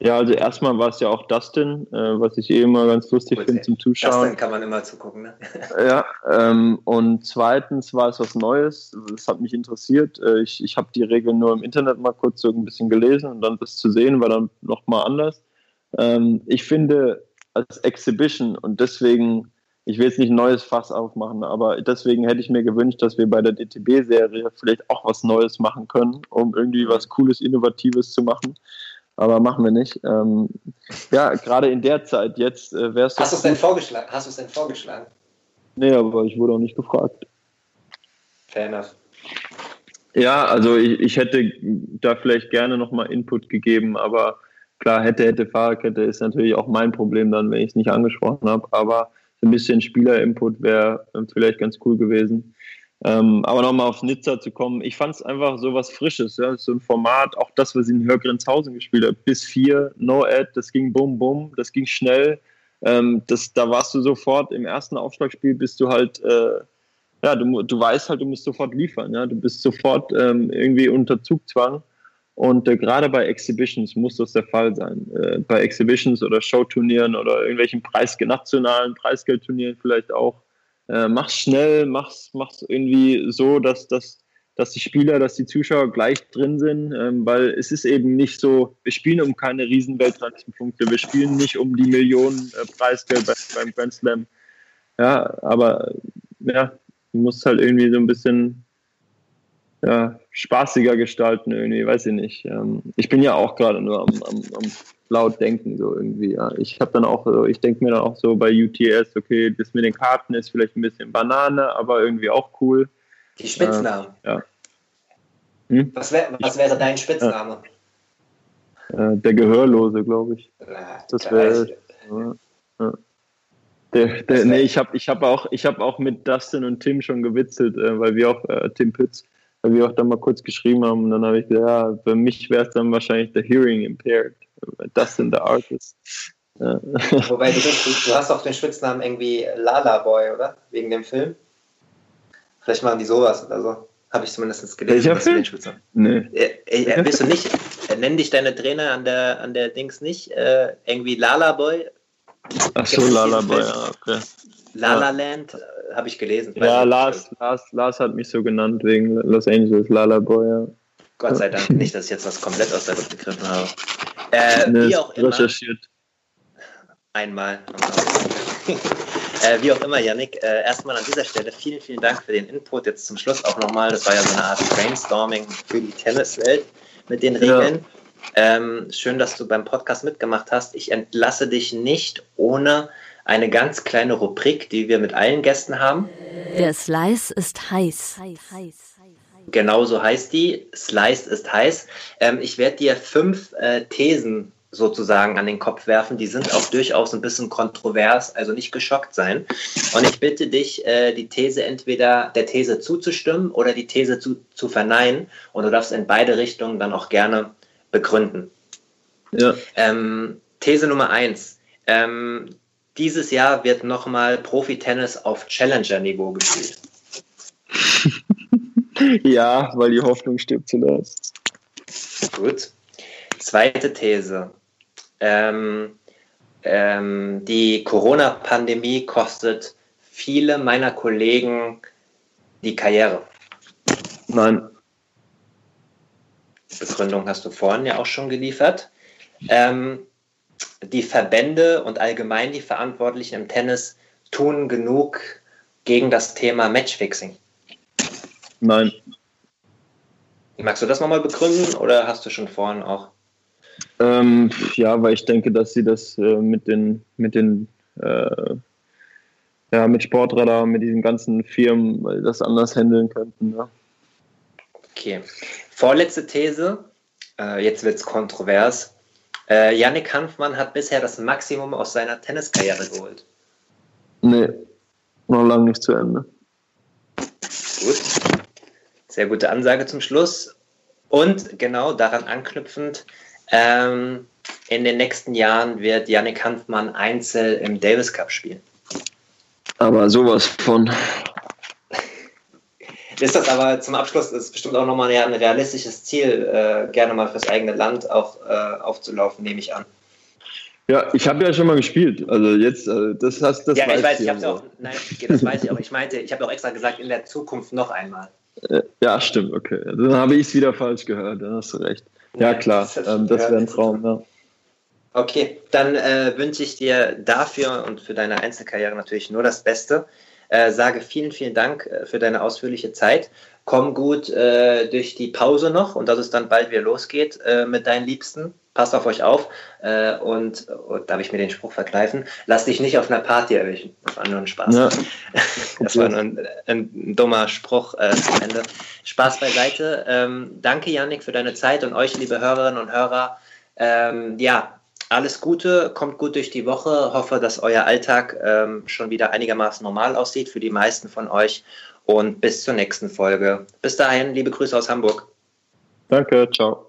Ja, also erstmal war es ja auch Dustin, äh, was ich eh immer ganz lustig finde zum Zuschauen. Dustin kann man immer zugucken, ne? ja, ähm, und zweitens war es was Neues. Das hat mich interessiert. Äh, ich ich habe die Regeln nur im Internet mal kurz so ein bisschen gelesen und dann das zu sehen war dann nochmal anders. Ähm, ich finde als Exhibition und deswegen, ich will jetzt nicht ein neues Fass aufmachen, aber deswegen hätte ich mir gewünscht, dass wir bei der DTB-Serie vielleicht auch was Neues machen können, um irgendwie was Cooles, Innovatives zu machen aber machen wir nicht. Ähm, ja, gerade in der Zeit jetzt äh, wär's. Hast du es denn vorgeschlagen? Hast du es denn vorgeschlagen? Nee, aber ich wurde auch nicht gefragt. Fair enough. Ja, also ich, ich hätte da vielleicht gerne nochmal Input gegeben, aber klar, hätte, hätte, Fahrradkette ist natürlich auch mein Problem dann, wenn ich es nicht angesprochen habe. Aber ein bisschen Spieler-Input wäre äh, vielleicht ganz cool gewesen. Ähm, aber nochmal auf Nizza zu kommen, ich fand es einfach so was Frisches, ja? so ein Format, auch das, was ich in Hörgrenzhausen gespielt habe, bis vier, No-Ad, das ging bum bum, das ging schnell. Ähm, das, da warst du sofort im ersten Aufschlagspiel, bist du halt äh, ja, du, du weißt halt, du musst sofort liefern. Ja? Du bist sofort ähm, irgendwie unter Zugzwang. Und äh, gerade bei Exhibitions muss das der Fall sein. Äh, bei Exhibitions oder Showturnieren oder irgendwelchen Preis nationalen Preisgeldturnieren vielleicht auch. Äh, mach's schnell, mach's, mach's irgendwie so, dass, dass, dass die Spieler, dass die Zuschauer gleich drin sind, ähm, weil es ist eben nicht so, wir spielen um keine riesen Weltranglistenpunkte, wir spielen nicht um die Millionen äh, Preisgeld beim Grand Slam. Ja, aber ja, Du musst halt irgendwie so ein bisschen ja, spaßiger gestalten, irgendwie, weiß ich nicht. Ähm, ich bin ja auch gerade nur am, am, am, laut denken, so irgendwie. Ja. Ich habe dann auch, ich denke mir dann auch so bei UTS, okay, das mit den Karten ist vielleicht ein bisschen Banane, aber irgendwie auch cool. Die Spitznamen. Äh, ja. Hm? Was, wär, was wäre dein Spitzname? Äh, der Gehörlose, glaube ich. Das wäre. Ja. Der, der, nee, ich habe ich hab auch, hab auch mit Dustin und Tim schon gewitzelt, äh, weil wir auch, äh, Tim Pütz, weil wir auch da mal kurz geschrieben haben. Und dann habe ich gesagt, ja, für mich wäre es dann wahrscheinlich der Hearing Impaired. Dustin, der Artist. Ja. Wobei du, du, hast auch den Spitznamen irgendwie Lala Boy, oder? Wegen dem Film. Vielleicht machen die sowas oder so. Habe ich zumindest gelesen. Welcher Film? Nee. Äh, äh, willst du nicht, äh, nennen dich deine Trainer an der, an der Dings nicht äh, irgendwie Lala Boy Ach so, Lalaboy, ja, okay. Lala Land ja. habe ich gelesen. Ja, Lars, Lars, Lars hat mich so genannt wegen Los Angeles, Lalaboy, ja. Gott sei Dank nicht, dass ich jetzt was komplett aus der Luft gegriffen habe. Äh, wie auch immer. Recherchiert. Einmal. äh, wie auch immer, Yannick, äh, erstmal an dieser Stelle vielen, vielen Dank für den Input. Jetzt zum Schluss auch nochmal, das war ja so eine Art Brainstorming für die Tenniswelt mit den Regeln. Ja. Ähm, schön, dass du beim Podcast mitgemacht hast. Ich entlasse dich nicht ohne eine ganz kleine Rubrik, die wir mit allen Gästen haben. Der Slice ist heiß. Genau so heißt die. Slice ist heiß. Ähm, ich werde dir fünf äh, Thesen sozusagen an den Kopf werfen. Die sind auch durchaus ein bisschen kontrovers, also nicht geschockt sein. Und ich bitte dich, äh, die These entweder der These zuzustimmen oder die These zu, zu verneinen. Und du darfst in beide Richtungen dann auch gerne begründen. Ja. Ähm, These Nummer eins. Ähm, dieses Jahr wird nochmal Profi-Tennis auf Challenger-Niveau gespielt. ja, weil die Hoffnung stirbt zuletzt. Gut. Zweite These. Ähm, ähm, die Corona-Pandemie kostet viele meiner Kollegen die Karriere. Nein. Begründung hast du vorhin ja auch schon geliefert. Ähm, die Verbände und allgemein die Verantwortlichen im Tennis tun genug gegen das Thema Matchfixing? Nein. Magst du das nochmal begründen oder hast du schon vorhin auch? Ähm, ja, weil ich denke, dass sie das äh, mit den, mit den äh, ja, mit Sportradar, mit diesen ganzen Firmen das anders handeln könnten. Ja. Okay. Vorletzte These, äh, jetzt wird es kontrovers. Äh, Yannick Hanfmann hat bisher das Maximum aus seiner Tenniskarriere geholt. Nee, noch lange nicht zu Ende. Gut. Sehr gute Ansage zum Schluss. Und genau daran anknüpfend, ähm, in den nächsten Jahren wird Yannick Hanfmann Einzel im Davis Cup spielen. Aber sowas von. Ist das aber zum Abschluss ist bestimmt auch nochmal ein realistisches Ziel, äh, gerne mal fürs eigene Land auch äh, aufzulaufen, nehme ich an. Ja, ich habe ja schon mal gespielt. Also jetzt, äh, das hast das. Ja, ich weiß, ich habe auch. Nein, das weiß ich auch. Ich meinte, ich habe auch extra gesagt, in der Zukunft noch einmal. Äh, ja, stimmt. Okay, dann habe ich es wieder falsch gehört. Dann hast du recht. Ja, klar. Das, ähm, das wäre ein Traum. Ja. Okay, dann äh, wünsche ich dir dafür und für deine Einzelkarriere natürlich nur das Beste. Äh, sage vielen, vielen Dank äh, für deine ausführliche Zeit. Komm gut äh, durch die Pause noch und dass es dann bald wieder losgeht äh, mit deinen Liebsten. Passt auf euch auf äh, und, und darf ich mir den Spruch verkneifen? Lass dich nicht auf einer Party erwischen. Das war nur ein Spaß. Ja. Das war nur ein, ein dummer Spruch äh, zum Ende. Spaß beiseite. Ähm, danke, Yannick, für deine Zeit und euch, liebe Hörerinnen und Hörer. Ähm, ja, alles Gute, kommt gut durch die Woche. Hoffe, dass euer Alltag ähm, schon wieder einigermaßen normal aussieht für die meisten von euch. Und bis zur nächsten Folge. Bis dahin, liebe Grüße aus Hamburg. Danke, ciao.